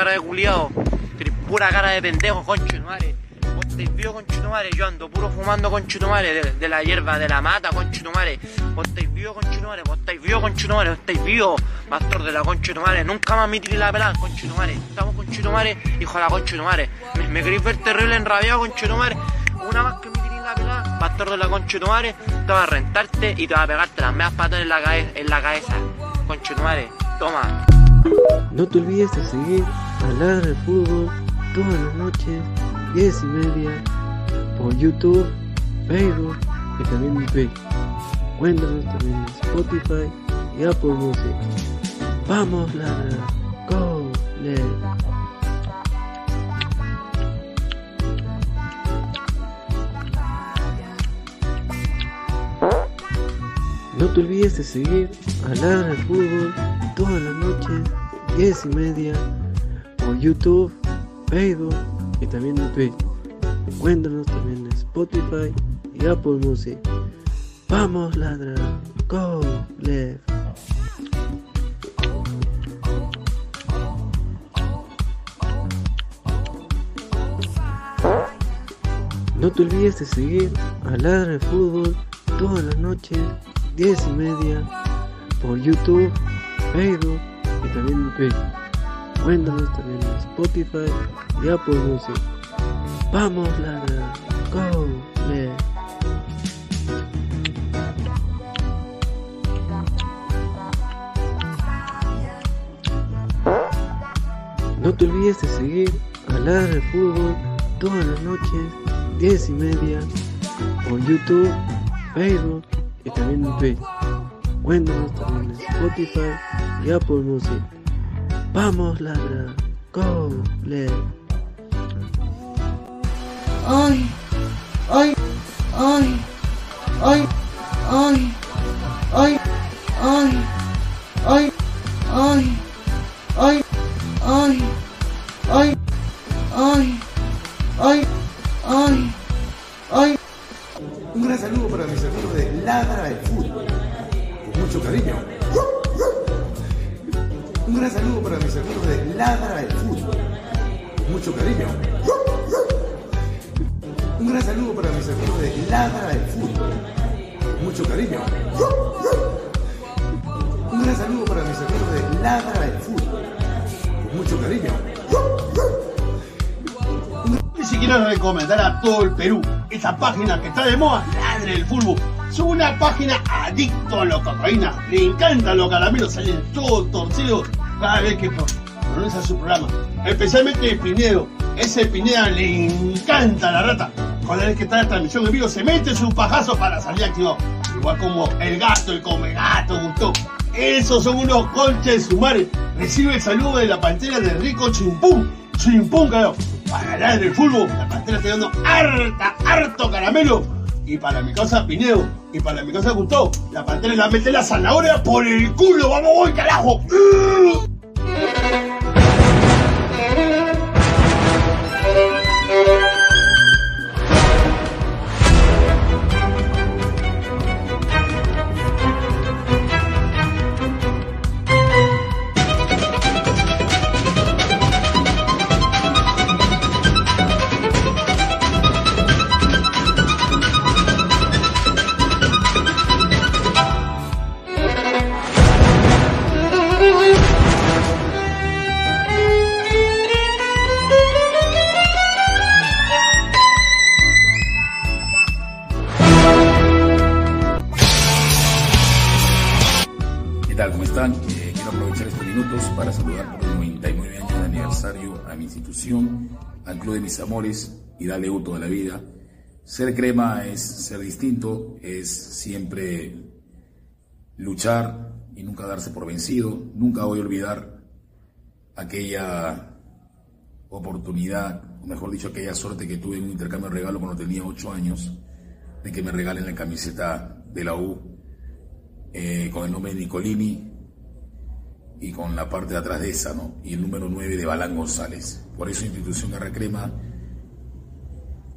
Cara de culiado. Tenés pura cara de pendejo, conchetumare. Vos estáis vivo, conchetumare. Yo ando puro fumando, conchetumare. De, de la hierba, de la mata, conchetumare. Vos estáis vivo, conchetumare. Vos estáis vivo, conchetumare. Vos estáis vivo, pastor de la conchetumare. Nunca más me tiré la pelada, conchetumare. Estamos, conchetumare, hijo de la conchetumare. Me, me queréis ver terrible enrabiado, conchetumare. Una más que me tiré la pelada, pastor de la conchetumare. Te va a rentarte y te va a pegarte las medias patas en la, cabeza, en la cabeza. Toma. No te olvides de seguir Ladra el Fútbol todas las noches, 10 y media, por YouTube, Facebook y también en Twitch. Cuéntanos también en Spotify y Apple Music. ¡Vamos, Ladra! ¡Go! ¡Let's! No te olvides de seguir a Ladra el Fútbol todas las noches, 10 y media, por YouTube, Facebook y también en Twitch. Encuéntranos también en Spotify y Apple Music. Vamos, ladra, go, left. No te olvides de seguir a Ladra el Fútbol todas las noches, 10 y media, por YouTube, Facebook y también en Twitch. Cuéntanos también en Spotify y Apple Music. Vamos, ladra, go. No te olvides de seguir a Ladra el Fútbol todas las noches, 10 y media, por YouTube, Facebook y también en Twitch. Cuéntanos también en Spotify y Apple Music. Vamos, ladra. Go, play. Ay, ay, ay, ay, ay, ay, ay, ay, ay, ay, ay, ay, ay, ay, ay, ay. Un gran saludo para mis amigos de Ladra del Fútbol. Con mucho cariño. Un gran saludo para mis amigos de Ladra del Fútbol. Mucho cariño. Un gran saludo para mis amigos de Ladra del Fútbol. Mucho cariño. Un gran saludo para mis amigos de Ladra del Fútbol. Mucho cariño. Y si quiero recomendar a todo el Perú esa página que está de moda, Ladre el Fútbol. Es una página adicto a la cocaína. Le encantan los caramelos, salen todos torcidos cada vez que pro- pronuncia su programa. Especialmente Pinedo. Ese Pineda le encanta la rata. Cada vez que está en transmisión en vivo se mete su pajazo para salir activado. Igual como el gato, el come gato, gustó. Esos son unos conches sumares. Recibe el saludo de la pantera de Rico Chimpún. Chimpún, carajo. Para ganar el fútbol, la pantera está dando harta, harto caramelo. Y para mi casa Pinedo, y para mi casa Gustavo, la pantera la mete la zanahoria por el culo. ¡Vamos, voy, carajo! Amores y darle U toda la vida. Ser crema es ser distinto, es siempre luchar y nunca darse por vencido. Nunca voy a olvidar aquella oportunidad, o mejor dicho, aquella suerte que tuve en un intercambio de regalo cuando tenía 8 años, de que me regalen la camiseta de la U eh, con el nombre de Nicolini y con la parte de atrás de esa, ¿no? Y el número 9 de Balán González. Por eso institución Garra Crema,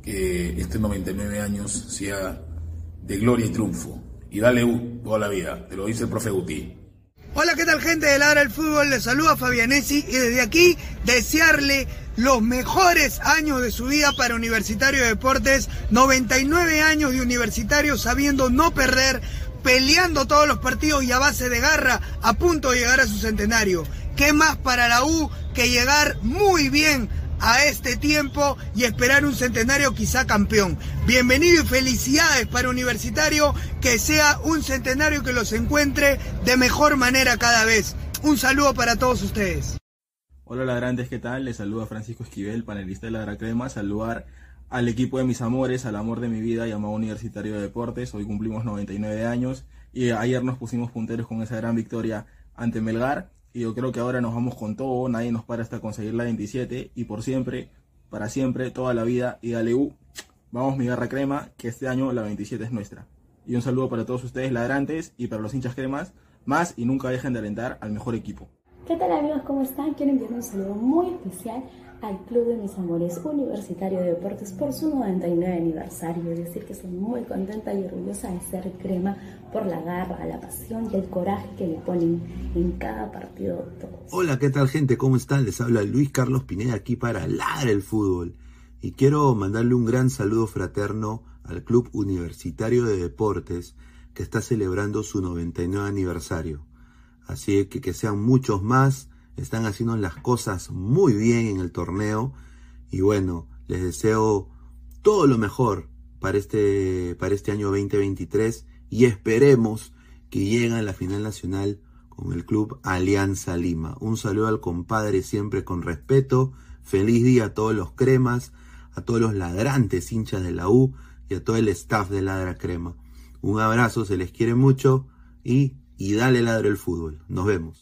que este 99 años sea de gloria y triunfo. Y dale U toda la vida, te lo dice el profe Guti. Hola, ¿qué tal gente de Ladra el Fútbol? Les saluda Fabianesi y desde aquí desearle los mejores años de su vida para Universitario de Deportes, 99 años de universitario sabiendo no perder, peleando todos los partidos y a base de garra, a punto de llegar a su centenario. ¿Qué más para la U que llegar muy bien a este tiempo y esperar un centenario quizá campeón. Bienvenido y felicidades para Universitario, que sea un centenario que los encuentre de mejor manera cada vez. Un saludo para todos ustedes. Hola ladrantes, ¿qué tal? Les saluda Francisco Esquivel, panelista de Ladra Crema. Saludar al equipo de mis amores, al amor de mi vida llamado Universitario de Deportes. Hoy cumplimos 99 años y ayer nos pusimos punteros con esa gran victoria ante Melgar. Y yo creo que ahora nos vamos con todo, nadie nos para hasta conseguir la 27 y por siempre, para siempre, toda la vida y dale U. Vamos mi garra crema, que este año la 27 es nuestra. Y un saludo para todos ustedes ladrantes y para los hinchas cremas, más y nunca dejen de alentar al mejor equipo. ¿Qué tal amigos? ¿Cómo están? Quiero enviar un saludo muy especial al Club de Mis Amores Universitario de Deportes por su 99 aniversario. Es decir, que estoy muy contenta y orgullosa de ser crema por la garra, la pasión y el coraje que le ponen en cada partido todos. Hola, ¿qué tal gente? ¿Cómo están? Les habla Luis Carlos Pineda aquí para Ladra el Fútbol. Y quiero mandarle un gran saludo fraterno al Club Universitario de Deportes que está celebrando su 99 aniversario. Así que que sean muchos más, están haciendo las cosas muy bien en el torneo y bueno, les deseo todo lo mejor para este, para este año 2023 y esperemos que lleguen a la final nacional con el club Alianza Lima. Un saludo al compadre siempre con respeto. Feliz día a todos los cremas, a todos los ladrantes hinchas de la U y a todo el staff de Ladra Crema. Un abrazo, se les quiere mucho y, y dale ladro el fútbol. Nos vemos.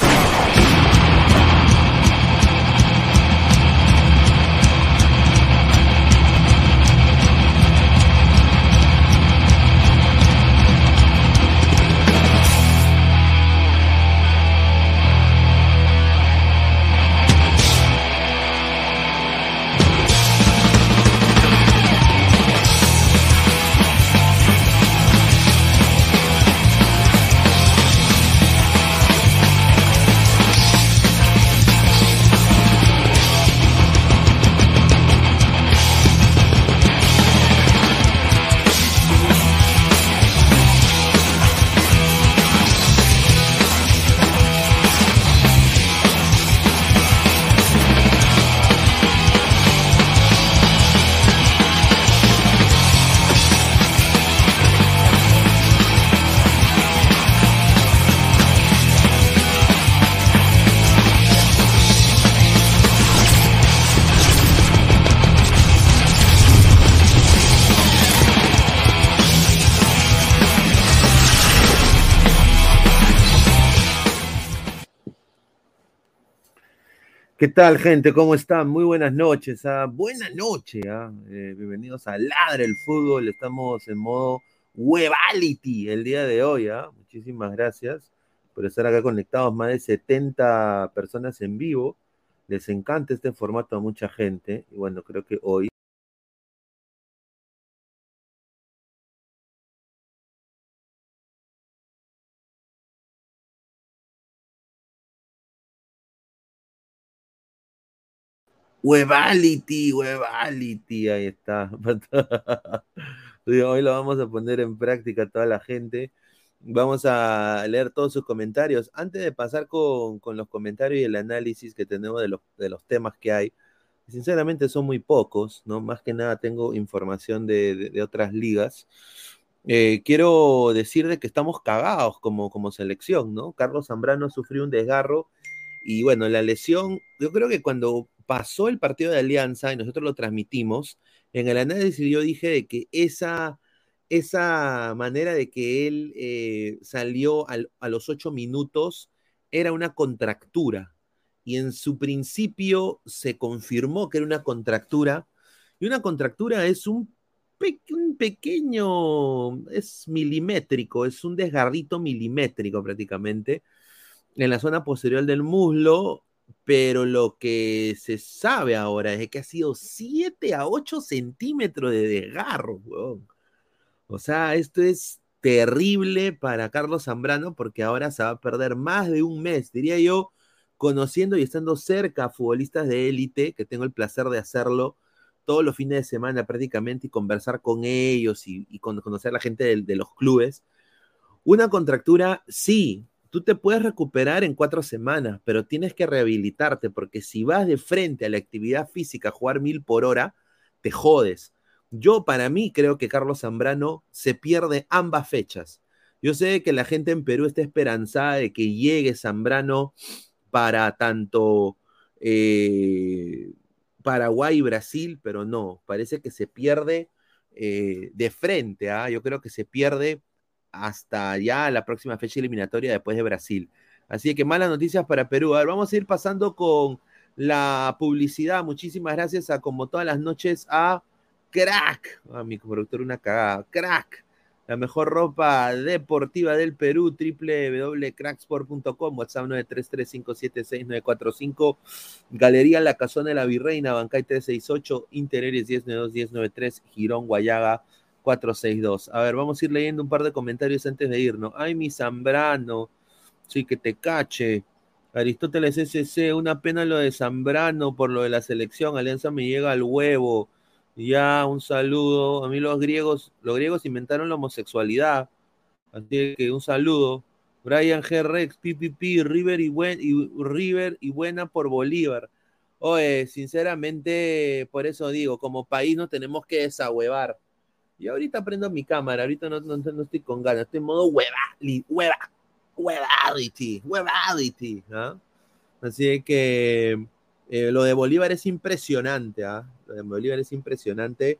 ¿Qué tal, gente? ¿Cómo están? Muy buenas noches. ¿ah? Buenas noches. ¿ah? Eh, bienvenidos a Ladre el Fútbol. Estamos en modo Webality el día de hoy. ¿ah? Muchísimas gracias por estar acá conectados. Más de 70 personas en vivo. Les encanta este formato a mucha gente. Y bueno, creo que hoy Webality, Webality, ahí está. Hoy lo vamos a poner en práctica toda la gente. Vamos a leer todos sus comentarios. Antes de pasar con, los comentarios y el análisis que tenemos de los, de los temas que hay, sinceramente son muy pocos, ¿no? Más que nada tengo información de, otras ligas. Eh, quiero decir de que estamos cagados como, como selección, ¿no? Carlos Zambrano sufrió un desgarro y bueno, la lesión, yo creo que cuando pasó el partido de Alianza y nosotros lo transmitimos, en el análisis yo dije de que esa, esa manera de que él eh, salió a los ocho minutos era una contractura. Y en su principio se confirmó que era una contractura. Y una contractura es un, un pequeño, es milimétrico, es un desgarrito milimétrico prácticamente en la zona posterior del muslo pero lo que se sabe ahora es que ha sido 7 a 8 centímetros de desgarro, weón. O sea, esto es terrible para Carlos Zambrano porque ahora se va a perder más de un mes, diría yo, conociendo y estando cerca a futbolistas de élite, que tengo el placer de hacerlo todos los fines de semana prácticamente y conversar con ellos y, conocer a la gente de los clubes. Una contractura, sí, tú te puedes recuperar en cuatro semanas, pero tienes que rehabilitarte, porque si vas de frente a la actividad física a jugar mil por hora, te jodes. Yo, para mí, creo que Carlos Zambrano se pierde ambas fechas. Yo sé que la gente en Perú está esperanzada de que llegue Zambrano para tanto eh, Paraguay y Brasil, pero no, parece que se pierde eh, de frente. ¿ah? Yo creo que se pierde hasta ya la próxima fecha eliminatoria después de Brasil. Así que malas noticias para Perú. A ver, vamos a ir pasando con la publicidad. Muchísimas gracias a, como todas las noches, a Crack. A mi productor una cagada. Crack. La mejor ropa deportiva del Perú, www.cracksport.com, WhatsApp 933576945, Galería La Casona de la Virreina, Bancay 368, Intereres 1092-1093, Girón, Guayaga, 462. A ver, vamos a ir leyendo un par de comentarios antes de irnos. Ay, mi Zambrano. Sí, que te cache. Aristóteles SC, una pena lo de Zambrano por lo de la selección. Alianza me llega al huevo. Ya, un saludo. A mí los griegos, los griegos inventaron la homosexualidad. Así que un saludo. Brian G. Rex, PPP, River y, buena por Bolívar. Oye, sinceramente, por eso digo, como país no tenemos que desahuevar. Y ahorita prendo mi cámara, ahorita no, no, estoy con ganas, estoy en modo hueva, hueva, huevadity, huevadity. ¿ah? Así que eh, lo de Bolívar es impresionante, ¿ah? Lo de Bolívar es impresionante.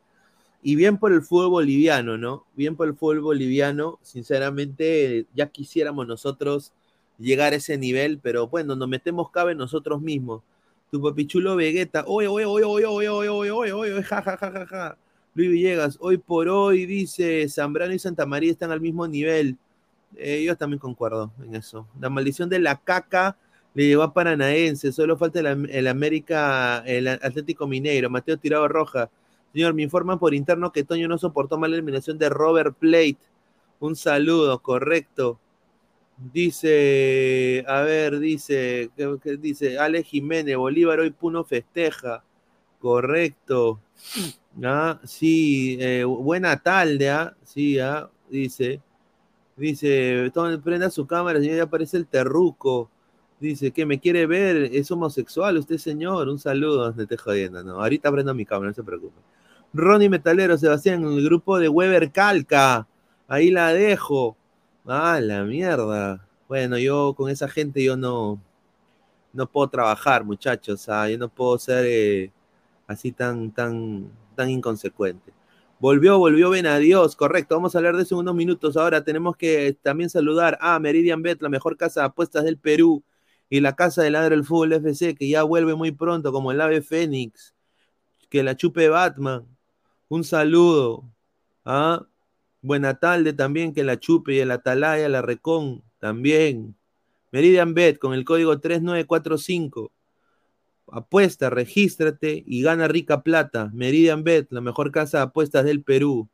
Y bien por el fútbol boliviano, ¿no? Bien por el fútbol boliviano. Sinceramente, ya quisiéramos nosotros llegar a ese nivel, pero bueno, nos metemos cabe nosotros mismos. Tu papichulo Vegeta, oye, oye, oye, oye, oye, oye, oye, oye, oye, ja, ja, ja, ja, ja. Luis Villegas, hoy por hoy dice Zambrano y Santa María están al mismo nivel. Eh, yo también concuerdo en eso. La maldición de la caca le llevó a Paranaense. Solo falta el, América, el Atlético Mineiro. Mateo Tirado Roja. Señor, me informan por interno que Toño no soportó mal la eliminación de Robert Plate. Un saludo, correcto. Dice, a ver, dice, ¿qué, dice? Ale Jiménez, Bolívar hoy Puno festeja. Correcto. Ah, sí, eh, buena tarde, ¿ah? Sí, ¿ah? Dice, dice, prenda su cámara, señor, ya aparece el terruco. Dice, que me quiere ver, es homosexual usted, señor. Un saludo, no te jodiendo, no. Ahorita prendo mi cámara, no se preocupe. Ronnie Metalero, Sebastián, el grupo de Weber Calca. Ahí la dejo. Ah, la mierda. Bueno, yo con esa gente yo no, no puedo trabajar, muchachos. Ah, yo no puedo ser eh, así tan, tan, tan inconsecuente. Volvió, volvió ven Dios, correcto. Vamos a hablar de eso en unos minutos. Ahora tenemos que también saludar a Meridian Bet, la mejor casa de apuestas del Perú. y la casa de Ladra el Fútbol FC, que ya vuelve muy pronto, como el Ave Fénix, que la chupe Batman. Un saludo. ¿ah? Buena tarde también, que la chupe y el Atalaya, la Recon, también. Meridian Bet con el código 3945. Apuesta, regístrate y gana rica plata. Meridian Bet, la mejor casa de apuestas del Perú.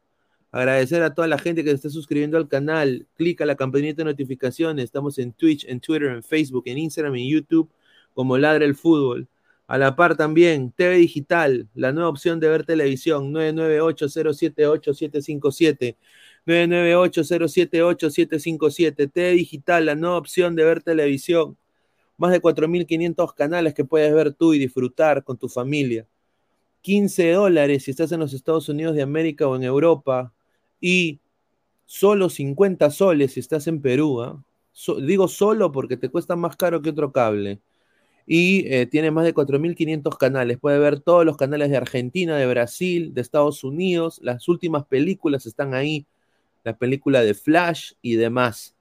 Agradecer a toda la gente que se está suscribiendo al canal. Clica la campanita de notificaciones. Estamos en Twitch, en Twitter, en Facebook, en Instagram, en YouTube, como Ladra el Fútbol. A la par también, TV Digital, la nueva opción de ver televisión, 998-078-757. 998-078-757. TV Digital, la nueva opción de ver televisión. Más de 4.500 canales que puedes ver tú y disfrutar con tu familia. 15 dólares si estás en los Estados Unidos de América o en Europa. Y solo 50 soles si estás en Perú. ¿ah? Digo solo porque te cuesta más caro que otro cable. Y eh, tiene más de 4.500 canales. Puede ver todos los canales de Argentina, de Brasil, de Estados Unidos. Las últimas películas están ahí. La película de Flash y demás.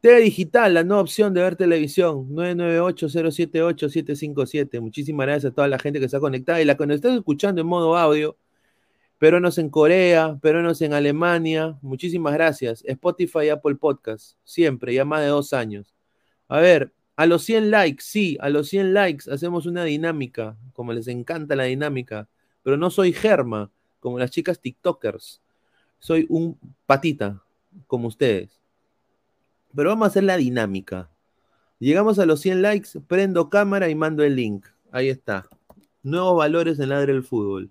TV Digital, la nueva opción de ver televisión. 998-078-757. Muchísimas gracias a toda la gente que está conectada. Y la que nos está escuchando en modo audio. Peruanos en Corea, peruanos en Alemania. Muchísimas gracias. Spotify Apple Podcast. Siempre, ya más de dos años. A ver, a los 100 likes, sí, a los 100 likes hacemos una dinámica, como les encanta la dinámica, pero no soy germa, como las chicas TikTokers. Soy un patita, como ustedes. Pero vamos a hacer la dinámica. Llegamos a los 100 likes, prendo cámara y mando el link. Ahí está. Nuevos valores en Ladre el Fútbol.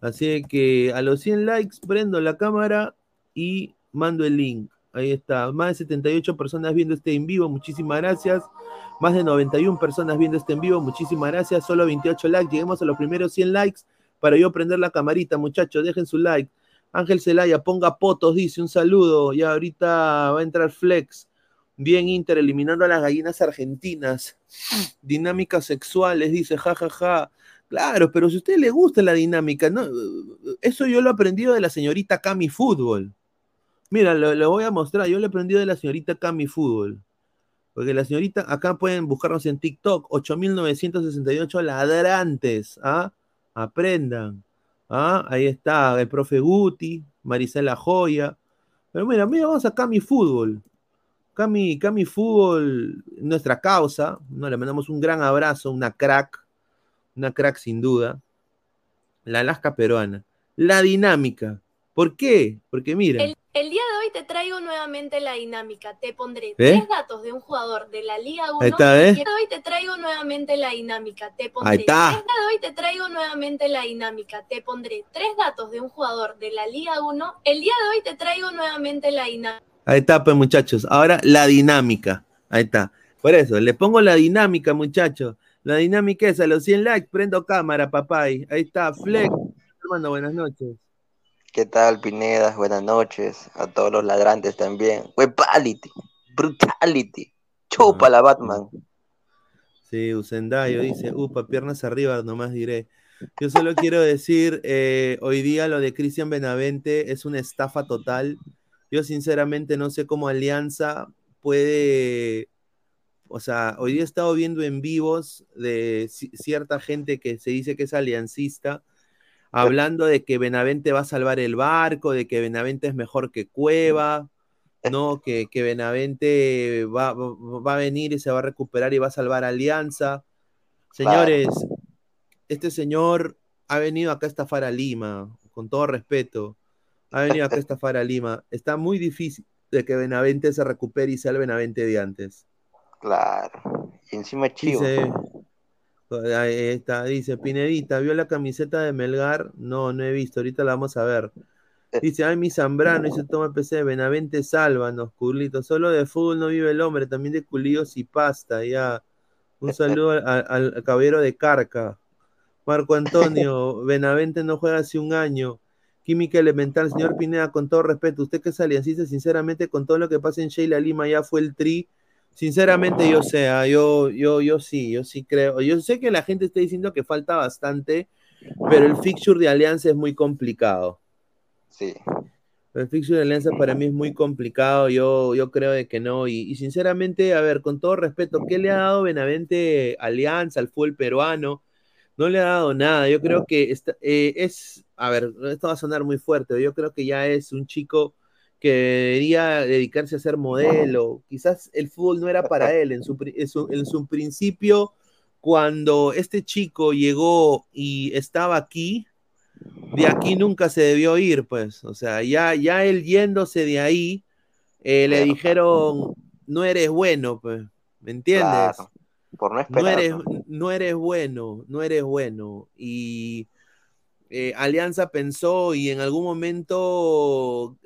Así que a los 100 likes, prendo la cámara y mando el link. Ahí está. Más de 78 personas viendo este en vivo. Muchísimas gracias. Más de 91 personas viendo este en vivo. Muchísimas gracias. Solo 28 likes. Lleguemos a los primeros 100 likes para yo prender la camarita, muchachos. Dejen su like. Ángel Celaya, ponga potos, dice un saludo. Ya ahorita va a entrar Flex. Bien Inter, eliminando a las gallinas argentinas. Dinámicas sexuales, dice, jajaja. Ja, ja. Claro, pero si a usted le gusta la dinámica, ¿no? eso yo lo he aprendido de la señorita Cami Fútbol. Mira, lo, lo, voy a mostrar. Yo lo he aprendido de la señorita Cami Fútbol. Porque la señorita, acá pueden buscarnos en TikTok, 8968 ladrantes. ¿ah? Aprendan. ¿Ah? Ahí está el profe Guti, Marisela Joya. Pero mira, mira, vamos a Cami Fútbol. Cami, Cami Fútbol, nuestra causa. ¿no? Le mandamos un gran abrazo, una crack. Una crack sin duda. La Alaska peruana. La dinámica. ¿Por qué? Porque mira. El, día de hoy te traigo nuevamente la dinámica. Te pondré ¿Eh? tres datos de un jugador de la Liga 1. Ahí está, ¿eh? El día de hoy te traigo nuevamente la dinámica. Te pondré Ahí está. El día de hoy te traigo nuevamente la dinámica. Te pondré tres datos de un jugador de la Liga 1. El día de hoy te traigo nuevamente la dinámica. Ahí está, pues muchachos. Ahora la dinámica. Ahí está. Por eso, le pongo la dinámica, muchachos. La dinámica es a los 100 likes, prendo cámara, papá. Ahí está, Flex. Hermano, buenas noches. ¿Qué tal, Pineda? Buenas noches. A todos los ladrantes también. Wepality, brutality. Chupa la Batman. Sí, Usendayo dice, upa, piernas arriba, nomás diré. Yo solo quiero decir, eh, hoy día lo de Cristian Benavente es una estafa total. Yo sinceramente no sé cómo Alianza puede, o sea, hoy día he estado viendo en vivos de cierta gente que se dice que es aliancista, hablando de que Benavente va a salvar el barco, de que Benavente es mejor que Cueva, ¿no? Que, que Benavente va, va, a venir y se va a recuperar y va a salvar Alianza. Señores, claro. este señor ha venido acá a estafar a Lima, con todo respeto. Ha venido acá a estafar a Lima. Está muy difícil de que Benavente se recupere y sea el Benavente de antes. Claro. Y encima chivo. Dice, ahí está, dice Pinedita, ¿vio la camiseta de Melgar? No, no he visto, ahorita la vamos a ver. Dice, ay, mi Zambrano, dice toma PC, Benavente, sálvanos, Curlito. Solo de fútbol no vive el hombre, también de culillos y pasta, ya. Un saludo al, al caballero de Carca. Marco Antonio, Benavente no juega hace un año. Química elemental, señor Pineda, con todo respeto, usted que es aliancista, sinceramente, con todo lo que pasa en Sheila Lima, ya fue el tri. Sinceramente, yo sé, ¿ah? yo, yo, yo sí, yo sí creo. Yo sé que la gente está diciendo que falta bastante, pero el fixture de Alianza es muy complicado. Sí. El fixture de Alianza para mí es muy complicado, yo, yo creo de que no, y, y sinceramente, a ver, con todo respeto, ¿qué le ha dado Benavente Alianza al fútbol peruano? No le ha dado nada, yo creo que está- eh, es, a ver, esto va a sonar muy fuerte, yo creo que ya es un chico que debería dedicarse a ser modelo, quizás el fútbol no era para él, en su, en su, principio, cuando este chico llegó y estaba aquí, de aquí nunca se debió ir, pues. O sea, ya, ya él yéndose de ahí, eh, le dijeron, no eres bueno, pues. ¿Me entiendes? Claro, por no No esperar. eres, ¿no? no eres bueno, no eres bueno. Y eh, Alianza pensó y en algún momento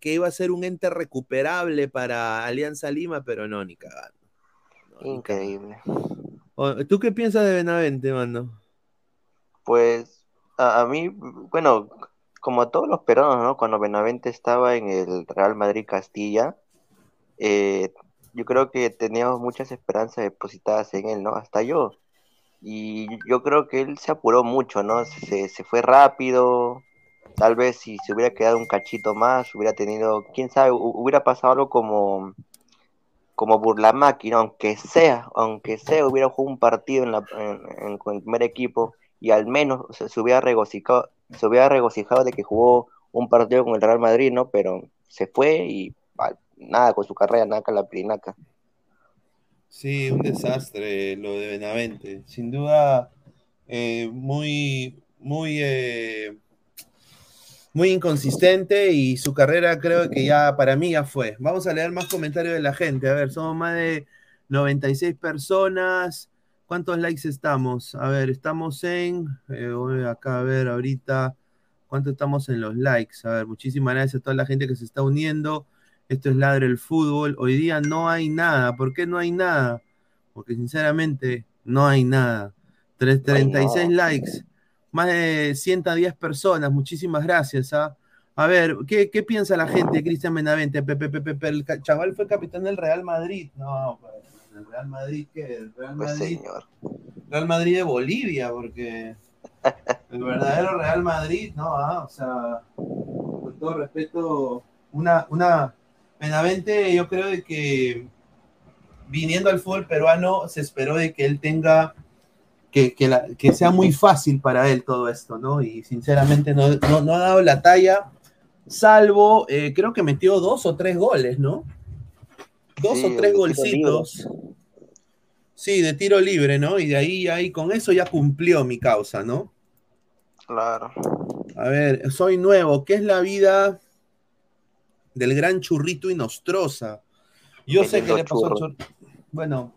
que iba a ser un ente recuperable para Alianza Lima, pero no, ni cagando. Increíble. ¿Tú qué piensas de Benavente, mano? Pues a, a mí, bueno, como a todos los peruanos, ¿no? Cuando Benavente estaba en el Real Madrid Castilla, eh, yo creo que teníamos muchas esperanzas depositadas en él, ¿no? Hasta yo. Y yo creo que él se apuró mucho, ¿no? Se, se fue rápido. Tal vez si se hubiera quedado un cachito más, hubiera tenido, quién sabe, hu- hubiera pasado algo como, como Burlamaqui, ¿no? Aunque sea, aunque sea, hubiera jugado un partido en la, en- con el primer equipo y al menos se, hubiera regocijado, se hubiera regocijado de que jugó un partido con el Real Madrid, ¿no? Pero se fue y nada con su carrera, nada con la plinaca. Sí, un desastre lo de Benavente. Sin duda, eh, muy, muy, eh, muy inconsistente y su carrera creo que ya para mí ya fue. Vamos a leer más comentarios de la gente. A ver, somos más de 96 personas. ¿Cuántos likes estamos? A ver, estamos en, eh, voy acá a ver ahorita, ¿cuánto estamos en los likes? A ver, muchísimas gracias a toda la gente que se está uniendo. Esto es Ladre el Fútbol. Hoy día no hay nada. ¿Por qué no hay nada? Porque sinceramente no hay nada. Tres- 36 likes, más de 110 personas. Muchísimas gracias. ¿ah? A ver, ¿qué, qué piensa la gente, Cristian Benavente? Pepe, Pepe, Pepe, el chaval fue capitán del Real Madrid. No, pues, el Real Madrid, ¿qué? El Real Pues Madrid, señor. Real Madrid de Bolivia, porque el verdadero Real Madrid, no, ah, o sea, con todo respeto, una, una Benavente, yo creo de que viniendo al fútbol peruano se esperó de que él tenga que, que, la- que sea muy fácil para él todo esto, ¿no? Y sinceramente no, no, no ha dado la talla, salvo, eh, creo que metió dos o tres goles, ¿no? Dos Sí, o tres golcitos. Sí, de tiro libre, ¿no? Y de ahí, ahí con eso ya cumplió mi causa, ¿no? Claro. A ver, soy nuevo. ¿Qué es la vida del gran churrito y nostrosa? Yo sé que le pasó al churro. chur- Bueno,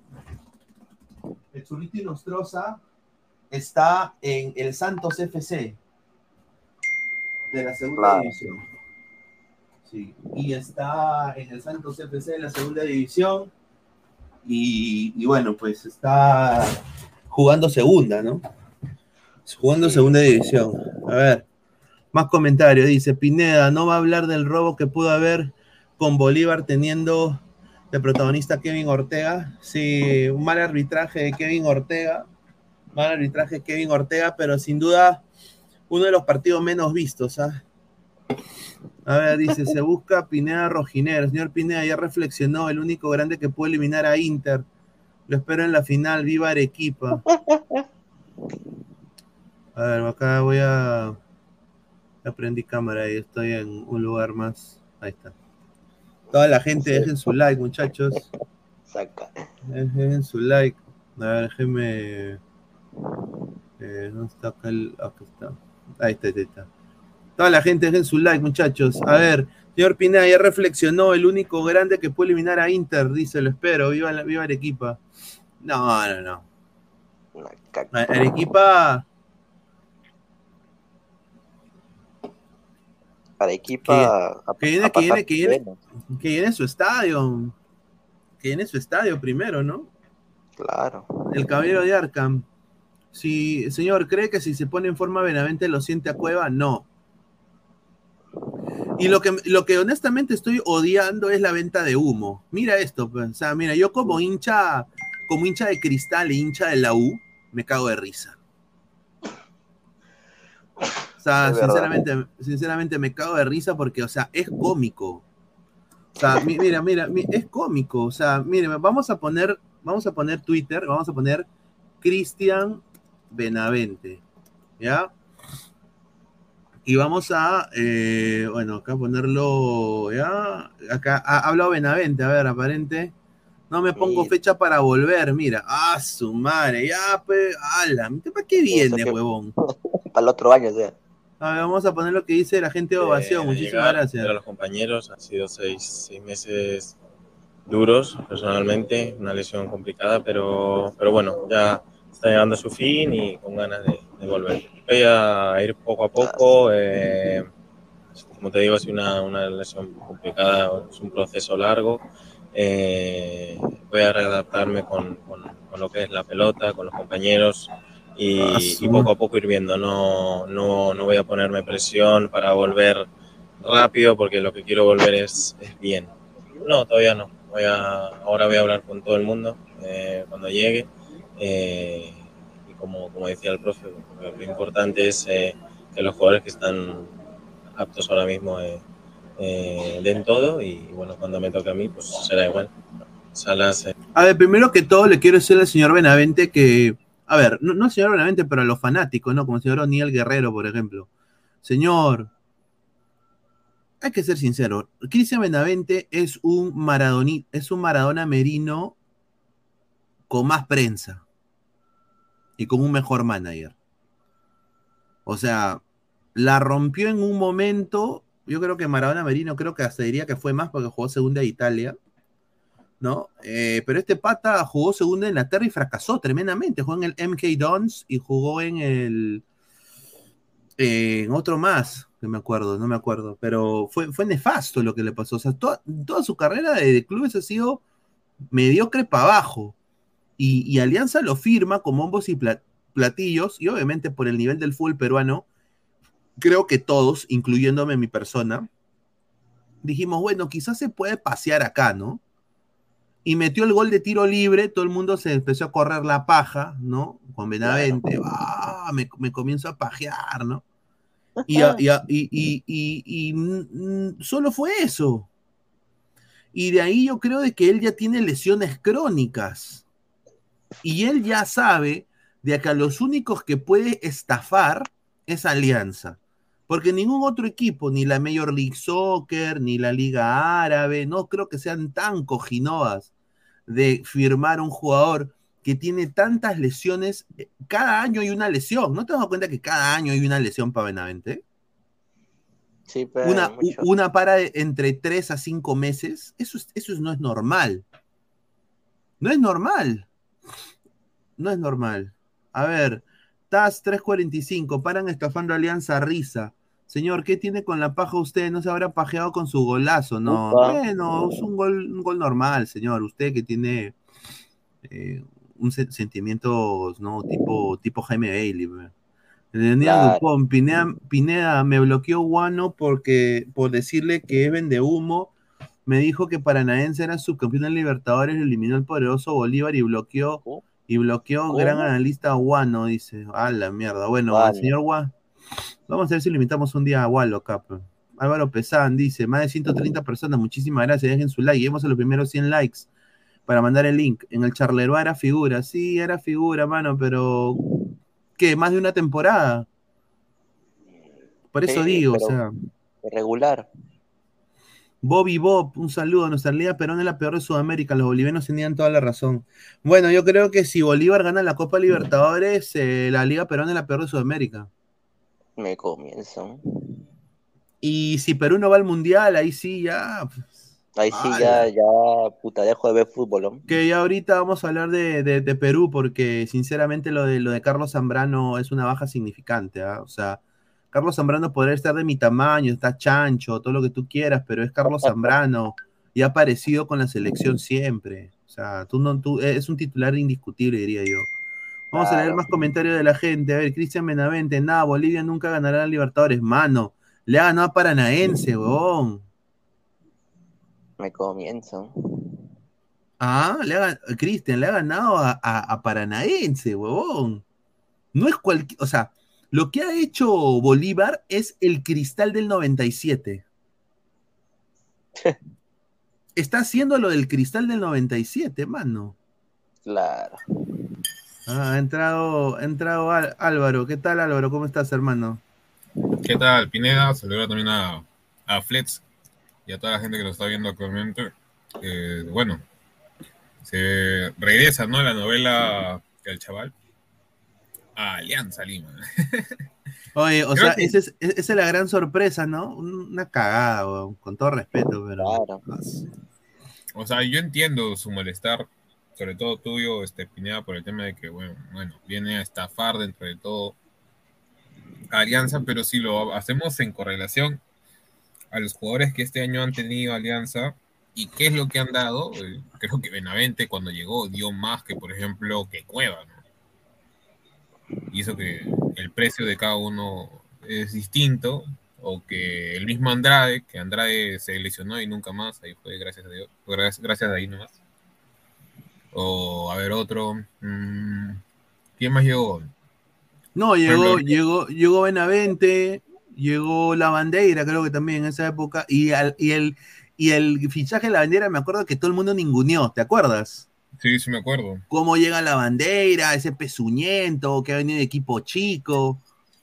el churrito y nostrosa está en el Santos FC de la segunda Claro. división. Sí, y está en el Santos FC de la segunda división. Y, y bueno, pues está jugando segunda, ¿no? Jugando segunda división. A ver, más comentarios. Dice Pineda, no va a hablar del robo que pudo haber con Bolívar teniendo de protagonista Kevin Ortega. Sí, un mal arbitraje de Kevin Ortega. Mal arbitraje de Kevin Ortega, pero sin duda uno de los partidos menos vistos. ¿ah? A ver, dice, se busca Pineda Rojinero. Señor Pineda ya reflexionó, el único grande que puede eliminar a Inter. Lo espero en la final, viva Arequipa. A ver, acá voy a... Ya prendí cámara y estoy en un lugar más. Ahí está. Toda la gente, dejen su like, muchachos. Saca. Dejen su like. A ver, déjenme. Eh, ¿Dónde está acá el.? Acá está. Ahí está, ahí está. Toda la gente, dejen su like, muchachos. A ver, señor Pineda, ya reflexionó. El único grande que puede eliminar a Inter, dice, lo espero. Viva, la- viva Arequipa. No, no, no. Arequipa. Arequipa. Que viene, que viene, que viene, que viene su estadio. Que viene su estadio primero, ¿no? Claro. El caballero de Arkham. Si, señor, ¿cree que si se pone en forma Benavente lo siente a Cueva? No. Y lo que, lo que honestamente estoy odiando es la venta de humo. Mira esto, pues. O sea, mira, yo como hincha, como hincha de cristal e hincha de la U, me cago de risa. O sea, sinceramente, sinceramente me cago de risa porque, o sea, es cómico. O sea, mi- mira, mira, mi- es cómico. O sea, mire, vamos a poner, vamos a poner Twitter, vamos a poner Cristian Benavente, ¿ya? Y vamos a, eh, bueno, acá ponerlo, ¿ya? Acá ha hablado Benavente, a ver, aparente. No me pongo fecha para volver, mira. Ah, su madre, ya, pues, ala, ¿para qué viene, huevón? Para el otro año, o sea. A ver, vamos a poner lo que dice la gente de ovación. Eh, Muchísimas gracias. a los compañeros, han sido seis, seis meses duros personalmente, una lesión complicada, pero, pero bueno, ya está llegando a su fin y con ganas de, de volver. Voy a ir poco a poco, eh, como te digo, sido una, una lesión complicada, es un proceso largo. eh, voy a readaptarme con, con- con lo que es la pelota, con los compañeros y, Ah, y poco a poco ir viendo. No, no, no voy a ponerme presión para volver rápido porque lo que quiero volver es, es bien. No, todavía no. Voy a, ahora voy a hablar con todo el mundo eh, cuando llegue. eh, y como, como decía el profe, lo, lo importante es eh, que los jugadores que están aptos ahora mismo eh, eh, den todo y bueno, cuando me toque a mí, pues será igual. Salas, eh, A ver, primero que todo le quiero decir al señor Benavente que, a ver, no, al señor Benavente, pero a los fanáticos, ¿no? Como el señor O'Neill Guerrero, por ejemplo. Señor, hay que ser sincero, Cristian Benavente es un Maradoni, es un Maradona Merino con más prensa y con un mejor manager. O sea, la rompió en un momento, yo creo que Maradona Merino creo que hasta diría que fue más porque jugó segunda de Italia. ¿No? Eh, pero este pata jugó segunda en Inglaterra y fracasó tremendamente. Jugó en el MK Dons y jugó en el. en otro más, que me acuerdo, no me acuerdo. Pero fue, fue nefasto lo que le pasó. O sea, toda, toda su carrera de, clubes ha sido mediocre para abajo. Y, y Alianza lo firma con bombos y pla- platillos, y obviamente por el nivel del fútbol peruano, creo que todos, incluyéndome mi persona, dijimos, bueno, quizás se puede pasear acá, ¿no? Y metió el gol de tiro libre, todo el mundo se empezó a correr la paja, ¿no? Con Benavente, ah, me, me comienzo a pajear, ¿no? Y, y y- y- mm, solo fue eso. Y de ahí yo creo de que él ya tiene lesiones crónicas. Y él ya sabe de que a los únicos que puede estafar es Alianza. Porque ningún otro equipo, ni la Major League Soccer, ni la Liga Árabe, no creo que sean tan cojinoas de firmar un jugador que tiene tantas lesiones. Eh, Cada año hay una lesión. ¿No te das cuenta que cada año hay una lesión para Benavente? Sí, pero Una, una para de- entre 3 a 5 meses. Eso, es- eso no es normal. No es normal. No es normal. A ver, TAS 345, paran estafando Alianza Risa. Señor, ¿qué tiene con la paja usted? ¿No se habrá pajeado con su golazo? No, Upa. bueno, es un gol, un gol normal, señor. Usted que tiene eh, un se- sentimientos, ¿no? Tipo, tipo Jaime Bailey. Claro. Dupont, Pineda, Pineda me bloqueó Guano porque, por decirle que es vende humo. Me dijo que Paranaense era subcampeón de Libertadores, eliminó el poderoso Bolívar y bloqueó y bloqueó ¿Cómo? gran analista Guano, dice. A la mierda. Bueno, señor Guano. Vamos a ver si lo invitamos un día a acá. pe. Álvaro Pesán dice, más de 130 personas, muchísimas gracias, dejen su like, lleguemos a los primeros 100 likes para mandar el link. En el charleroi era figura, sí, era figura, mano, pero ¿qué? Más de una temporada. Por eso Sí, digo, o sea, Regular. Bobby Bob, un saludo. Nuestra Liga Perón es la peor de Sudamérica. Los bolivianos tenían toda la razón. Bueno, yo creo que si Bolívar gana la Copa Libertadores, eh, la Liga Perón es la peor de Sudamérica. Me comienzo. Y si Perú no va al Mundial, ahí sí ya. Ahí sí, ya, ya, puta, dejo de ver fútbol, ¿no? Que ya ahorita vamos a hablar de, de- de Perú, porque sinceramente lo de, lo de Carlos Zambrano es una baja significante. ¿ah? O sea, Carlos Zambrano podría estar de mi tamaño, está chancho, todo lo que tú quieras, pero es Carlos Zambrano y ha aparecido con la selección siempre. O sea, tú no, tú, es un titular indiscutible, diría yo. Vamos a leer más comentarios de la gente. A ver, Cristian Benavente, nada, Bolivia nunca ganará la Libertadores. Mano, le ha ganado a Paranaense, huevón. Me comienzo. Ah, le ha, Cristian, le ha ganado a, a- a Paranaense, huevón. No es cualquier, o sea, Lo que ha hecho Bolívar es el cristal del 97. Está haciendo lo del cristal del 97, mano. Claro. Ah, ha entrado, ha entrado Al- Álvaro. ¿Qué tal, Álvaro? ¿Cómo estás, hermano? ¿Qué tal, Pineda? Saludos también a, a Flex y a toda la gente que lo está viendo actualmente. Eh, bueno, se regresa, ¿no? La novela del chaval a Alianza Lima. Oye, o Creo sea, que- esa es, esa es la gran sorpresa, ¿no? Una cagada, con todo respeto, pero. O sea, yo entiendo su malestar, sobre todo tuyo, este, Pineda, por el tema de que, bueno, bueno, viene a estafar dentro de todo Alianza, pero si lo hacemos en correlación a los jugadores que este año han tenido Alianza y qué es lo que han dado, eh, creo que Benavente cuando llegó dio más que, por ejemplo, que Cueva, eso que el precio de cada uno es distinto, o que el mismo Andrade, que Andrade se lesionó y nunca más, ahí fue gracias a Dios, gracias, gracias a ahí nomás. O a ver otro, mm, ¿quién más llegó? No, llegó, llegó, llegó Benavente, llegó La Bandera, creo que también en esa época, y, al- y el, y el fichaje de La Bandera, me acuerdo que todo el mundo ninguneó, ¿te acuerdas? Sí, sí me acuerdo. Cómo llega La Bandera, ese pezuñento que ha venido de equipo chico,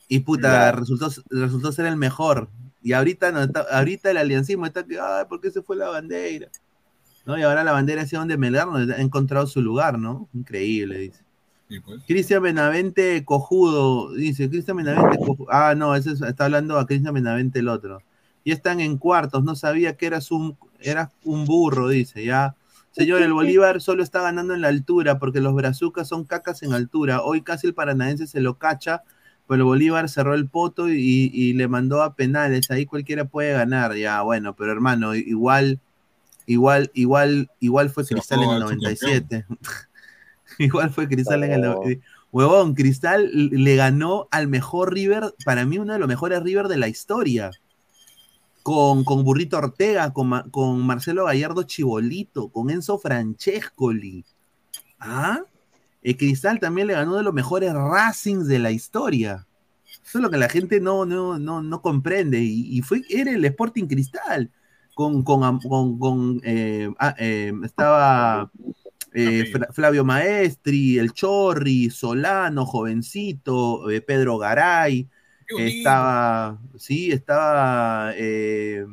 y puta, resultó, resultó ser el mejor. Y ahorita, no está- ahorita el aliancismo está que, ay, ¿por qué se fue La Bandera? ¿No? Y ahora La Bandera hacia donde Melgar donde ha encontrado su lugar, ¿no? Increíble, dice. Sí, pues. Cristian Benavente cojudo, dice Cristian Benavente cojudo. Ah, no, ese es- está hablando a Cristian Benavente el otro. Y están en cuartos, no sabía que eras un, eras un burro, dice, ya. Señor, el Bolívar solo está ganando en la altura porque los brazucas son cacas en altura. Hoy casi el paranaense se lo cacha, pero el Bolívar cerró el poto y, y le mandó a penales. Ahí cualquiera puede ganar, ya, bueno, pero hermano, igual, igual, igual, igual fue Cristal en el al 97. Igual fue Cristal en el. No. Huevón, Cristal le ganó al mejor River, para mí uno de los mejores River de la historia. Con, con Burrito Ortega, con, con Marcelo Gallardo Chibolito, con Enzo Francescoli. ¿Ah? El Cristal también le ganó uno de los mejores Racings de la historia. Eso es lo que la gente no, no, no, no comprende. Y, y fue, era el Sporting Cristal. Con, con, con, con, eh, ah, eh, estaba eh, Fra- Flavio Maestri, El Chorri, Solano, jovencito, eh, Pedro Garay, estaba, sí, estaba eh,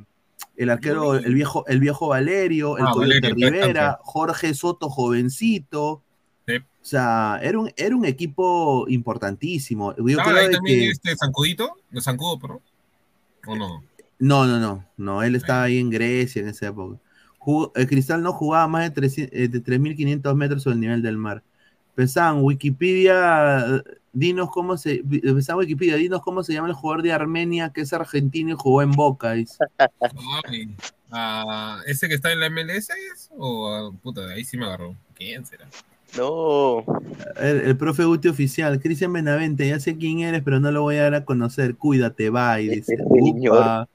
el arquero, el viejo, el viejo Valerio, el Ah, Valerio, Rivera. Jorge Soto, jovencito. Sí. O sea, era un, era un equipo importantísimo. Yo ¿Estaba creo ahí de también que- este Zancudito? ¿De Zancudo, pero? ¿O no? No, no, no, no, él estaba ahí en Grecia en esa época. Jugó- el Cristal no jugaba más de, 300 eh, de 3.500 metros sobre el nivel del mar. Pensaban, Wikipedia, dinos cómo se, pensaban Wikipedia, dinos cómo se llama el jugador de Armenia que es argentino y jugó en Boca. dice. Ay, ah, ¿Ese que está en la MLS es? O, ah, puta, ahí sí me agarró. ¿Quién será? No. El, el profe Guti oficial, Cristian Benavente, ya sé quién eres, pero no lo voy a dar a conocer. Cuídate, bye. Dice. Upa.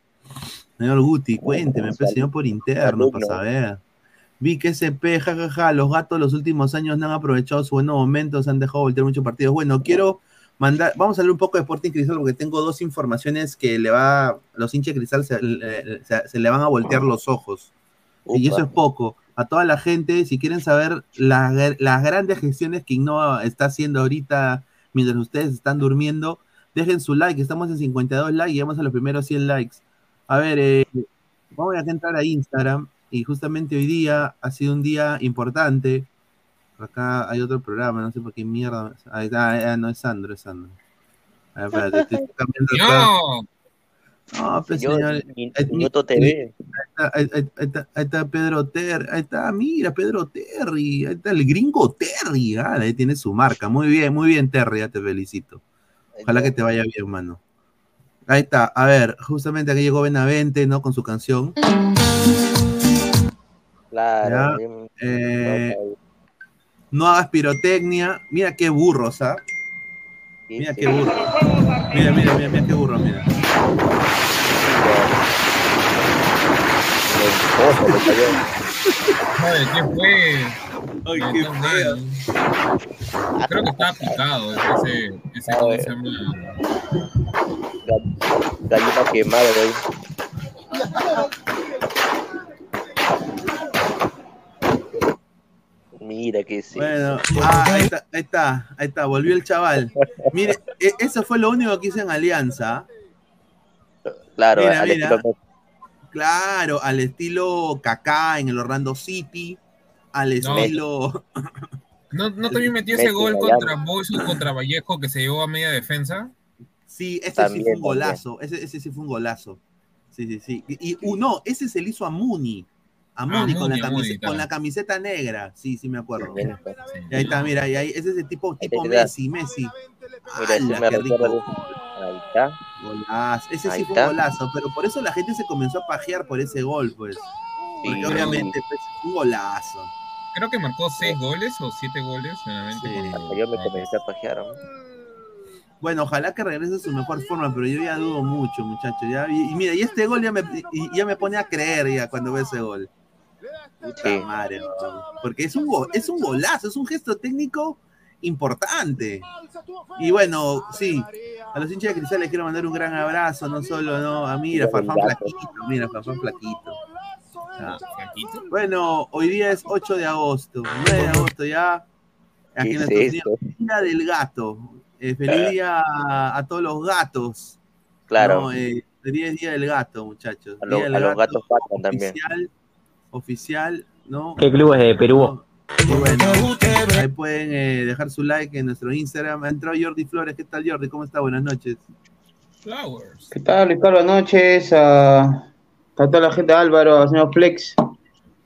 Señor Guti, cuénteme, pues, señor por interno, para saber. Vi que SP, jajaja, los gatos los últimos años no han aprovechado sus buenos momentos, han dejado voltear muchos partidos. Bueno, quiero mandar, vamos a hablar un poco de Sporting Cristal porque tengo dos informaciones que le va, los hinchas de Cristal se, le- se- se le van a voltear los ojos. Y eso es poco. A toda la gente, si quieren saber las grandes gestiones que Innova está haciendo ahorita mientras ustedes están durmiendo, dejen su like. Estamos en 52 likes y vamos a los primeros 100 likes. A ver, eh, vamos a entrar a Instagram y justamente hoy día ha sido un día importante. Acá hay otro programa, no sé por qué mierda. Ahí está, ah, no es Sandro, es Sandro. A ver, espérate, estoy cambiando acá. ¡No! No, pues Señor, señor. Min- eh, Minuto mi- TV. Ahí está, ahí- ahí- ahí está- ahí está Pedro Terry, ahí está, mira, Pedro Terry, ahí está el gringo Terry, ah, ahí tiene su marca, muy bien, muy bien Terry, ya te felicito. Ojalá que te vaya bien, mano. Ahí está, a ver, justamente aquí llegó Benavente, ¿no? Con su canción. Claro. Eh, no hagas pirotecnia, mira qué burros, ¿ah? Mira qué burro. Mira, mira, mira, mira qué burro, mira. Joder, ¿qué fue? Ay, qué mal. Creo que estaba picado ese, ese ¿cómo se llama? Gallina quemada, güey. Mira que sí. Bueno, ah, ahí está, ahí está, ahí está, volvió el chaval. Mire, e- eso fue lo único que hice en Alianza. Claro, mira, mira. Claro, al estilo Kaká en el Orlando City, al estilo. ¿No, ¿No también metió ese gol contra Boys o contra Vallejo que se llevó a media defensa? Sí, ese sí fue un golazo. Ese, ese sí fue un golazo. Sí, sí, sí. Y, y- uh, no, ese se le hizo a Muni. A Muni, con, Muni, la camiseta, con la camiseta negra. Sí, sí, me acuerdo. Ahí está, mira, y ahí, ese es el tipo, tipo. Messi, Messi. Mira, sí ¡Hala, me qué rico! Ahí está. Golazo. Ese Ahí sí fue un golazo, pero por eso la gente se comenzó a pajear por ese gol, pues. Porque Sí. obviamente pues, fue un golazo. Creo que marcó seis goles o siete goles por- Yo me comencé a pajear. ¿no? Bueno, ojalá que regrese a su mejor forma, pero yo ya dudo mucho, muchachos. Ya, y, y mira, y este gol ya me, y- ya me pone a creer ya cuando veo ese gol. Puta madre, porque es un, go- es un golazo, es un gesto técnico importante. Y bueno, sí, a los hinchas de Cristal les quiero mandar un gran abrazo, no solo no, a mira, Farfán Flaquito, mira, Farfán Flaquito. Ah. Bueno, hoy día es 8 de agosto, 9 de agosto ya. Aquí ¿Qué en es Día del Gato. Eh, feliz día a, a todos los gatos. Claro. ¿no? Eh, feliz día del gato, muchachos. A, lo- Día del a los gato gatos pasan también. oficial, oficial, ¿no? ¿Qué clubes de Perú? Y bueno, ahí pueden eh, dejar su like en nuestro Instagram. Ha entrado Jordi Flores. ¿Qué tal, Jordi? ¿Cómo está? Buenas noches. Flowers. ¿Qué tal, Ricardo? Buenas noches. A, a toda la gente, Álvaro, a señor Flex.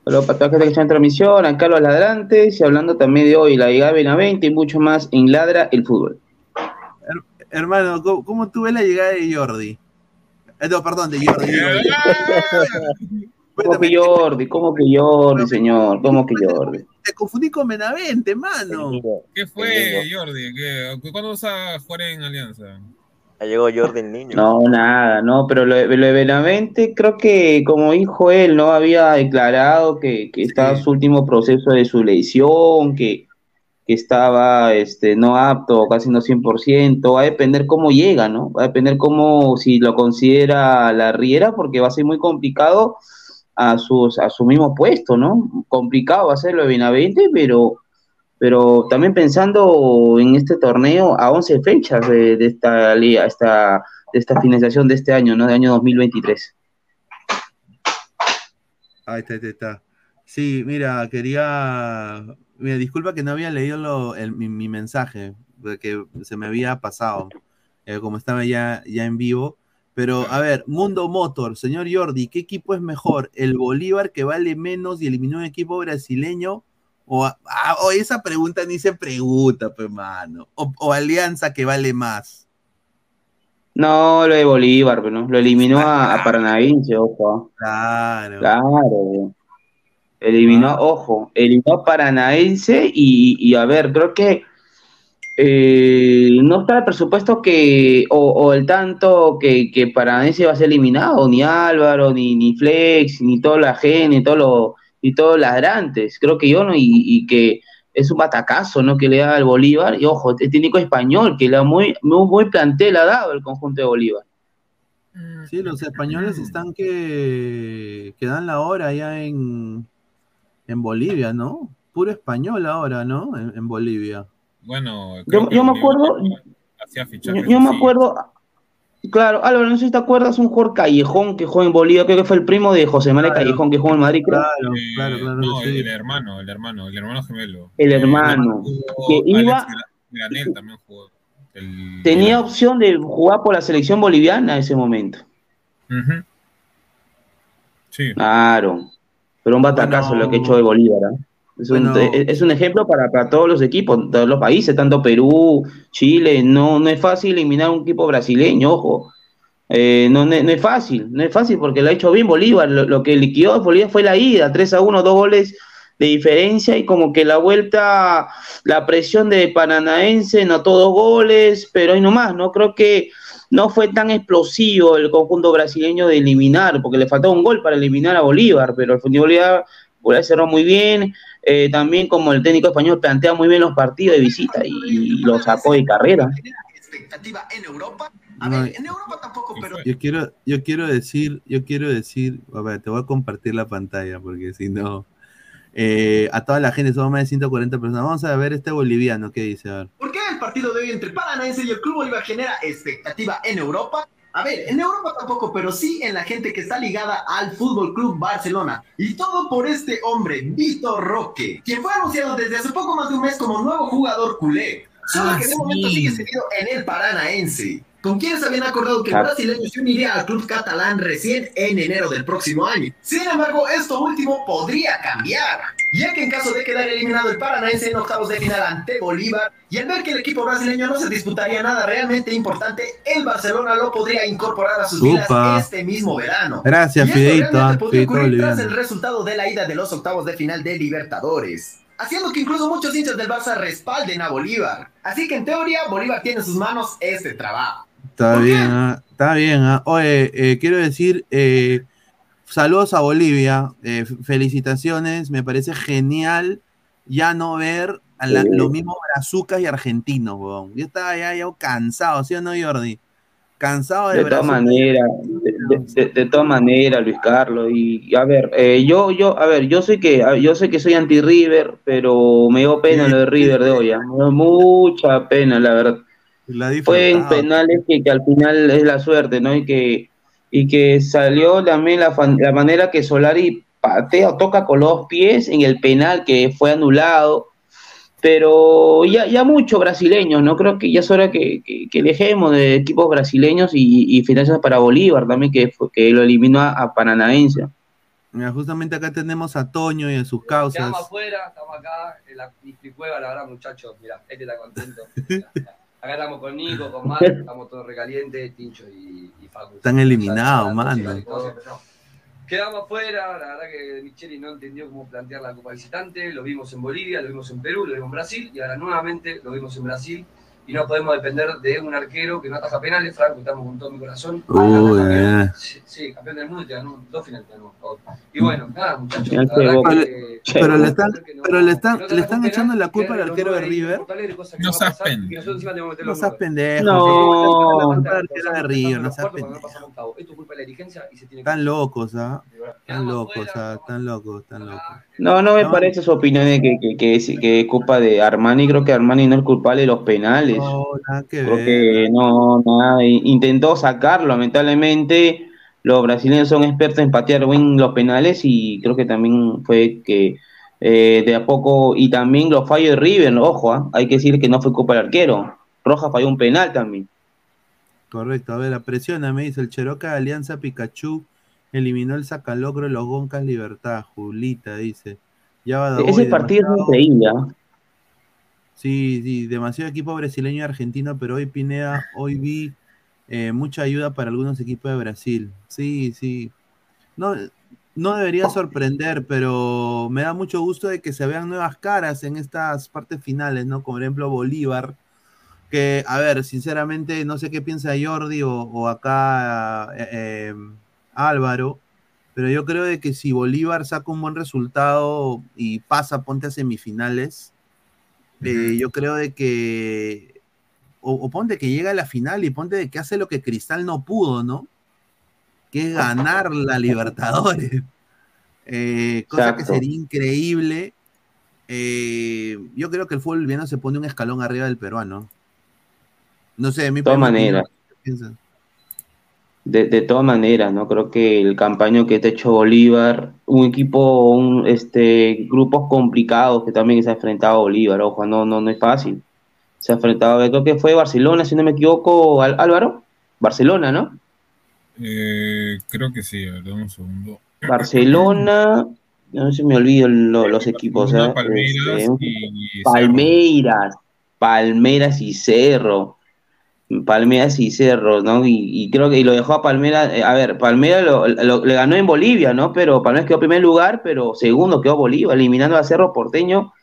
Saludos para toda la gente que está en transmisión, a Carlos Ladrantes y hablando también de hoy, la Liga Benavente y mucho más en Ladra el Fútbol. Hermano, ¿cómo, cómo tú ves la llegada de Jordi? Eh, no, perdón, de Jordi. ¿Cómo que Jordi? ¿Cómo que Jordi, señor? ¿Cómo que Jordi? Te confundí con Benavente, mano. ¿Qué fue, Jordi? ¿Qué, ¿Cuándo vas a jugar en Alianza? Ya llegó Jordi el niño. No, nada, no, pero lo, de- lo de Benavente creo que como dijo él, no había declarado que, que estaba su último proceso de su lesión, que, que estaba este, no apto, casi no 100%, va a depender cómo llega, ¿no? Va a depender cómo, si lo considera la Riera, porque va a ser muy complicado a, sus, a su mismo puesto, ¿no? Complicado va a ser lo de Benavente, pero pero también pensando en este torneo a 11 fechas de, de esta liga, esta, de esta finalización de este año, ¿no? De año 2023. Ahí está, ahí está, ahí está. Sí, mira, quería. Mira, disculpa que no había leído lo- el- mi, mi mensaje, porque se me había pasado, eh, como estaba ya, ya en vivo. Pero, a ver, Mundo Motor, señor Jordi, ¿qué equipo es mejor? ¿El Bolívar que vale menos y eliminó un equipo brasileño? O, a- ah, o esa pregunta ni se pregunta, pues, mano. O, o Alianza que vale más. No, lo de Bolívar, pero ¿no? Lo eliminó a, a Paranaense, ojo. Claro. Claro. Eliminó, Ah. ojo, eliminó a Paranaense y, y a ver, creo que eh, no está el presupuesto que, o, o el tanto que, que Paranaense va a ser eliminado, ni Álvaro, ni, ni Flex, ni toda la gente, ni todos los, ni todos los ladrantes, creo que yo, ¿no? Y, y que es un batacazo, ¿no? Que le da al Bolívar, y ojo, es técnico español, que le da muy, muy, muy plantel ha dado el conjunto de Bolívar. Sí, los españoles están que, que dan la hora ya en, en Bolivia, ¿no? Puro español ahora, ¿no? En, en Bolivia. Bueno, Yo, me acuerdo, Hacía fichajes yo me acuerdo, claro, Álvaro, no sé si te acuerdas, un jugador Callejón que juega en Bolivia, creo que fue el primo de José María Claro. Callejón que juega en Madrid, creo. Claro, claro, claro. No, sí. el hermano, el hermano, el hermano gemelo. El hermano, que Jugó iba, Alex Gra- Granel también jugó. El- tenía opción de jugar por la selección boliviana en ese momento. Sí. Claro, pero un batacazo lo que hecho de Bolívar. ¿ah? Es, un, Bueno. es- es un ejemplo para, para todos los equipos, todos los países, tanto Perú, Chile. No, no es fácil eliminar un equipo brasileño, ojo. Eh, no, no, no es fácil, no es fácil porque lo ha hecho bien Bolívar. Lo, lo que liquidó a Bolívar fue la ida, 3 a 1, dos goles de diferencia y como que la vuelta, la presión de Paranaense, notó dos goles, pero ahí nomás, ¿no? Creo que no fue tan explosivo el conjunto brasileño de eliminar, porque le faltaba un gol para eliminar a Bolívar, pero el Bolívar Uruguay cerró muy bien, eh, también como el técnico español plantea muy bien los partidos de visita y, y lo sacó de carrera. expectativa en Europa. A No, ver, en Europa tampoco, pero Yo quiero, yo quiero decir, yo quiero decir, a ver, te voy a compartir la pantalla porque si no, eh, a toda la gente, somos más de 140 personas. Vamos a ver este boliviano, ¿qué dice? A ver. ¿Por qué el partido de hoy entre Paranaense y el Club Bolívar genera expectativa en Europa? A ver, en Europa tampoco, pero sí en la gente que está ligada al Fútbol Club Barcelona. Y todo por este hombre, Vitor Roque, quien fue anunciado desde hace poco más de un mes como nuevo jugador culé. Solo Ah, que de sí. momento sigue seguido en el Paranaense. ¿Con quienes habían acordado que el brasileño se uniría al club catalán recién en enero del próximo año? Sin embargo, esto último podría cambiar, ya que en caso de quedar eliminado el Paranaense en octavos de final ante Bolívar, y al ver que el equipo brasileño no se disputaría nada realmente importante, el Barcelona lo podría incorporar a sus filas este mismo verano. Gracias, Y esto Fideito, realmente podría Fideito ocurrir tras el resultado de la ida de los octavos de final de Libertadores. Haciendo que incluso muchos hinchas del Barça respalden a Bolívar. Así que en teoría, Bolívar tiene en sus manos este trabajo. Está bien, ah, está bien. ah. Oye, eh, quiero decir, eh, saludos a Bolivia, eh, felicitaciones, me parece genial ya no ver a la- los mismos brazucas y argentinos, weón. Yo estaba ya, ya cansado, ¿sí o no, Jordi? Cansado de, De todas maneras, de, de- de todas maneras, Luis Carlos. Y, y a ver, eh, yo, yo, a ver, yo sé que, yo sé que soy anti River, pero me dio pena lo de River de hoy. ah. Me dio mucha pena, la verdad. La Fue en penales que, que al final es la suerte, ¿no? Y que, y que salió también la, fan- la manera que Solari patea o toca con los pies en el penal que fue anulado. Pero ya, ya muchos brasileños, ¿no? Creo que ya es hora que, que, que dejemos de equipos brasileños y, y financias para Bolívar también, que, que lo eliminó a, a Paranaense. Mira, justamente acá tenemos a Toño y a sus causas. Quedamos afuera, estamos acá en la cueva, la verdad, muchachos. Mira, este está contento. Acá estamos con Nico, con Mar, estamos todos recalientes, Tincho y, y Facu. Están eliminados, mano. Quedamos afuera, la verdad que Micheli no entendió cómo plantear la Copa Visitante, lo vimos en Bolivia, lo vimos en Perú, lo vimos en Brasil y ahora nuevamente lo vimos en Brasil y no podemos depender de un arquero que no ataja penales, Franco, estamos con todo mi corazón. Uy, eh. Sí, sí, campeón del mundo y te ganó dos finales. Y bueno, nada, muchachos. La verdad que- Pero le están, pero le están, no le están echando la culpa al arquero de River. No seas pendejo. No seas pendejo. No. arquero de River, no seas pendejo. pasamos octavo. Esto es culpa de la dirigencia y se tiene que Están locos, ¿ah? Están locos, ¿ah? Están locos, están locos. No, no me No. parece su opinión de que, que, que, es- que es culpa de Armani. Creo que Armani no es culpable de los penales. No, nada que Creo ver. que no, nada. Intentó sacarlo, lamentablemente. Los brasileños son expertos en patear bien los penales y creo que también fue que eh, de a poco. Y también los fallos de River, ojo, ¿ah? hay que decir que no fue culpa del arquero. Roja falló un penal también. Correcto, a ver, apresiona, me dice el Cheroca Alianza Pikachu eliminó el sacalocro de los Goncas Libertad, Julita dice. Ya va Ese partido es demasiado- increíble. ¿ah? Sí, sí, demasiado equipo brasileño y argentino, pero hoy Pineda, hoy vi eh, mucha ayuda para algunos equipos de Brasil. Sí, sí. No, no debería sorprender, pero me da mucho gusto de que se vean nuevas caras en estas partes finales, ¿no? Como por ejemplo Bolívar, que, a ver, sinceramente, no sé qué piensa Jordi o, o acá eh, eh, Álvaro, pero yo creo de que si Bolívar saca un buen resultado y pasa, ponte a semifinales, eh, yo creo de que, o, o ponte que llega a la final y ponte de que hace lo que Cristal no pudo, ¿no? Que es ganar la Libertadores. Eh, cosa que sería increíble. Eh, yo creo que el fútbol boliviano se pone un escalón arriba del peruano. No sé, mi De todas mi opinión, maneras. ¿qué piensas? De, de todas maneras, ¿no? Creo que el campaño que te ha hecho Bolívar, un equipo, un, este, grupos complicados que también se ha enfrentado a Bolívar, ojo, no, no, no es fácil. Se ha enfrentado, creo que fue Barcelona, si no me equivoco, Al- Álvaro. Barcelona, ¿no? Eh, creo que sí, a ver, dame un segundo. Barcelona, no se me olvido lo- los equipos. Barcelona, ¿eh? Palmeiras Este, y Palmeiras, Palmeiras y Cerro. Palmeiras y Cerro, ¿no? Y, y creo que y lo dejó a Palmeiras, eh, a ver, Palmeiras lo, le ganó en Bolivia, ¿no? Pero Palmeiras quedó primer lugar, pero segundo quedó Bolívar, eliminando a Cerro Porteño,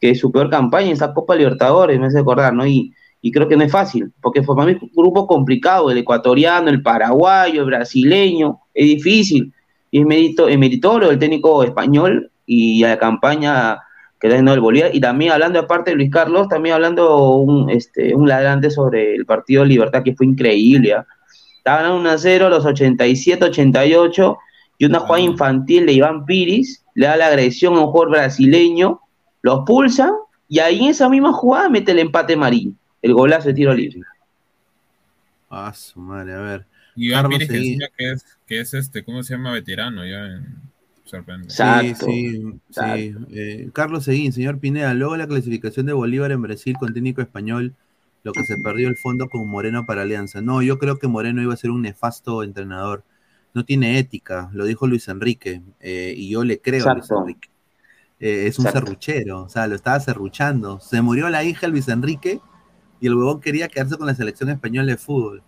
que es su peor campaña en esa Copa Libertadores, me hace acordar, ¿no? Y, y creo que no es fácil, porque fue un grupo complicado, el ecuatoriano, el paraguayo, el brasileño, es difícil. Y es, merito, es meritorio el técnico español y la campaña que está haciendo el Bolívar. Y también hablando, aparte de Luis Carlos, también hablando un, este, un ladrante sobre el partido de Libertad, que fue increíble. ¿ah? Estaban 1 a 0 los 87, 88, y una jugada infantil de Iván Piris le da la agresión a un jugador brasileño, los pulsa, y ahí en esa misma jugada mete el empate Marín, el golazo de tiro libre. Ah, su madre, a ver. Y Iván Carlos Pires que encima que es, que es este, ¿cómo se llama? Veterano ya en sorprende. Sí, sí, sí. Eh, Carlos Seguín, señor Pineda, luego la clasificación de Bolívar en Brasil con técnico español, lo que se perdió el fondo con Moreno para Alianza. No, yo creo que Moreno iba a ser un nefasto entrenador. No tiene ética, lo dijo Luis Enrique, eh, y yo le creo a Luis Exacto. Enrique. Eh, es un Exacto. serruchero, o sea, lo estaba serruchando. Se murió la hija de Luis Enrique y el huevón quería quedarse con la selección española de fútbol.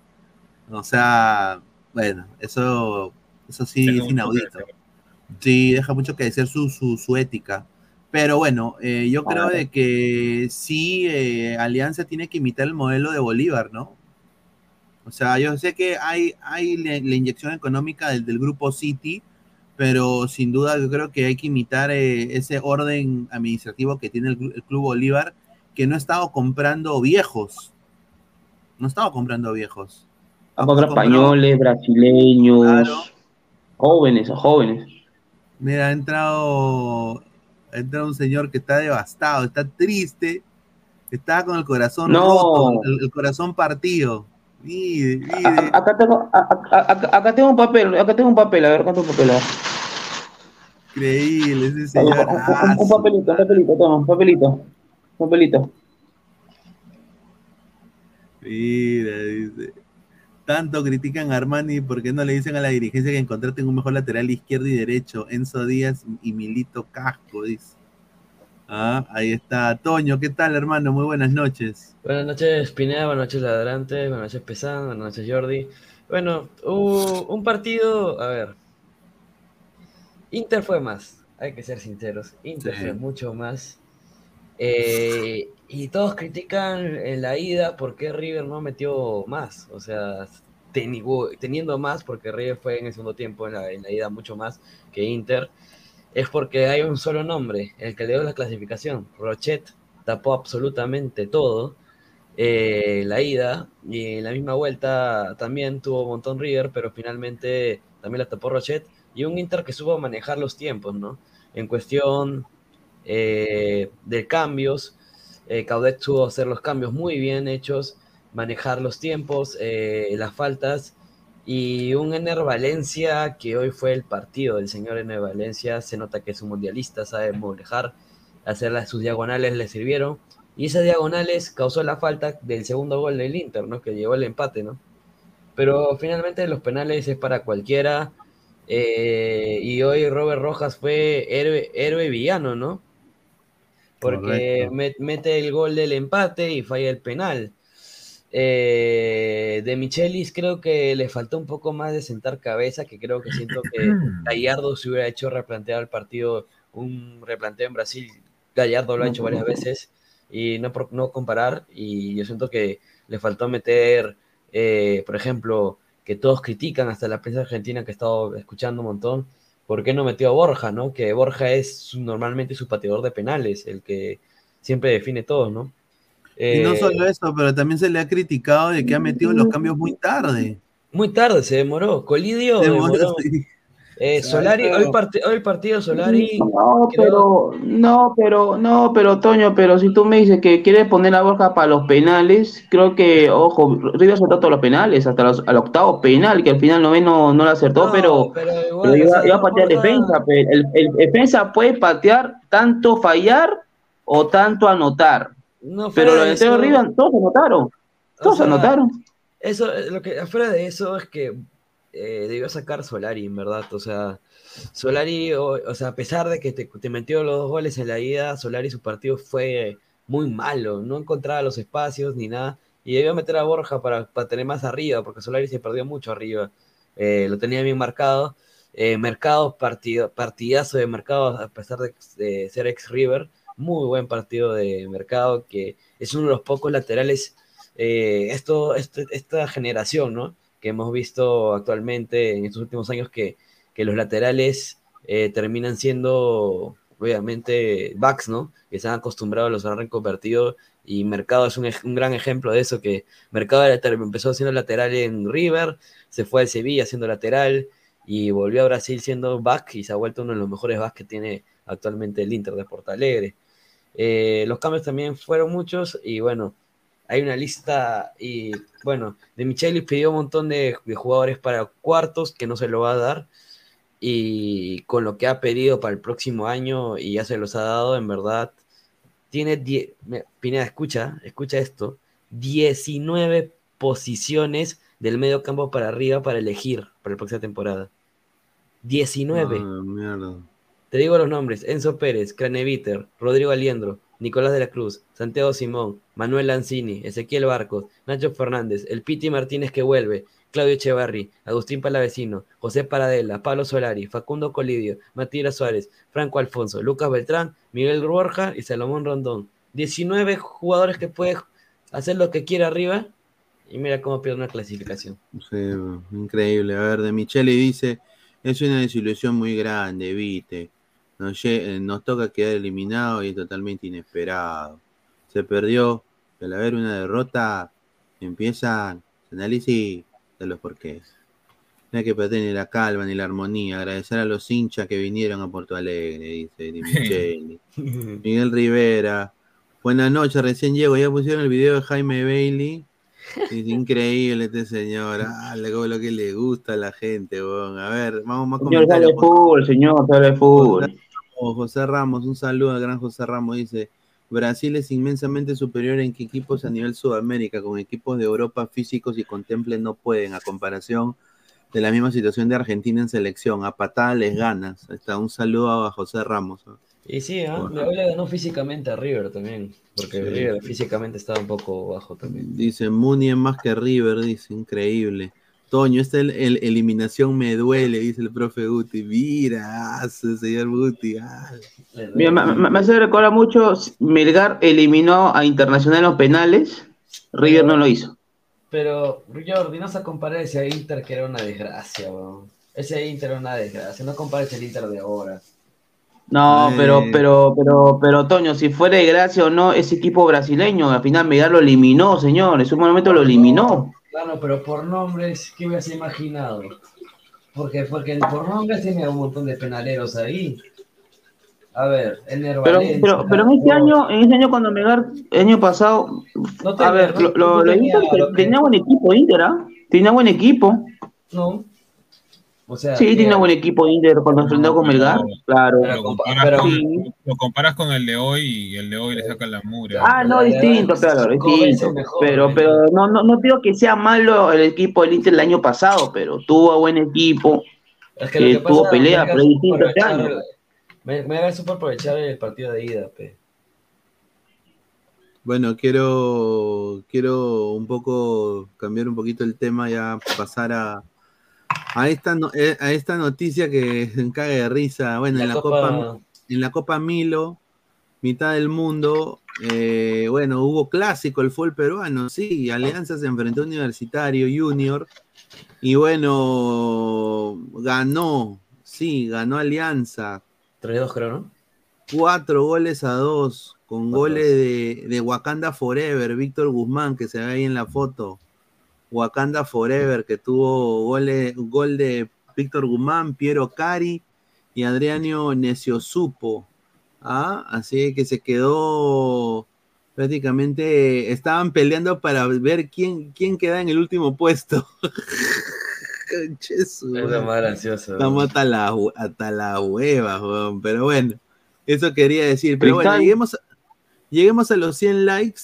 O sea, bueno, eso, eso sí es inaudito. Sí, deja mucho que decir su, su, su ética. Pero bueno, eh, yo creo de que sí, eh, Alianza tiene que imitar el modelo de Bolívar, ¿no? O sea, yo sé que hay, hay la, la inyección económica del, del grupo City, pero sin duda yo creo que hay que imitar eh, ese orden administrativo que tiene el, el Club Bolívar, que no ha estado comprando viejos. No ha estado comprando viejos. A contra españoles, brasileños, Claro. jóvenes, a jóvenes. Mira, ha entrado, ha entrado un señor que está devastado, está triste, está con el corazón No. roto, el, el corazón partido. Mire, mire. A- Acá tengo, a- a- acá, acá tengo un papel, acá tengo un papel, a ver, un papel. Increíble ese señor. un- Ah, un papelito, un papelito, toma, un papelito, un papelito. Mira, dice. Tanto critican a Armani porque no le dicen a la dirigencia que contraten un mejor lateral izquierdo y derecho. Enzo Díaz y Milito Casco, dice. Ah, ahí está. Toño, ¿qué tal, hermano? Muy buenas noches. Buenas noches, Pineda, buenas noches, Ladrante, buenas noches, Pesán, buenas noches, Jordi. Bueno, hubo un partido, a ver. Inter fue más, hay que ser sinceros. Inter Sí. fue mucho más. Eh, y todos critican en la ida por qué River no metió más. O sea, teni- teniendo más, porque River fue en el segundo tiempo, en la, en la ida mucho más que Inter, es porque hay un solo nombre, el que le dio la clasificación. Rochet tapó absolutamente todo. eh, la ida y en la misma vuelta también tuvo un montón River, pero finalmente también la tapó Rochet y un Inter que supo manejar los tiempos, ¿no? En cuestión eh, de cambios, eh, Caudet supo hacer los cambios muy bien hechos, manejar los tiempos, eh, las faltas y un Ener Valencia que hoy fue el partido del señor Ener Valencia, se nota que es un mundialista, sabe manejar, hacer las, sus diagonales le sirvieron y esas diagonales causó la falta del segundo gol del Inter, ¿no? Que llevó el empate, ¿no? Pero finalmente los penales es para cualquiera. eh, y hoy Robert Rojas fue héroe, héroe villano, ¿no? Porque met- mete el gol del empate y falla el penal. Eh, de Michelis creo que le faltó un poco más de sentar cabeza, que creo que siento que Gallardo se hubiera hecho replantear el partido, un replanteo en Brasil. Gallardo lo ha hecho varias veces y no, no comparar. Y yo siento que le faltó meter, eh, por ejemplo, que todos critican, hasta la prensa argentina que he estado escuchando un montón, ¿por qué no metió a Borja, no? Que Borja es normalmente su pateador de penales, el que siempre define todo, ¿no? Y no Eh, solo eso, pero también se le ha criticado de que ha metido los cambios muy tarde. Muy tarde se demoró. Colidio Demoró, demoró. sí. Eh, Solari, hoy, parti- hoy el partido Solari. No, creo- pero, no, pero, no, pero Toño, pero si tú me dices que quieres poner la Borja para los penales, creo que, ojo, River acertó todos los penales, hasta los, al octavo penal, que al final noveno no lo acertó, pero, pero igual, pero o iba, a patear Borja- defensa, pero el, el defensa puede patear tanto fallar o tanto anotar. No, pero los de delanteros River todos anotaron, todos sea, anotaron. Eso, lo que afuera de eso es que eh, debió sacar Solari, en verdad. O sea, Solari, o, sea, a pesar de que te, metió los dos goles en la ida, Solari su partido fue muy malo, no encontraba los espacios ni nada. Y debió meter a Borja para, para tener más arriba, porque Solari se perdió mucho arriba. Eh, lo tenía bien marcado. Eh, Mercado, partido, partidazo de Mercado, a pesar de, ser ex River. Muy buen partido de Mercado, que es uno de los pocos laterales eh, esta generación, ¿no? Que hemos visto actualmente en estos últimos años que, que los laterales eh, terminan siendo obviamente, backs, ¿no? Que se han acostumbrado, los han reconvertido y Mercado es un, un gran ejemplo de eso, que Mercado empezó siendo lateral en River, se fue al Sevilla siendo lateral y volvió a Brasil siendo back y se ha vuelto uno de los mejores backs que tiene actualmente el Inter de Porto Alegre. Eh, los cambios también fueron muchos y bueno, hay una lista y bueno, de Michelis pidió un montón de, de jugadores para cuartos que no se lo va a dar y con lo que ha pedido para el próximo año y ya se los ha dado, en verdad, tiene 10, me- Pineda, escucha, escucha esto, 19 posiciones del medio campo para arriba para elegir para la próxima temporada. 19. Ah. Te digo los nombres: Enzo Pérez, Craneviter, Rodrigo Aliendro, Nicolás de la Cruz, Santiago Simón, Manuel Lanzini, Ezequiel Barcos, Nacho Fernández, El Piti Martínez que vuelve, Claudio Echevarri, Agustín Palavecino, José Paradela, Pablo Solari, Facundo Colidio, Matías Suárez, Franco Alfonso, Lucas Beltrán, Miguel Borja y Salomón Rondón. 19 jugadores que puede hacer lo que quiera arriba y mira cómo pierde una clasificación. Increíble. A ver, de Michele dice, es una desilusión muy grande, viste. Nos, eh, nos toca quedar eliminado y totalmente inesperado. Se perdió, y al haber una derrota, empiezan el análisis de los porqués. No hay que perder ni la calma ni la armonía. Agradecer a los hinchas que vinieron a Porto Alegre, dice Di Michele. Miguel Rivera. Buenas noches, recién llego. Ya pusieron el video de Jaime Bailey. Es increíble este señor. Ah, lo, que le gusta a la gente, weón. A ver, vamos más Señor, comentarios. fútbol, señor, sale de fútbol. José Ramos, un saludo al gran José Ramos. Dice: Brasil es inmensamente superior en que equipos a nivel Sudamérica, con equipos de Europa físicos y contemplen no pueden, a comparación de la misma situación de Argentina en selección. A patada les ganas. Está, un saludo a José Ramos. Y sí. Bueno. hoy le ganó físicamente a River también, porque Sí. River físicamente estaba un poco bajo también. Dice Muni es más que River, dice, increíble. Toño, esta el, el- eliminación me duele, dice el profe Guti. Mira, señor Guti. ah. Mira, me, hace recordar mucho, Melgar eliminó a Internacional en los penales, River no lo hizo. Pero, Jordi, no se compara ese Inter que era una desgracia, weón. Ese Inter era una desgracia, no compares el Inter de ahora. No, Eh. pero, pero, pero, pero, Toño, si fuera de gracia o no, ese equipo brasileño, al final Melgar lo eliminó, señor, en su momento lo eliminó. Claro, pero por nombres, ¿qué hubieras imaginado? Porque, porque por nombres tiene un montón de penaleros ahí. A ver, Ener Pero, Valencia, pero, pero en este año, en este año cuando Melgar, el año pasado, No te- a ver, no- lo, lo- no lo tenía Inter lo que- tenía buen equipo Inter, ¿ah? Tenía buen equipo. No. O sea, Sí, tenía buen equipo Inter cuando enfrentó con Melgar, claro. Lo comparas, pero- con, Sí. lo comparas con el de hoy y el de hoy le saca la mura. Ah, no, distinto, claro, distinto. Pero, pero no, no, no digo que sea malo el equipo del Inter el año pasado, pero tuvo buen equipo, Es que lo que que tuvo pasa, pelea, pero distinto este año. Me, me supo aprovechar el partido de ida, pe. Bueno, quiero, quiero un poco cambiar un poquito el tema, ya pasar a, a, esta, no- eh, a esta noticia que se caga de risa. Bueno, La en la Copa- Copa, en la Copa Milo, mitad del mundo, eh, bueno, hubo clásico, el fútbol peruano, sí, Alianza se enfrentó a Universitario Junior, y bueno, ganó, sí, ganó Alianza. 3-2 creo, ¿no? Cuatro goles a dos, con goles de, de Wakanda Forever, Víctor Guzmán, que se ve ahí en la foto. Wakanda Forever, que tuvo goles, gol de Víctor Guzmán, Piero Cari y Adriano Neciosupo. ¿ah? Así que se quedó prácticamente, estaban peleando para ver quién, quién queda en el último puesto. Es lo más gracioso. Estamos hasta la, hasta la hueva, weón. Pero bueno, eso quería decir. Pero bueno, lleguemos, a- lleguemos a los 100 likes.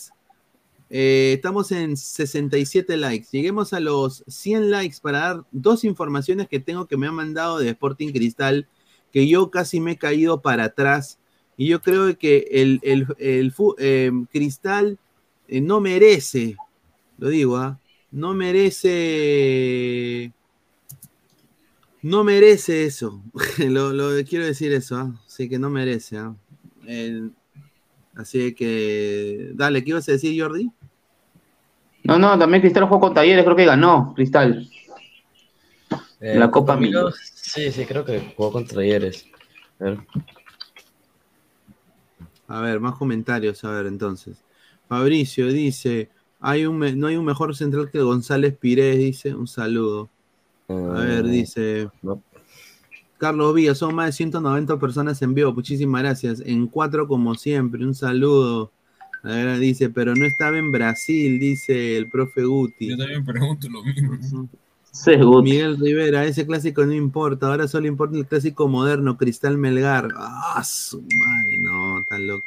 Eh, estamos en 67 likes. Lleguemos a los 100 likes para dar dos informaciones que tengo que me han mandado de Sporting Cristal, que yo casi me he caído para atrás. Y yo creo que el, el- el eh, Cristal eh, no merece, lo digo, ¿ah? no merece no merece eso. lo, quiero decir eso, ¿ah? Sí que no merece. ¿ah? El- así que, dale, ¿qué ibas a decir, Jordi? No, no, también Cristal jugó con Talleres, creo que ganó Cristal. Eh, la Copa Milo, Milo. Sí, sí, creo que jugó contra Talleres. A ver. A ver, más comentarios, a ver, entonces. Fabricio dice, hay un me- no hay un mejor central que González Pires, dice, un saludo. A ver, Eh, dice. Carlos Villa, son más de 190 personas en vivo, muchísimas gracias. En cuatro como siempre, un saludo. A ver, dice, pero no estaba en Brasil, dice el profe Guti. Yo también pregunto lo mismo. Miguel Rivera, ese clásico no importa, ahora solo importa el clásico moderno, Cristal Melgar. Ah, su madre, no, tan loco.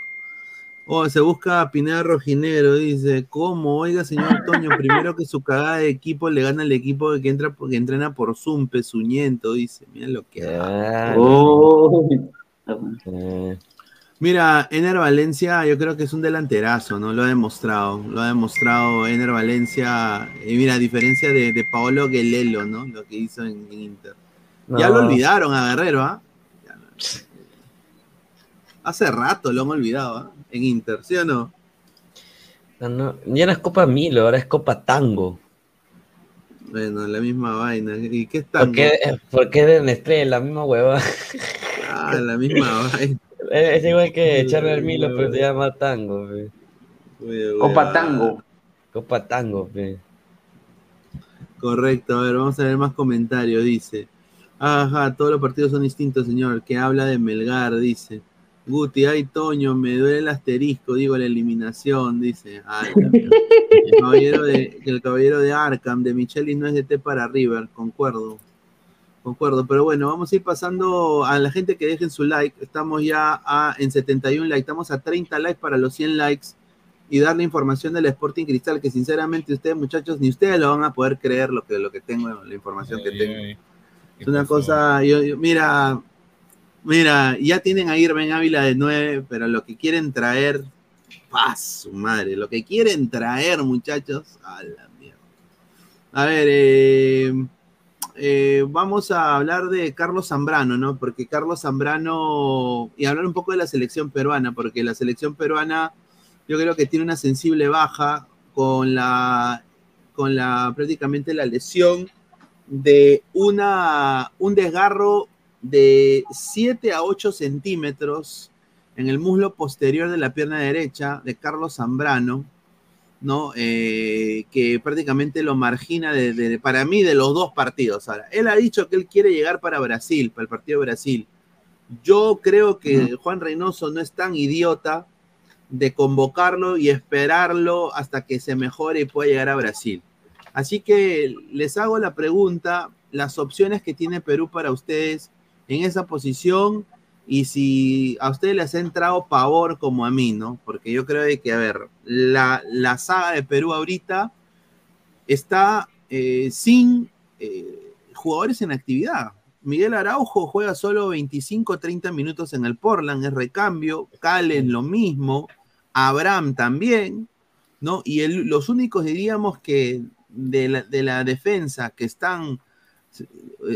Oh, se busca a Pineda Rojinero, dice, ¿cómo? Oiga, señor Toño, primero que su cagada de equipo le gana al equipo que entra que entrena por Zoom, pezuñento, dice, mira lo que Ah, Oh. Mira, Ener Valencia yo creo que es un delanterazo, ¿no? Lo ha demostrado, lo ha demostrado Ener Valencia, y mira, a diferencia de, de Paolo Guelelo, ¿no? Lo que hizo en, en Inter. Ya lo olvidaron a Guerrero, ¿ah? No. Hace rato lo han olvidado, ¿ah? En Inter, ¿sí o no? No, no, ya no es Copa Milo, ahora es Copa Tango. Bueno, la misma vaina. ¿Y qué es tango? ¿Por qué, por qué de Nestlé, la misma hueva? Ah, la misma vaina. Es igual que Charles Milo, pero se llama Tango. pe. Copa Tango. Copa Tango. Correcto, a ver, vamos a ver más comentarios, dice. Ajá, todos los partidos son distintos, señor. Que habla de Melgar, dice. Guti, ay, Toño, me duele el asterisco, digo, la eliminación, dice. Ay, el, caballero de, el caballero de Arkham, de Michelis, no es de T para River, concuerdo. Concuerdo, pero bueno, vamos a ir pasando a la gente que dejen su like. Estamos ya a, en 71 likes, estamos a 30 likes para los 100 likes y darle información del Sporting Cristal, que sinceramente ustedes, muchachos, ni ustedes lo van a poder creer lo que, lo que tengo, la información que tengo. Es una cosa, yo, yo- mira, mira, ya tienen a Irving Ávila de 9, pero lo que quieren traer, paz, su madre, lo que quieren traer, muchachos, a la mierda. A ver, eh, eh, vamos a hablar de Carlos Zambrano, ¿no? Porque Carlos Zambrano, y hablar un poco de la selección peruana, porque la selección peruana yo creo que tiene una sensible baja con la, con la prácticamente la lesión de una, un desgarro de 7 a 8 centímetros en el muslo posterior de la pierna derecha de Carlos Zambrano, ¿no? Eh, que prácticamente lo margina de, de- para mí de los dos partidos. Ahora, él ha dicho que él quiere llegar para Brasil, para el partido de Brasil. Yo creo que Juan Reynoso no es tan idiota de convocarlo y esperarlo hasta que se mejore y pueda llegar a Brasil. Así que les hago la pregunta, las opciones que tiene Perú para ustedes en esa posición y si a ustedes les ha entrado pavor como a mí, ¿no? Porque yo creo que, a ver, la, la saga de Perú ahorita está eh, sin eh, jugadores en actividad. Miguel Araujo juega solo 25, 30 minutos en el Portland, es recambio. Calen lo mismo. Abraham también, ¿no? Y los únicos, diríamos, que de la, de la defensa que están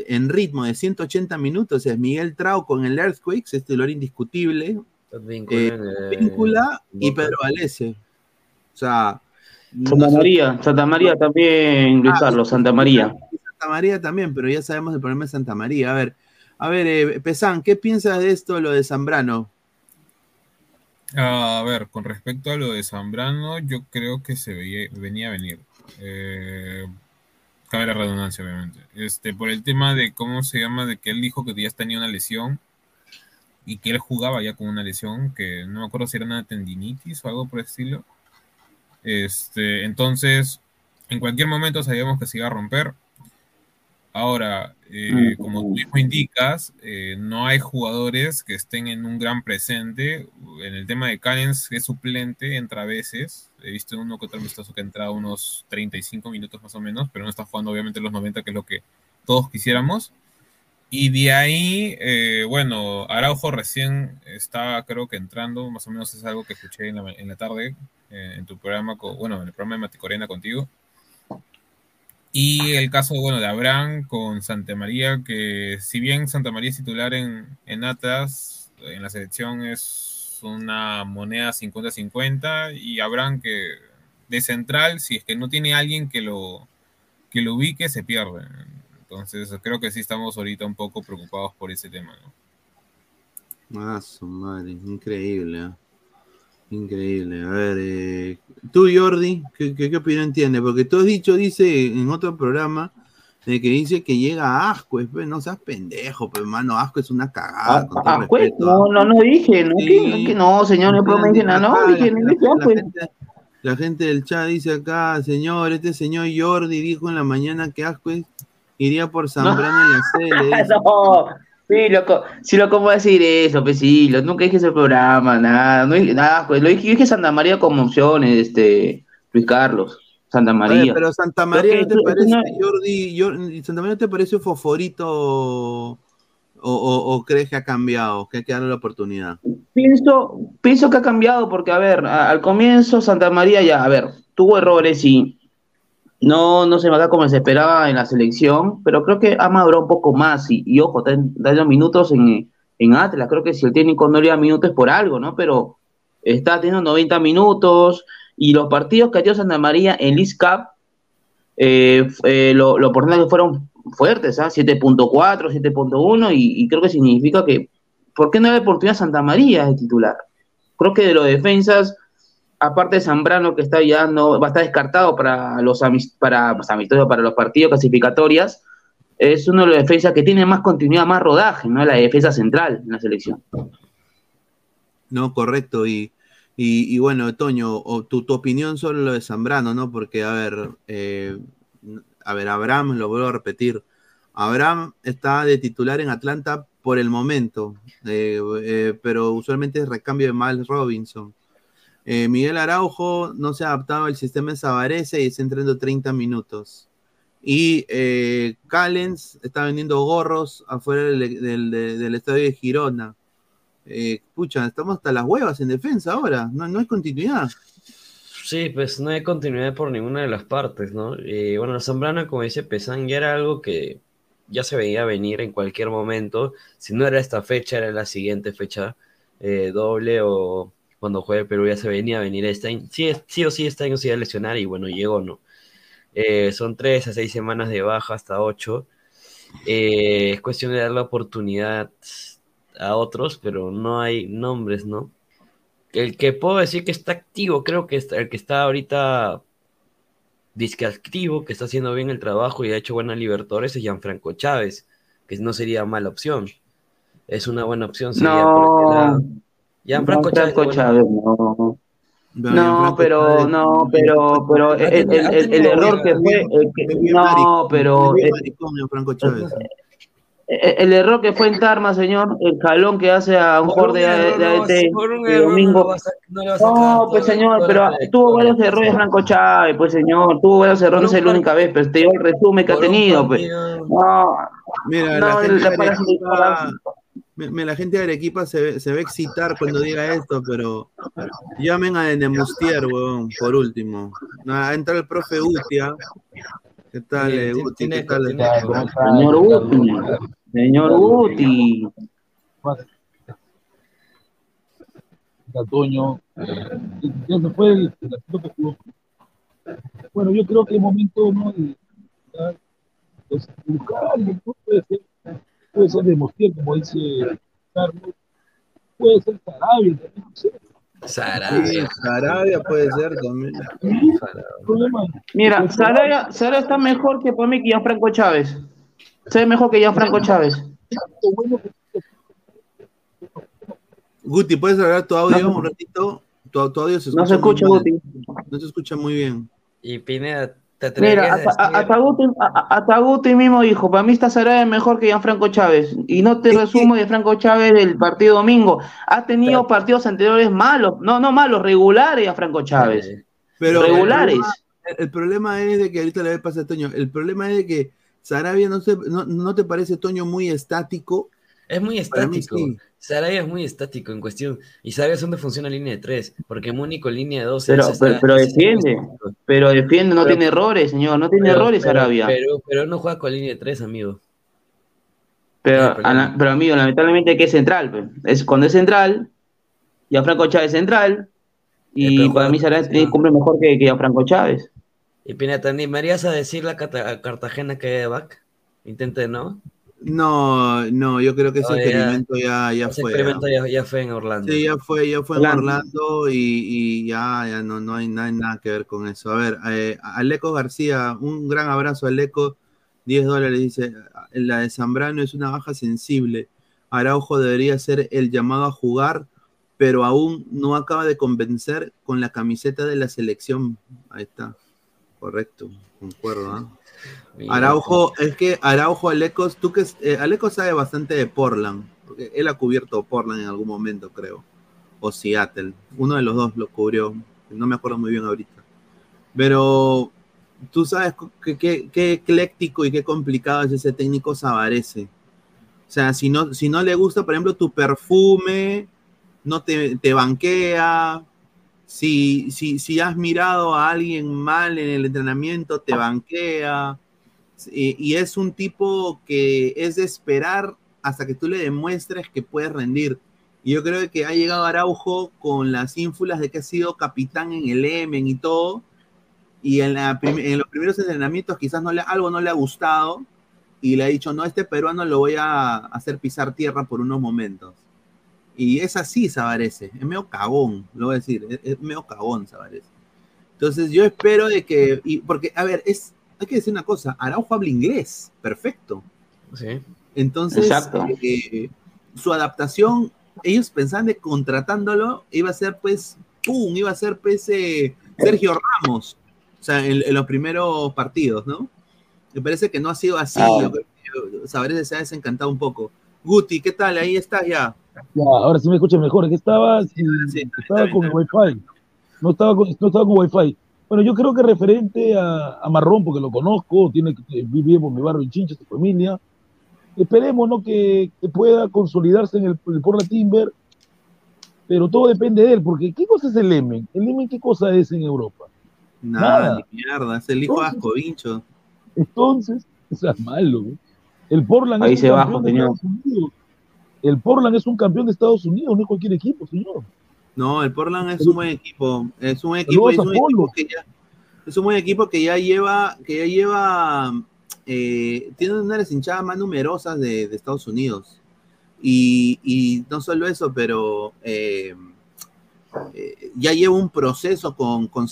en ritmo de 180 minutos es Miguel Trau con el Earthquakes, es titular indiscutible. Víncula, Eh, Víncula y. Pedro Valese. O sea, Santa no María, Santa María también, Luis Ah, Carlos, Santa María. Santa María también, pero ya sabemos el problema de Santa María. A ver, a ver, eh, Pesán, ¿qué piensas de esto, lo de Zambrano? A ver, con respecto a lo de Zambrano, yo creo que se veía- venía a venir. Eh, cabe la redundancia, obviamente. Este, por el tema de cómo se llama, de que él dijo que ya tenía una lesión y que él jugaba ya con una lesión, que no me acuerdo si era una tendinitis o algo por el estilo. Este, entonces, en cualquier momento sabíamos que se iba a romper. Ahora, eh, como tú mismo indicas, eh, no hay jugadores que estén en un gran presente. En el tema de Callens, que es suplente, entra a veces. He visto uno que otro amistoso que entra unos 35 minutos más o menos, pero no está jugando obviamente los 90, que es lo que todos quisiéramos. Y de ahí, eh, bueno, Araujo recién estaba, creo que entrando, más o menos es algo que escuché en la, en la tarde, eh, en tu programa, con- bueno, en el programa de Maticorena contigo. Y el caso, bueno, de Abraham con Santa María, que si bien Santa María es titular en, en Atlas, en la selección es una moneda 50-50, y Abraham que de central, si es que no tiene alguien que lo, que lo ubique, se pierde. Entonces creo que sí estamos ahorita un poco preocupados por ese tema, ¿no? Su madre, increíble. ¿ah? Increíble. A ver, eh, tú, Jordi, ¿qué, qué, qué opinión tienes? Porque tú has dicho, dice en otro programa, de que dice que llega Ascuez, pues no seas pendejo, pues hermano, Ascuez es una cagada. con todo respeto, no, no, no dije, no, Sí. que, no, que no, señor, no puedo mencionar, no, dije, no dije, pues. gente- La gente del chat dice acá, señor, este señor Jordi dijo en la mañana que Ascuez iría por Zambrano en la dice. no, sí, loco, sí, lo cómo decir eso, pues sí, lo- nunca dije ese programa, nada, no dije nada, pues lo dije, yo dije Santa María como opciones, este, Luis Carlos, Santa Oye, María. pero Santa María no te parece, no- Jordi, Jordi, Santa María no te parece un foforito o, o- o crees que ha cambiado, que hay que darle la oportunidad? Pienso, pienso que ha cambiado porque, a ver, a- al comienzo Santa María ya, a ver, tuvo errores y no, no se da como se esperaba en la selección, pero creo que ha madurado un poco más y, ojo, está dando minutos en, en Atlas, creo que si el técnico no le da minutos es por algo, ¿no? Pero está teniendo 90 minutos y los partidos que tenido Santa María en League Cup, eh, eh, lo, porcentajes fueron fuertes, ¿ah? 7.4, 7.1 y, y creo que significa que ¿por qué no le oportunidad Santa María de titular? Creo que de los defensas, aparte de Zambrano, que está ya no, va a estar descartado para los para, pues, amistosos, para los partidos clasificatorias, es uno de los defensas que tiene más continuidad, más rodaje, ¿no? La defensa central en la selección. No, correcto. Y, y, y bueno, Toño, o tu, tu opinión sobre lo de Zambrano, ¿no? Porque, a ver, eh, a ver, Abraham, lo vuelvo a repetir. Abraham está de titular en Atlanta por el momento, eh, eh, pero usualmente es recambio de Miles Robinson. Eh, Miguel Araujo no se ha adaptado al sistema de Sabarese y está entrando 30 minutos. Y eh, Callens está vendiendo gorros afuera del, del- estadio de Girona. Eh, pucha, estamos hasta las huevas en defensa ahora, no, no hay continuidad. Sí, pues no hay continuidad por ninguna de las partes, ¿no? Y bueno, Zambrano, como dice Pesán, ya era algo que ya se veía venir en cualquier momento. Si no era esta fecha, era la siguiente fecha eh, doble o cuando juegue Perú ya se venía a venir esta. Sí, sí o sí este año se iba a lesionar y bueno, llegó, ¿no? Eh, son tres a seis semanas de baja hasta ocho. Eh, es cuestión de dar la oportunidad a otros, pero no hay nombres, ¿no? El que puedo decir que está activo, creo que está- el que está ahorita disque activo, que está haciendo bien el trabajo y ha hecho buenas Libertadores es Gianfranco Chávez, que no sería mala opción. Es una buena opción. sería por No, Gianfranco Chávez. Franco bueno, Chávez, no. No, No, Gianfranco pero, no, pero, pero el, el- el- el error que fue, el que- no, pero Es bien el, Gianfranco error que fue en Tarma, señor, el jalón que hace a un jugador de, ADT de no domingo. no pues señor, pero tuvo varios errores Franco Chávez, pues señor, tuvo varios errores, no es la única vez, pero te digo el resumen que ha tenido, pues. No, Mira, no, la me- me- la gente de Arequipa se, ve- se va a excitar cuando diga esto, pero llamen a Enemustier, weón, por último. Ah, entra el profe Utia. ¿Qué tal, Sí, eh, Uti? ¿Qué tal? ¿Cómo está? Señor Guti, señor fue el, el que jugó. Bueno, yo creo que el momento no de buscar a alguien, ¿no? Puede ser, puede ser de Mostier, como dice Carlos, puede ser Sarabia también, no sé. Sí, Sarabia. Sarabia puede ser también. Mira, Sarabia, Sarabia está mejor que para mí que Gianfranco Chávez. Se ve mejor que Gianfranco Chávez. Guti, ¿puedes hablar tu audio No. un ratito? Tu, tu audio se escucha No se escucha. Guti. No se escucha muy bien. Y Pineda, te Mira, atreverías a hasta, decir- hasta Guti, a- hasta Guti mismo dijo, para mí está Sarabia mejor que Gianfranco Chávez. Y no te resumo de Franco Chávez del partido domingo. Ha tenido partidos anteriores malos, no, no malos, regulares a Franco Chávez. Pero regulares. El problema, el problema es de que ahorita le voy a pasar a Toño. El problema es de que Sarabia no, se, no, no te parece Toño muy estático. Es muy Para mí estático. sí. Sarabia es muy estático en cuestión. Y Sarabia es donde funciona línea de 3. Porque Mónico en línea de 2. Pero, pero, pero defiende, pero defiende, no Pero- tiene errores, señor, no tiene errores Sarabia. Pero, pero no juega con línea de 3, amigo. Pero, pero amigo, lamentablemente que es central, pues. es cuando es central, Gianfranco Chávez es central, y para mí Sarabia cumple mejor que, que Gianfranco Chávez. Y Pineda, ¿te animarías a decir la Cata- a Cartagena que hay de back? Intente, ¿no? No, no, yo creo que ese experimento ya, ya Ese fue. experimento ya, ya fue en Orlando. Sí, ya fue, ya fue en Orlando. Y, y ya, ya no, no, hay, no hay nada que ver con eso. A ver, eh, Aleco García, un gran abrazo, Aleco, 10 dólares, dice, la de Zambrano es una baja sensible. Araujo debería ser el llamado a jugar, pero aún no acaba de convencer con la camiseta de la selección. Ahí está, correcto, concuerdo. ¿ah? Araujo, es que Araujo, Alecos, tú que eh, Aleco sabe bastante de Portland, porque él ha cubierto Portland en algún momento, creo, o Seattle, uno de los dos lo cubrió, no me acuerdo muy bien ahorita. Pero tú sabes qué ecléctico y qué complicado es ese técnico Sabarese. O sea, si no, si no le gusta, por ejemplo, tu perfume, no te, te banquea. Si, si, si has mirado a alguien mal en el entrenamiento, te banquea. Y, y es un tipo que es de esperar hasta que tú le demuestres que puedes rendir. Y yo creo que ha llegado Araujo con las ínfulas de que ha sido capitán en el Emen y todo. Y en, los primeros entrenamientos quizás no le, algo no le ha gustado. Y le ha dicho, no, este peruano lo voy a hacer pisar tierra por unos momentos. Y es así, Sabarese. Es medio cagón, lo voy a decir. Es, medio cagón, Sabarese. Entonces yo espero de que, porque, a ver, es, hay que decir una cosa, Araujo habla inglés, perfecto. Sí. Entonces, eh, su adaptación, ellos pensaban de contratándolo, iba a ser pues, ¡pum! Iba a ser pues eh, Sergio Ramos, o sea, en, en los primeros partidos, ¿no? Me parece que no ha sido así, Ah. se ha desencantado un poco. Guti, ¿qué tal? Ahí estás ya. Ya, ahora sí me escucha mejor. Que estaba, estaba con Wi-Fi. No estaba con, no estaba con Wi-Fi. Bueno, yo creo que referente a, a Marrón, porque lo conozco, tiene que vive por mi barrio en Chincha, su familia. Esperemos ¿no? que, que pueda consolidarse en el, el Portland Timber, pero todo depende de él, porque ¿qué cosa es el Emen? ¿El Emen qué cosa es en Europa? Nada, Nada. ni mierda, es el hijo de Ascovincho. Entonces, o sea, malo. El Portland Ahí es se un baja, campeón de señor. Estados Unidos. El Portland es un campeón de Estados Unidos, no es cualquier equipo, señor. No, el Portland es un buen equipo. Es un equipo, es un equipo que ya, es un buen equipo que ya lleva, que ya lleva, eh, tiene una de las hinchadas más numerosas de, de Estados Unidos. Y, y no solo eso, pero eh, eh, ya lleva un proceso con, con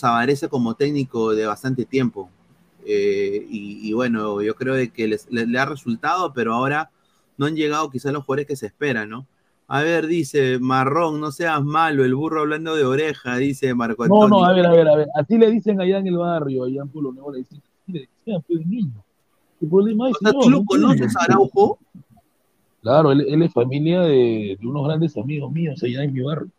como técnico de bastante tiempo. Y, y bueno, yo creo de que les- le, le ha resultado, pero ahora no han llegado quizás los jugadores que se esperan, ¿no? A ver, dice Marrón, no seas malo, el burro hablando de oreja, dice Marco No, Antonio. no, a ver, a ver, a ver. Así le dicen allá en el barrio, allá en Pueblo Nuevo, le dicen, así le decían, pues, niño. ¿Qué problema hay, O sea, señor? ¿tú lo No conoces, Araujo? Claro, él, él es familia de, de unos grandes amigos míos allá en mi barrio.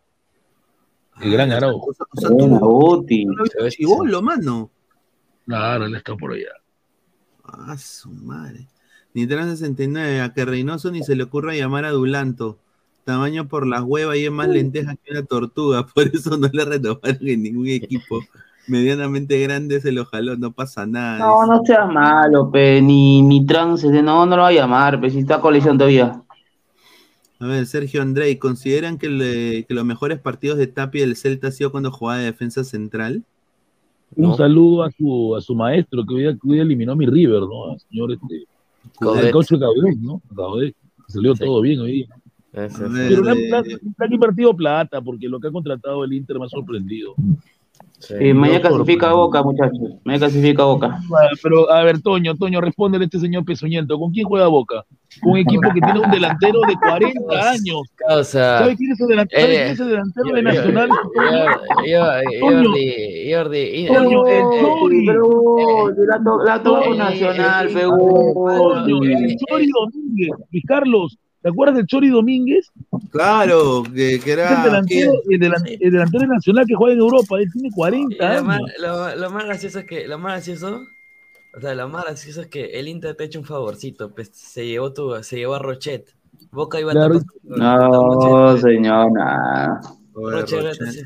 El gran Araujo. O sea, tú, Buena, Guti. tú lo chibolo, mano. Claro, él está por allá. Ah, su madre. Nitran 69, a que Reynoso ni se le ocurra llamar a Dulanto. Tamaño por las huevas y es más lenteja que una tortuga, por eso no le renovaron en ningún equipo. Medianamente grande se lo jaló, no pasa nada. No, no seas malo, pe, ni, ni trance, no, no lo va a llamar, pe, si está colección todavía. A ver, Sergio Andrei, ¿consideran que, le- que los mejores partidos de Tapia del Celta ha sido cuando jugaba de defensa central? Un saludo a su, a su maestro que hoy, hoy eliminó a mi River, ¿no? Al señor este, al coche Caudet, ¿no? Salió todo bien hoy día. Ese, ver, Pero le han, eh, han- invertido plata porque lo que ha contratado el Inter me ha sorprendido. Eh, mañana clasifica a Boca, muchachos. Mañana clasifica a Boca. Bueno, Pero, a ver, Toño, Toño, respóndele a este señor pezuñento. ¿Con quién juega Boca? Con un equipo que tiene un delantero de 40 años. Causa. ¿Sabe quién es el delantero, ¿sabe Eh, es el delantero yo- de Nacional? Jordi, Jordi, y- Toño, el Chori. Pero la, tuvo con Nacional, Toño, el Chori Domínguez. Luis Carlos, ¿te acuerdas del Chori Domínguez? Claro, que, que Es el era. delantero, el, delan- el delantero de Nacional que juega en Europa. Él tiene y 40 lo, más, años. lo, lo más gracioso es que, lo más gracioso, o sea, lo más gracioso es que el Inter te ha hecho un favorcito, pues se llevó tu, se llevó a Rochet. Boca iba a Claro. tapar- No, señor, nada. Rochet, Rochet.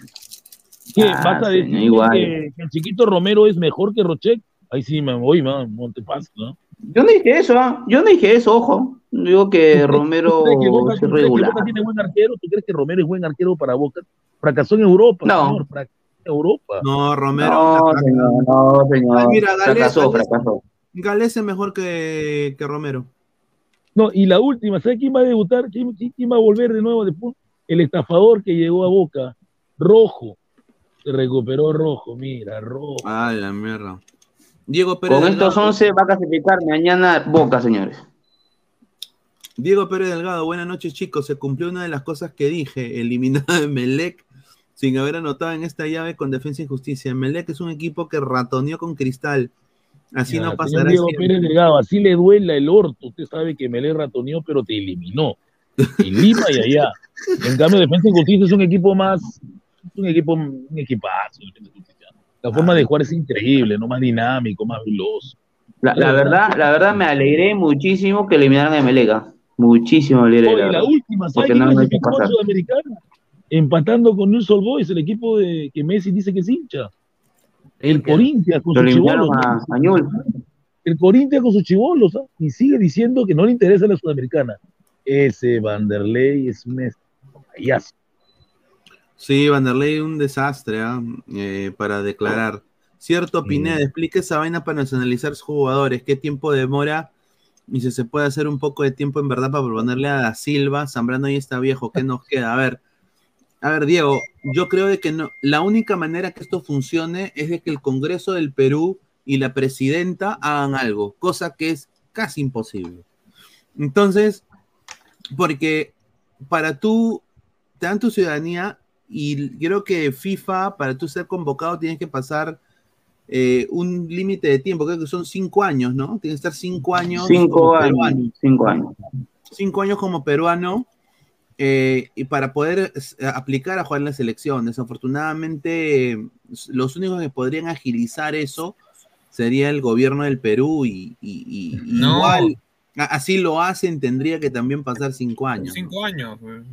¿Qué? Ah, ¿Vas a señor, decir igual. que, que el chiquito Romero es mejor que Rochet? Ahí sí me voy, man, Montepaz, ¿no? Yo no dije eso, ¿ah? Yo no dije eso, ojo. Digo que Romero ¿Tú crees que Boca, es tú crees que irregular. Boca tiene buen arquero? ¿Tú crees que Romero es buen arquero para Boca? Fracasó en Europa, No. señor, fracasó en Europa. No, Romero. No, señor, no, señor. Ay, mira, Gales, fracasó, Gales- fracasó. Gales es mejor que, que Romero. No, y la última, ¿sabes quién va a debutar? ¿Quién, quién- quién va a volver de nuevo después? El estafador que llegó a Boca, Rojo. Se recuperó Rojo, mira, Rojo. Ay, la mierda. Diego Pérez Con estos Delgado. 11 va a clasificar mañana Boca, señores. Diego Pérez Delgado, buenas noches chicos. Se cumplió una de las cosas que dije, eliminado de Melec sin haber anotado en esta llave con Defensa y Justicia. Melec es un equipo que ratoneó con Cristal. Así Ya, no pasará Diego siempre. Pérez Delgado, así le duela el orto. Usted sabe que Melé ratoneó, pero te eliminó. En Lima y allá. En cambio, Defensa y Justicia es un equipo más, un equipo, un equipazo. La forma de jugar es increíble, ¿no? Más dinámico, más veloz. La, la verdad, la verdad me alegré muchísimo que eliminaran a Melega. Muchísimo me alegré. Oye, la la última, ¿sabes no me. Sudamericana? Empatando con News Old Boys, el equipo de que Messi dice que es hincha. El Corinthians con sus chibolos. a, ¿no? a. El Corinthians con sus chibolos, ¿ah? Y sigue diciendo que no le interesa la Sudamericana. Ese Vanderlei es un payaso. Sí, Vanderlei un desastre ¿ah? Eh, para declarar. Cierto, Pineda, explique esa vaina para nacionalizar sus jugadores. ¿Qué tiempo demora? Y si se puede hacer un poco de tiempo en verdad para proponerle a Da Silva. Zambrano ya está viejo. ¿Qué nos queda? A ver, a ver, Diego, yo creo de que no, la única manera que esto funcione es de que el Congreso del Perú y la presidenta hagan algo, cosa que es casi imposible. Entonces, porque para tú, te dan tu ciudadanía y creo que FIFA, para tú ser convocado, tienes que pasar eh, un límite de tiempo, creo que son cinco años, ¿no? Tienes que estar cinco años Cinco como años. peruano. Cinco años. Cinco años como peruano eh, y para poder aplicar a jugar en la selección. Desafortunadamente, los únicos que podrían agilizar eso sería el gobierno del Perú y, y- y- y No. igual, así lo hacen, tendría que también pasar cinco años. Cinco años. pues.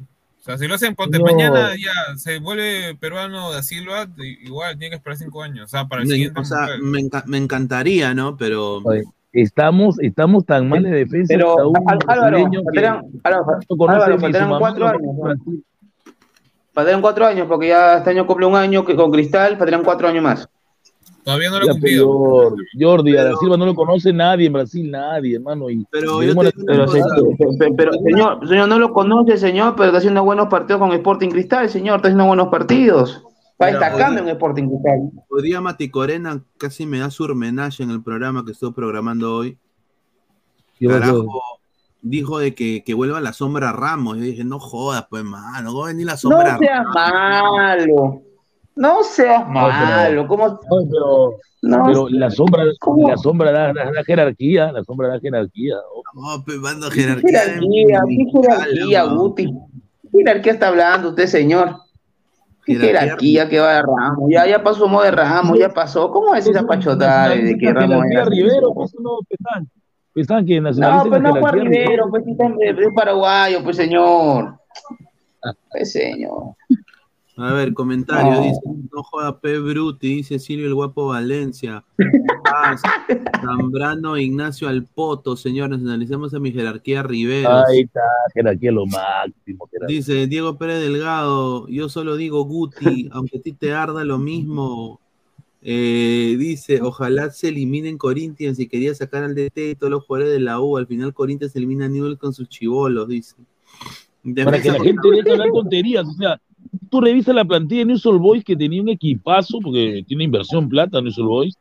O sea, si lo hacen, ponte No. mañana ya se vuelve peruano da Silva, i- igual tiene que esperar cinco años. O sea, para el Me, siguiente o sea, me, enca- me encantaría, ¿no? Pero Estamos, estamos tan mal de defensa. Pero, hasta un Al- Álvaro, faltarían, Álvaro, no cuatro años. Faltarían cuatro años, porque ya este año cumple un año que con Cristal, faltarían cuatro años más. Todavía no Ya, pero Jordi, Jordi, a Da Silva no lo conoce nadie en Brasil, nadie, hermano. Y pero tenemos la- Pero, pero, pero, señor, señor, no lo conoce, señor, pero está haciendo buenos partidos con Sporting Cristal, señor, está haciendo buenos partidos. Está Pero, destacando en Sporting Cristal. Hoy día Mati Corena casi me da su homenaje en el programa que estuvo programando hoy. Carajo, dijo de que, que vuelva la sombra Ramos. Yo dije, no jodas, pues, mano, ¿cómo va a venir la No sombra seas malo. No seas malo. ¿Cómo? No, pero, No, pero la sombra, ¿cómo? la sombra da, da- da jerarquía, la sombra da jerarquía. No, pues, mando ¿Qué jerarquía. jerarquía? ¿Qué jerarquía, Guti? ¿Qué jerarquía está hablando usted, señor? ¿Qué Jerarquía. jerarquía que va de Ramos? Ya, ya pasó modo de Ramos, ya pasó. ¿Cómo es esa pachotada de, que La Ramos era- Rivero, pues no, Pesán. Pesán que No, pues no fue jerarquía Rivero, pues es paraguayo, pues señor. Pues señor. A ver, comentario, dice, no joda P. Bruti, dice Silvio el Guapo Valencia. Paz, Zambrano Ignacio Alpoto, señores, analicemos a mi jerarquía Rivero. Ahí está, jerarquía lo máximo. jerarquía. Dice Diego Pérez Delgado, yo solo digo Guti, aunque a ti te arda lo mismo. Eh, dice, ojalá se eliminen Corinthians y quería sacar al DT y todos los jugadores de la U. Al final Corinthians elimina a Newell con sus chivolos, dice. Para que la gente deje de hablar tonterías. O sea, tú revisas la plantilla de News All Boys que tenía un equipazo, porque tiene inversión plata News All Boys,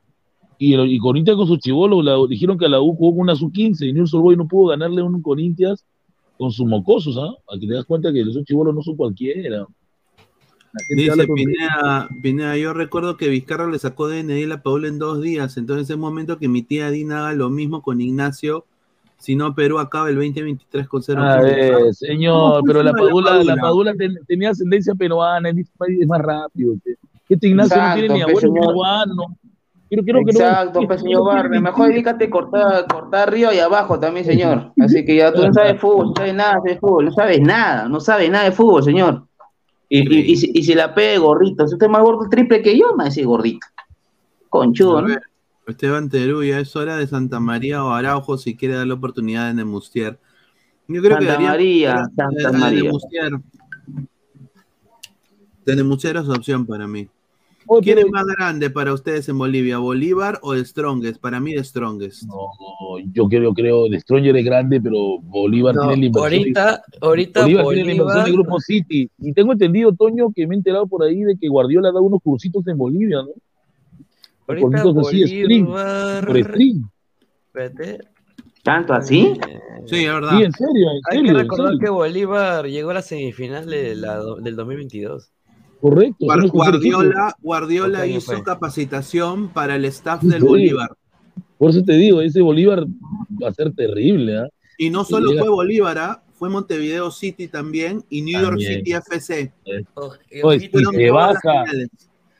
y, y Corinthians con sus chivolos la, dijeron que a la U jugó una sub-15 y News All Boys no pudo ganarle a un Corinthians con sus mocosos, ¿ah? Que te das cuenta que esos chivolos no son cualquiera. Dice. Pineda, Pineda, yo recuerdo que Vizcarra le sacó DNI a la Paula en dos días, entonces es momento que mi tía Dina haga lo mismo con Ignacio, si no Perú acaba el 2023 con cero A puntos. ver, señor, ¿Cómo pero la Padula, la Padula ten- tenía ascendencia peruana, es más- es más rápido. que- Este Ignacio no tiene Exacto, ni pues, abuelo peruano. Creo, creo que no- Exacto, pues señor Barre, mejor dedícate a cortar, cortar arriba y abajo también, señor. Así que ya tú no sabes fútbol, no sabes nada de fútbol, no sabes nada, no sabes nada de fútbol, señor. Y, y, y, si, y si la pega gordito, si usted es más gordo triple que yo, me va a decir gordito. Conchudo, A ¿no? Esteban Terú, ya es hora de Santa María o Araujo si quiere dar la oportunidad de Nemustier. Yo creo que Santa debería María, a- Santa a- a María. Nemustier. De Nemustier es opción para mí. ¿Quién es más grande para ustedes en Bolivia, Bolívar o The Strongest? Para mí The Strongest. No, yo creo, creo, The Stronger es grande, pero Bolívar No, tiene la inversión. ahorita, ahorita Bolívar, tiene la inversión de Grupo City. Y tengo entendido, Toño, que me he enterado por ahí de que Guardiola da unos cursitos en Bolivia, ¿no? Ahorita Cursitos así, stream, Bolívar- por stream. Espérate. ¿Tanto así? Sí, es verdad. Sí, en serio, en Hay serio. que recordar serio. que Bolívar llegó a la semifinal de la del 2022. Correcto. Guardiola, Guardiola ¿Qué año hizo fue? capacitación para el staff del Sí. Bolívar. Por eso te digo, ese Bolívar va a ser terrible, ¿ah? Y no solo llega- fue Bolívar, ¿ah? fue Montevideo City también y New York. City FC. Oye, si Fueron se todas las baja,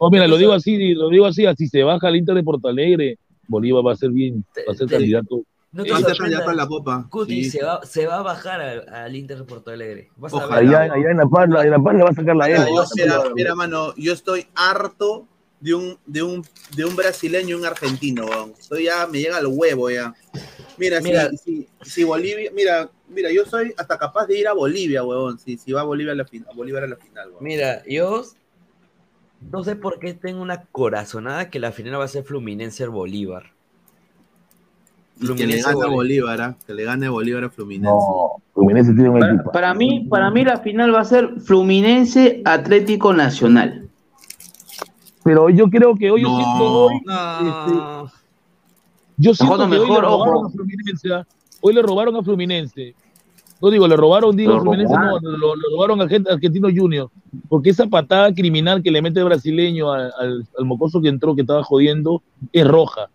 oh, mira, lo digo así, lo digo así, así se baja el Inter de Porto Alegre, Bolívar va a ser bien, va a ser te- candidato. No te a ser sorprendas, candidato a la Copa. Cuti Sí. se, va, se va a bajar al, al Inter de Porto Alegre. Vas Ojalá. Allá, allá en La Paz, en La Paz le va a sacar la Mira, yo- mira, mira, mano, yo estoy harto de un, de un, de un brasileño y un argentino, weón. Estoy ya, me llega al huevo ya. Mira, si- Mira. Si, si, Bolivia, mira, mira, yo soy hasta capaz de ir a Bolivia, weón. Si, si va a Bolivia a la final, a Bolívar a la final, weón. Mira, yo no sé por qué tengo una corazonada que la final va a ser Fluminense Bolívar. Y que le gane a Bolívar, ¿ah? que le gane a Bolívar a Fluminense. No, Fluminense tiene un Para, equipo. para mí, para mí la final va a ser Fluminense Atlético Nacional. Pero yo creo que hoy yo No. siento hoy, No. yo siento Mejor, que hoy mejor, le robaron ojo. a Fluminense. ¿ah? Hoy le robaron a Fluminense. No digo, le robaron, digo, Lo Fluminense no, robaron. lo, lo robaron a Argent- Argentino Junior. Porque esa patada criminal que le mete el brasileño al, al- al mocoso que entró, que estaba jodiendo, es roja.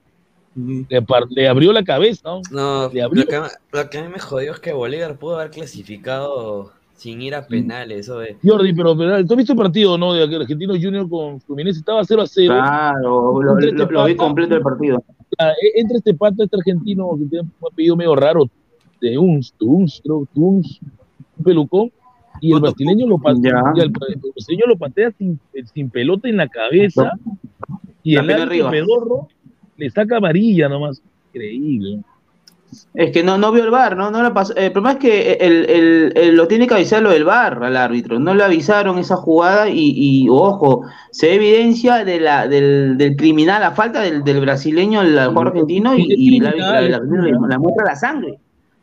Le, abrió la cabeza, ¿no? No, Le abrió. lo que, lo que a mí me jodió es que Bolívar pudo haber clasificado sin ir a penales. Eso de, Jordi, pero, pero tú has visto el partido, ¿no? De Argentino Junior con Fluminense, estaba 0 a 0. Claro, lo, este lo vi completo el partido. ah, e- Entra este pata, este argentino, que tiene un apellido medio raro, de Tuns, un pelucón, y el brasileño lo patea, Ya. y el, brasileño lo patea sin, sin pelota en la cabeza, y La el pedorro le saca amarilla nomás. Increíble. Es que no, no vio el bar, ¿no? no le pasó. El problema es que el, el- el- lo tiene que avisar lo del bar al árbitro. No le avisaron esa jugada y, y, ojo, se evidencia de la, del, del criminal, la falta del, del brasileño, el jugador argentino, y, el árbitro le, le muestra la sangre.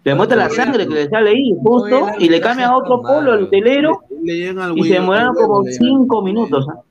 Le muestra la sangre que le sale ahí, justo, y le cambia a otro polo, el telero, Le al y se demoraron al como cinco minutos. ¿ah?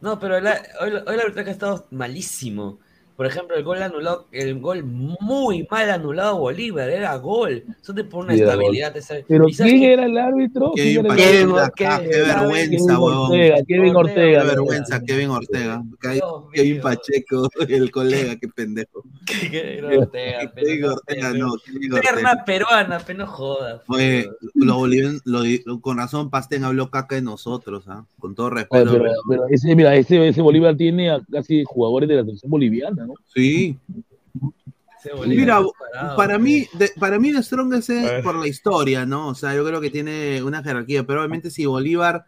No, pero la- hoy, hoy la verdad que ha estado malísimo. Por ejemplo, el gol anulado, el gol muy mal anulado a Bolívar, era gol. Eso te pone una era estabilidad. esa- Pero ¿y sabes ¿quién qué? era el árbitro? Kevin ¿Quién era el Pachela, árbitro? ah, qué vergüenza, Kevin weón. Ortega, Kevin Ortega. Qué vergüenza, Kevin Ortega. Ke- Kevin Pacheco, el colega, qué pendejo. Kevin Ortega, Kevin Ortega, no, Kevin. Perna peruana, pero no jodas. Oye, los bolivianos, lo di- con razón Pastén habló caca de nosotros, ¿ah? Con todo respeto. pero ese, mira, ese, ese Bolívar tiene a casi jugadores de la selección boliviana, ¿no? Sí. Mira, parado. para mí, de- para mí The Strongest es ver. por la historia, ¿no? O sea, yo creo que tiene una jerarquía, pero obviamente si Bolívar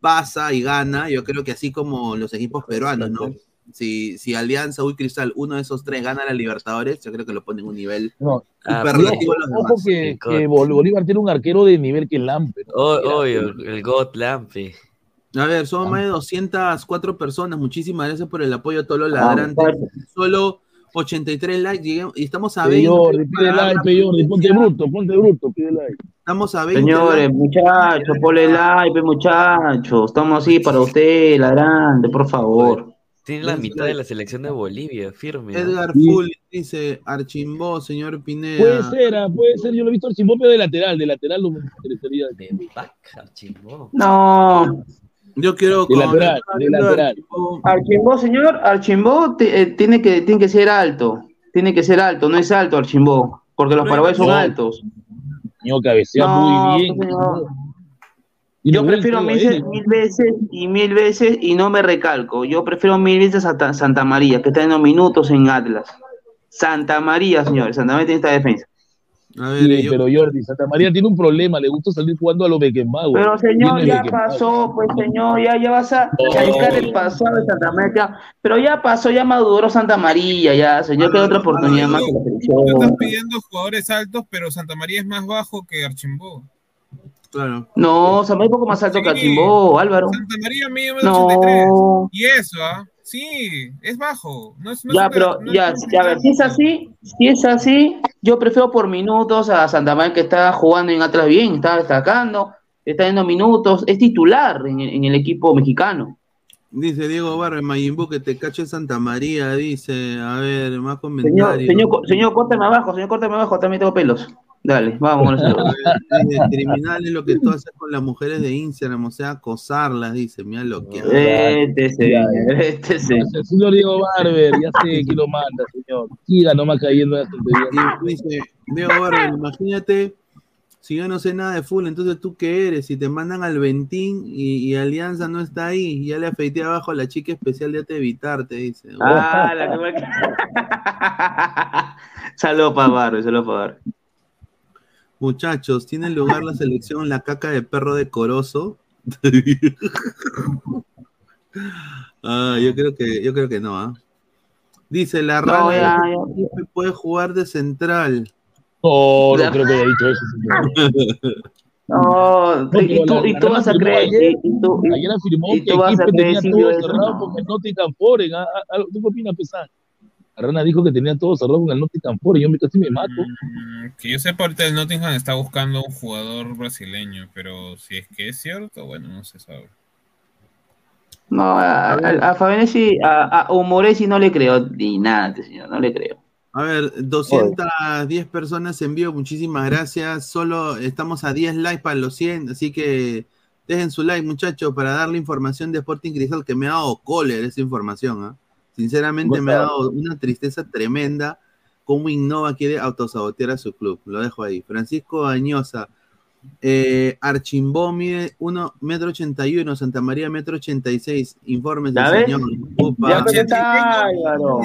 pasa y gana, yo creo que así como los equipos peruanos, ¿no? Si, si Alianza o Cristal, uno de esos tres gana la Libertadores, yo creo que lo ponen en un nivel No, Ah, superlativo a ojo, que, que Bol- Bolívar tiene un arquero de nivel que Lampe. ¿no? Oh, el God Lampe. A ver, somos más de 204 personas. Muchísimas gracias por el apoyo a todos los Ah, ladrantes. Solo 83 likes. lleguemos- y estamos a Pe 20. Jordi, pide like, la pe Jordi, ponte bruto, ponte bruto, pide like. Estamos a 20 Señores, muchachos, ponle like, muchachos. Estamos así para usted, ladrante, por favor. Tiene la mitad de la selección de Bolivia, firme. ¿no? Edgar Full dice Archimbó, señor Pineda. Puede ser, ah, puede ser. Yo lo he visto al Chimbopio de lateral, de lateral lo me interesaría. De vaca, chingón. No, Yo quiero De lateral, de lateral. Archimbó, señor, Archimbó eh, tiene, que, tiene que ser alto. Tiene que ser alto, no es alto Archimbó, porque los paraguayos son No. altos. Señor, cabecea No, muy bien. señor. Y Yo prefiero mil, él. mil veces y mil veces y no me recalco. Yo prefiero mil veces a Santa, Santa María, que está en los minutos en Atlas. Santa María, señores, Santa María tiene esta defensa. A Sí, ver, yo- pero Jordi, Santa María tiene un problema, le gusta salir jugando a los Beckenbauer. Pero señor, ya pasó, pues señor, ya, ya vas a calcar el pasado de Santa María. Pero ya pasó, ya maduró Santa María, ya, señor, que otra oportunidad más Tú estás pidiendo jugadores altos, pero Santa María es más bajo que Archimbó. Claro. No, Santa María es un poco más alto que Archimbó, Álvaro. Santa María mide 1,83. No. Y eso, ¿ah? Sí, es bajo. No es, no Ya, pero no ya, es ya, a ver, si es así, si es así, yo prefiero por minutos a Santa María que está jugando en Atlas bien, está destacando, está dando minutos, es titular en el, en el equipo mexicano. Dice Diego Barra, Mayimbu, que te cacho en Santa María, dice. A ver, más Señor, comentarios. señor, co- señor, córtame abajo, señor, córtame abajo, también tengo pelos. Dale, vamos el criminal es lo que tú haces con las mujeres de Instagram, o sea, acosarlas, dice. Mira lo que Este señor, este señor. El señor Diego Barber, ya sé que lo manda, señor. Siga nomás cayendo en. Y dice, Diego Barber, imagínate, si yo no sé nada de full, entonces tú qué eres, si te mandan al Ventín y, y Alianza no está ahí, ya le afeité abajo a la chica especial de te evitarte, dice. Ah, la que me- Saludos para Barrio, saludos para Barrio. Muchachos, ¿tiene lugar la selección La Caca de Perro decoroso? ah, yo creo que, yo creo que no, ¿ah? Dice, la No, rana ya, dice, puede jugar de central. No, no creo que haya dicho eso. No, y, tú, y tú vas a creer, y, y tú, Ayer afirmó y que tú vas a creer cerrado no. con el Nottingham Forest. Ah, ah, ah, ¿Tú qué opinas, Pesán? La rana dijo que tenía todo cerrado con el Nottingham Forest. Yo me casi me mato. Mm, Que yo sepa, ahorita el Nottingham está buscando un jugador brasileño, pero si es que es cierto, bueno, no se sabe. No, a, a, a Fabianesi, a, a Umoresi no le creo ni nada, señor, no le creo. A ver, 210 personas en vivo, muchísimas gracias. Solo estamos a 10 likes para los 100, así que dejen su like, muchachos, para darle información de Sporting Cristal que me ha dado cólera esa información. ¿ah? Sinceramente me ha dado una tristeza tremenda cómo Innova quiere autosabotear a su club. Lo dejo ahí. Francisco Añosa, eh, Archimbó mide 1 metro 81, Santa María metro 86. Informes del señor. Upa. Ya está, Álvaro.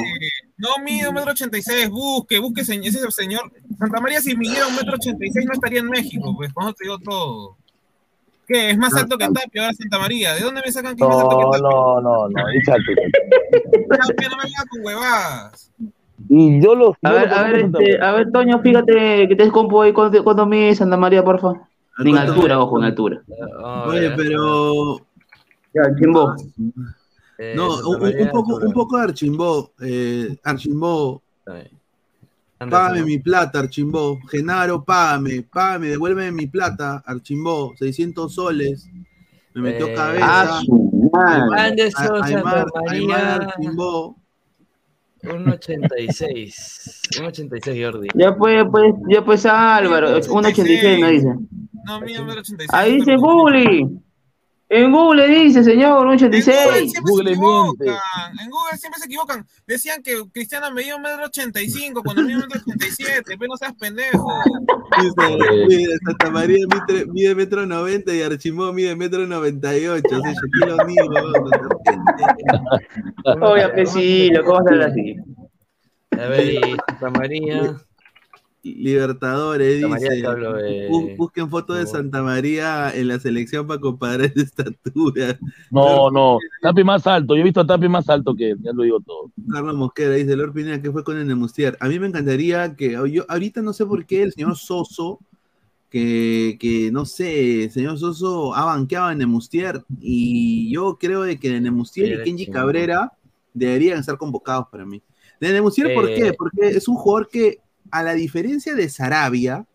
No mide un metro ochenta y seis, busque, busque se- ese señor. Santa María, si midiera un metro ochenta y seis, no estaría en México, pues, eso te digo todo. ¿Qué? Es más alto que Tapia ahora Santa María. ¿De dónde me sacan que es más alto que No, Tapia? no, no, no. Tapia no me venga con huevadas. Y yo los. A ver, a ver, este, a ver, Toño, fíjate que te compo ahí cuando, cuando mide Santa María, porfa. En ¿Cuánto altura, ojo, en altura. Oye, pero. Ya, Chimbo. Eh, No, Santa un, poco, un poco de Archimbó. Eh, Archimbó, Anda, págame mi plata, Archimbó. Genaro, págame, págame, devuélveme mi plata, Archimbó. 600 soles. Me metió Eh, cabeza. ah, su madre. Anderson, Aymar-. Aymar Archimbó. Un 86. Un 86, Jordi. Ya pues, pues, ya pues Álvaro, 1.86 no dice. No, y seis. Ahí dice Google. En Google dice, señor, En Google 1.86. siempre se equivocan. En Google siempre se equivocan. Decían que Cristiano medía un metro ochenta y cinco cuando mide un metro ochenta y siete. Pero no seas pendejo. Dice, mide, Santa María mide, mide metro 90 y Archimbó mide metro 98. O sea, Shaquille O'Neal, weón. Oye, pues sí, lo que hablar así. A ver, Santa María. Libertadores, dice. de- Bu- Busquen fotos de Santa María en la selección para comparar de estatura. No, no. Tapi más alto. Yo he visto a Tapi más alto que él. Ya lo digo todo. Carlos Mosquera dice, Lord Pineda, ¿qué fue con el Nemustier? A mí me encantaría que, yo ahorita no sé por qué el señor Soso, que, que no sé, el señor Soso ha banqueado a Nemustier y yo creo de que Nemustier y Kenji. Cabrera deberían estar convocados para mí. De Nemustier, ¿por Eh. qué? Porque es un jugador que, a la diferencia de Sarabia,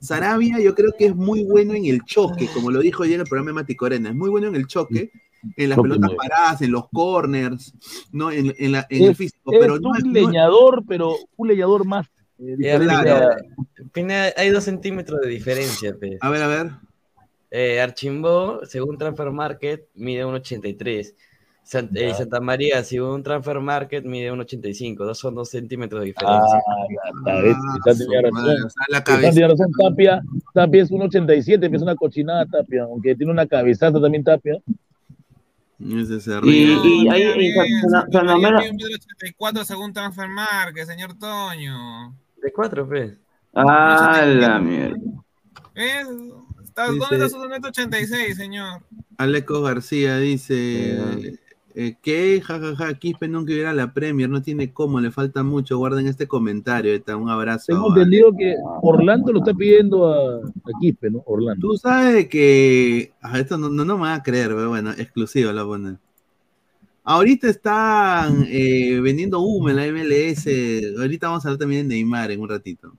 Sarabia yo creo que es muy bueno en el choque, como lo dijo ayer en el programa de Mati Corena, es muy bueno en el choque, en las pelotas paradas, en los corners, ¿no? en, en la- en el físico, es pero no es- un no es- leñador, pero un leñador más. eh, Claro. Pineda, hay dos centímetros de diferencia, pues. A ver, a ver. Eh, Archimbó, según Transfer Market, mide 1,83. Eh. Santa María, según Transfer Market, mide 1,85. Dos son dos centímetros de diferencia. Ah, está, ves, Pesán tenía su razón. la cabeza. tenía Tapia, Tapia es un 87, es una cochinada Tapia, aunque tiene una cabezaza también Tapia. Ese se Y, ríe. y ahí Mira en bien, San- Santa San María Romero. mide un metro ochenta y cuatro según Transfer Market, señor Toño. De cuatro, pues. Ah, la mierda. ¿Ves? Dice- ¿Dónde está su metro ochenta y seis, señor? Aleco García dice eh, que jajaja, Quispe nunca hubiera la Premier, no tiene cómo, le falta mucho. Guarden este comentario, está, un abrazo. Tengo entendido que Orlando lo está pidiendo a, a Quispe, ¿no? Orlando. Tú sabes que ah, esto no, no, no me va a creer, pero bueno, exclusivo lo voy a poner. Ahorita están eh, vendiendo humo en la MLS. Ahorita vamos a hablar también de Neymar en un ratito.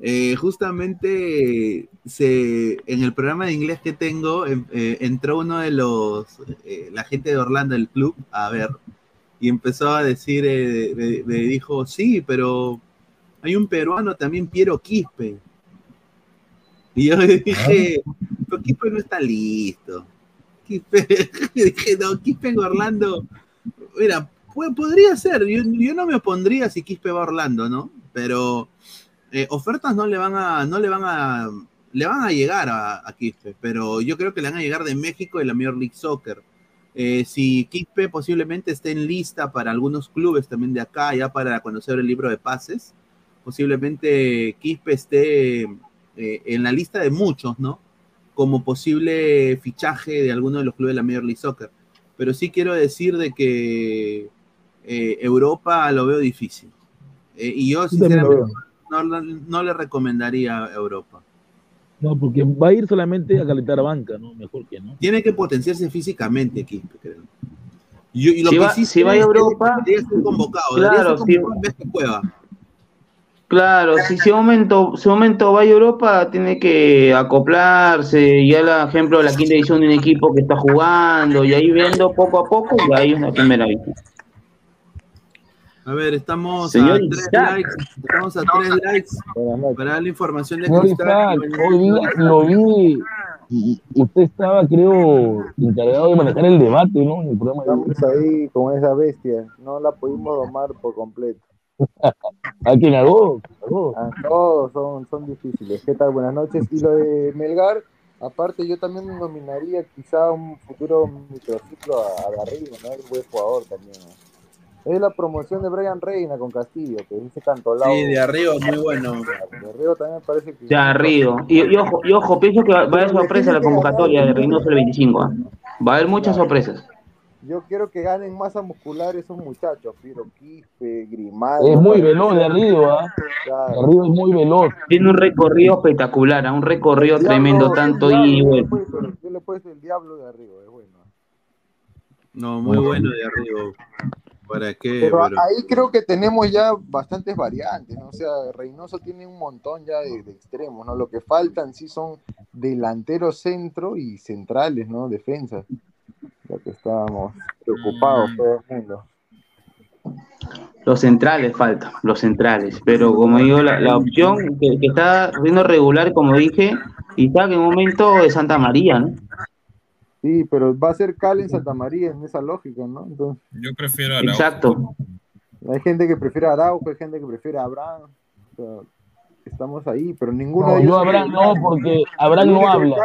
Eh, justamente se, en el programa de inglés que tengo, em- eh, entró uno de los, eh, la gente de Orlando del club a ver y empezó a decir, me, dijo, sí, pero hay un peruano también, Piero Quispe. Y yo dije, pero Quispe no está listo. Quispe, dije, no, Quispe en Orlando, mira, podría ser, yo, yo no me opondría si Quispe va a Orlando, ¿no? Pero eh, ofertas no le van a, no le van a, le van a llegar a, a Quispe, pero yo creo que le van a llegar de México y la Major League Soccer. Eh, si Quispe posiblemente esté en lista para algunos clubes también de acá, ya para conocer el libro de pases, posiblemente Quispe esté eh, en la lista de muchos, ¿no? Como posible fichaje de alguno de los clubes de la Major League Soccer. Pero sí quiero decir de que eh, Europa lo veo difícil. Y yo, sinceramente, no, no- no le recomendaría a Europa. No, porque va a ir solamente a calentar banca, ¿no? Mejor que no. Tiene que potenciarse físicamente, Quispe, creo. Y, y lo Si que va- sí si va a es que Europa- debería ser convocado. Claro, ser convocado en vez que Cueva. Claro, si ese momento, ese momento va a Europa, tiene que acoplarse, ya el ejemplo de la quinta edición de un equipo que está jugando, y ahí viendo poco a poco, y ahí es la primera vez. A ver, estamos Señor a tres Isaac. likes. Estamos a tres likes para dar la información de Señor Cristal. Hoy día lo vi. y Usted estaba, creo, encargado de manejar el debate, ¿no? En el programa de Estamos ahí con esa bestia. No la pudimos domar por completo. ¿A quién hago? Hago. Ah, Todos son, son difíciles. ¿Qué tal? Buenas noches. Y lo de Melgar, aparte, yo también nominaría quizá un futuro microciclo a, a Garrido, ¿no? Es buen jugador también. ¿no? Es la promoción de Brian Reina con Castillo, que dice Cantolao. Sí, de arriba, muy bueno. De arriba también me parece que. Ya, Río. Y, y ojo, y ojo, pienso que va a haber sorpresa en la convocatoria de Reynoso el 25. ¿ah? Va a haber muchas sorpresas. Yo quiero que ganen masa muscular esos muchachos, Piro Quispe, Grimaldo. Es muy veloz de arriba, ¿ah? Claro. De arriba es muy veloz. Tiene un recorrido espectacular, ¿ah? un recorrido tremendo, tanto y vuelta. Yo le he puesto el diablo de arriba, es bueno. No, muy bueno de arriba. ¿Para qué? Pero Pero- ahí creo que tenemos ya bastantes variantes, ¿no? O sea, Reynoso tiene un montón ya de, de extremos, ¿no? Lo que faltan sí son delanteros centro y centrales, ¿no? Defensas. Lo que estábamos preocupados todo el mundo. Los centrales faltan, los centrales. Pero como digo, la, la opción que, que está viendo regular, como dije, Isaac en un momento de Santa María, ¿no? Sí, pero va a ser Cal en Santa María en esa lógica, ¿no? Entonces, Yo prefiero a Araujo. Exacto. hay gente que prefiere a Araujo, hay gente que prefiere a Abraham. O sea, estamos ahí, pero ninguno No, de ellos. yo Abraham no, porque Abraham no habla.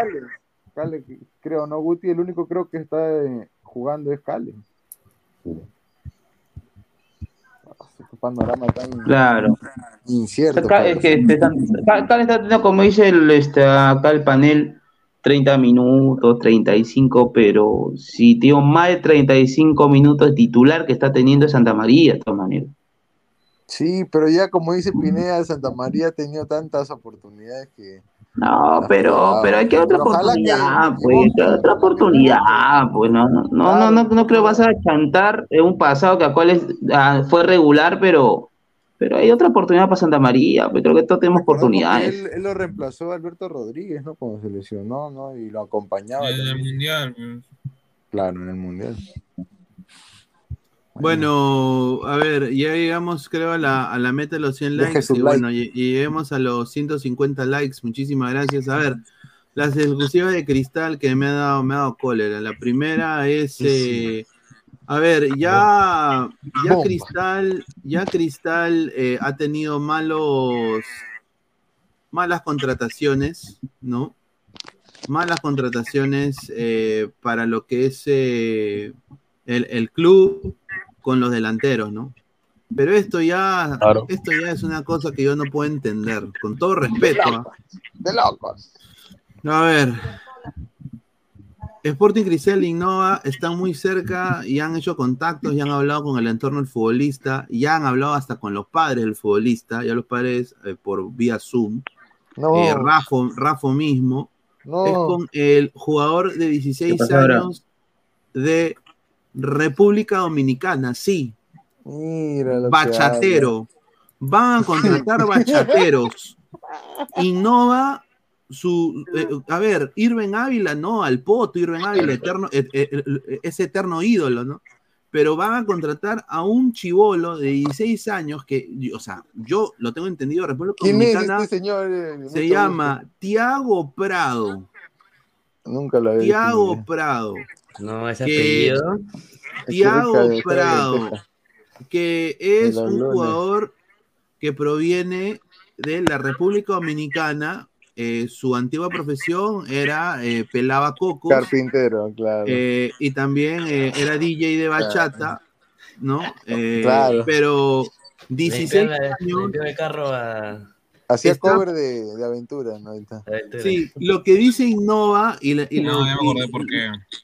Cale. Creo, ¿no, Guti? El único creo que está eh, jugando es Cale. Panorama tan Claro. incierto. Es que este, está teniendo, como dice el, este, acá el panel, 30 minutos, 35, pero si tío, más de 35 minutos de titular que está teniendo Santa María, de todas maneras. Sí, pero ya como dice Pineda, Santa María ha tenido tantas oportunidades que. No, pero, pero hay que otra oportunidad, pues, hay que otra oportunidad, pues, no, no, no, no, no, no creo que vas a chantar en un pasado que a cual es- ah, fue regular, pero, pero hay otra oportunidad para Santa María, pues creo que todos tenemos oportunidades. Él, él lo reemplazó a Alberto Rodríguez, ¿no? Cuando se lesionó, ¿no? Y lo acompañaba. En el mundial, pues. Claro, en el mundial. Bueno, a ver, ya llegamos, creo, a la, a la meta de los 100 Deje likes. Y like. bueno, y, y lleguemos a los 150 likes. Muchísimas gracias. A ver, las exclusivas de cristal que me ha dado, me ha dado cólera. La primera es. eh, a ver, ya, ya. Cristal, ya Cristal eh, ha tenido malos, malas contrataciones, ¿no? Malas contrataciones eh, para lo que es eh, el, el club con los delanteros, ¿no? Pero esto ya, Claro. esto ya es una cosa que yo no puedo entender, con todo respeto. ¿ah? De locos. A ver. Sporting Cristal y Innova están muy cerca y han hecho contactos, ya han hablado con el entorno del futbolista, ya han hablado hasta con los padres del futbolista, ya los padres eh, por vía Zoom. No. Eh, Rafo, Rafo mismo No. es con el jugador de 16 ¿Qué pasa ahora? años de República Dominicana, sí. Mira lo que Bachatero. Van a contratar bachateros. Innova su. eh, a ver, Irven Ávila, no, al poto, Irven Ávila, eterno, eh, eh, eh, es eterno ídolo, ¿no? Pero van a contratar a un chivolo de 16 años que, o sea, yo lo tengo entendido, República ¿Quién es Dominicana este señor? Eh, se llama Tiago Prado. Nunca lo había Tiago visto. Prado. No, ese apellido. Tiago Prado, que es un jugador que proviene de la República Dominicana. Eh, su antigua profesión era eh, pelaba cocos. Carpintero, claro. eh, y también eh, era DJ de bachata, ¿no? Eh, Claro. Pero Le 16 limpiaba- le años. el carro a. Hacía está- cover de, de aventura, ¿no? Está. Sí, lo que dice Innova y, la- y No, lo,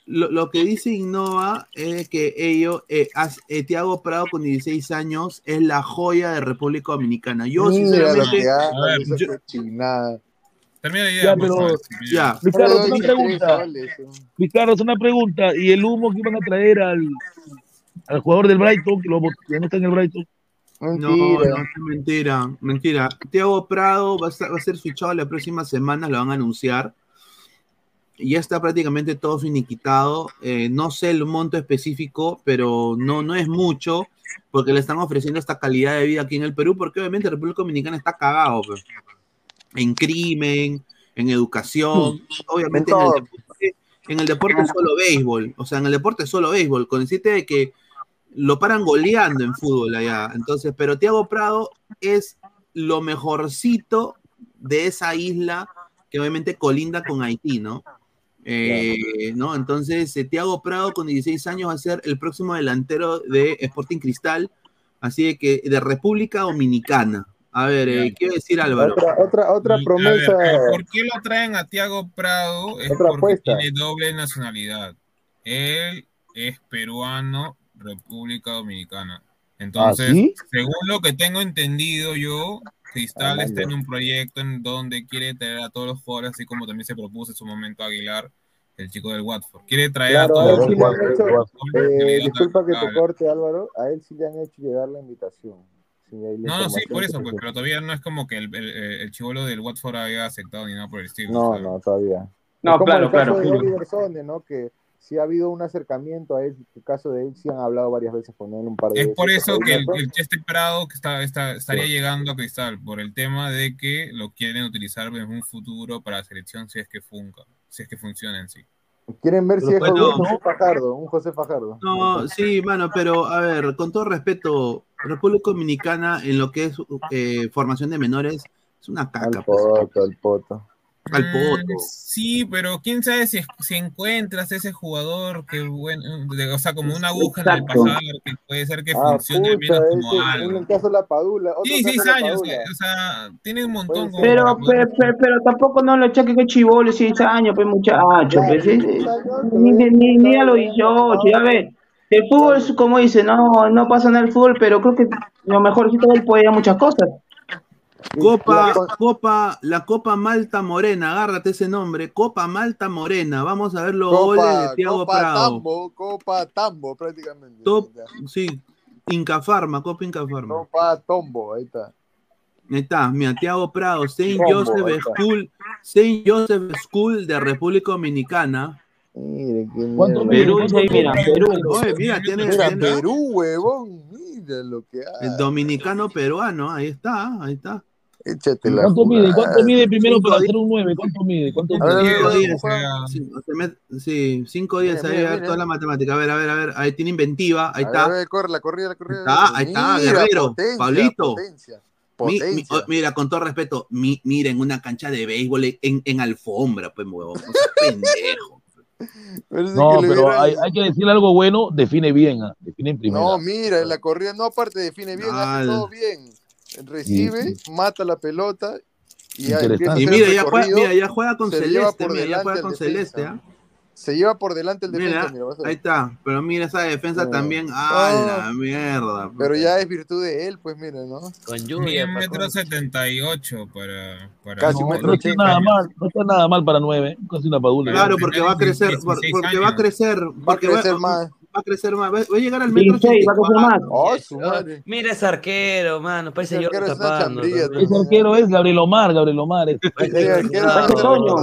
lo, lo que dice Innova es que ellos, eh, has- eh, Tiago Prado con 16 años es la joya de República Dominicana. Yo, Mira lo sinceramente, que yo-. Termina la idea, Ya, pero- ¿sabes? ya, Luis Carlos, Pero una pregunta. ¿no? Luis Carlos, una pregunta. ¿Y el humo que iban a traer al, al jugador del Brighton, que, lo, que no está en el Brighton? no, Mentira. no, es mentira, mentira. Tiago Prado va a, estar- va a ser fichado la próxima semana, lo van a anunciar. Ya está prácticamente todo finiquitado. Eh, no sé el monto específico, pero no, no es mucho, porque le están ofreciendo esta calidad de vida aquí en el Perú, porque obviamente República Dominicana está cagado. pues. En crimen, en educación, obviamente En en el, deporte, en el deporte es solo béisbol. O sea, en el deporte es solo béisbol. Con de que lo paran goleando en fútbol allá. Entonces, pero Tiago Prado es lo mejorcito de esa isla que obviamente colinda con Haití, ¿no? Eh, ¿no? Entonces, eh, Tiago Prado con 16 años va a ser el próximo delantero de Sporting Cristal, así de que de República Dominicana. A ver, eh, quiero decir Álvaro. Otra, otra, otra a promesa. ver, pero ¿Por qué lo traen a Tiago Prado? Es Otra porque apuesta. tiene doble nacionalidad. Él es peruano, República Dominicana. Entonces, ¿Ah, sí? según lo que tengo entendido yo, Cristal Ah, está en un proyecto en donde quiere traer a todos los jugadores, así como también se propuso en su momento Aguilar, el chico del Watford. Quiere traer Claro, a a todos sí los jugadores. eh, disculpa que te corte Álvaro, a él sí le han hecho llegar la invitación. Sí, No, no, sí, por eso, pues, pero todavía no es como que el, el, el chivolo del Watford haya aceptado ni nada por el estilo. No, no, todavía. No, como claro, el caso claro. de Oliver Sonde, ¿no? Que sí ha habido un acercamiento a él, el caso de él sí han hablado varias veces con él un par de Es veces. por eso que el, el Chester Prado que está, está, estaría llegando a Cristal, por el tema de que lo quieren utilizar en un futuro para la selección si es que funca, si es que funciona en sí. Quieren ver si es bueno, un José Fajardo, un José Fajardo. No, sí, mano, pero a ver, con todo respeto, República Dominicana en lo que es eh, formación de menores es una caca. Al pues. poto, al poto. Mm, poto. Sí, pero quién sabe si, si encuentras ese jugador que bueno, de- o sea, como una aguja en el Exacto. pasar, que puede ser que Ah, funcione menos como ese- algo. en el caso de la Padula. Otro Sí, seis años, o sea, tiene un montón como Pero, pero, pero, pero tampoco no lo choque con chivolo, 6 años, pues muchacho, pues, eh, ni, ni, ni, ni a los 18, ya ves. El fútbol, es como dice, no, no pasa nada el fútbol, pero creo que lo mejorcito él puede ir a muchas cosas. Copa, Copa, la Copa Malta Morena, agárrate ese nombre, Copa Malta Morena. Vamos a ver los goles de Thiago Copa Prado. Tambo, Copa Tambo prácticamente. Top, sí, Inca Farma, Copa Inca Farma. Copa Tombo, ahí está. Ahí está, mira, Thiago Prado, Saint Joseph. School, Saint Joseph School de República Dominicana. Mire, qué ¿Cuánto? Perú, mira, Perú. Oye, mira, tiene, Mira, tiene- Perú, huevón. Mira lo que hay. el dominicano peruano, ahí está, ahí está. Échate la ¿Cuánto mide? ¿Cuánto mide primero Cinco para días. hacer un 9? ¿Cuánto mide? ¿Cuánto mide? sí, se met- sí, cinco días, Mira, ahí mira, a ver mira. toda la matemática. A ver, a ver, a ver, ahí tiene inventiva, ahí A ver, está. a ver, corre la corrida, la corrida. está, ahí está, Mira, Guerrero, potencia, Pablito. Potencia, Mi- mi- potencia. oh, mira, con todo respeto, mi, miren, una cancha de béisbol en, en alfombra, pues, huevón. O sea, pendejo. Parece No, que pero hay, hay que decirle algo bueno, define bien, ah, define en primera. No, mira, la corrida no aparte define bien, hace todo bien. Recibe, mata la pelota y Y mira, ya juega, mira, ya juega con se Celeste, por mira, ya juega con. Celeste, ¿ah? Se lleva por delante el defensa, Mira, mira, vas a ahí está, pero mira esa defensa No. también, ¡ah, la mierda! Pero ya es virtud de él, pues mira, ¿no? Con lluvia, un metro setenta y ocho para, para Casi un No, metro no está nada mal, no está nada mal para 9, casi una padula. Claro, Pero porque va a crecer, por- 16 porque va a crecer, Va a crecer más. Va a crecer más. Va va a llegar al metro 16, va a crecer más. 84. Oh, su madre. Mira ese arquero, mano. Parece Ese yo arquero tapando. Ese arquero es Gabriel Omar, Gabriel Omar. este. Ese arquero me Parece Toño.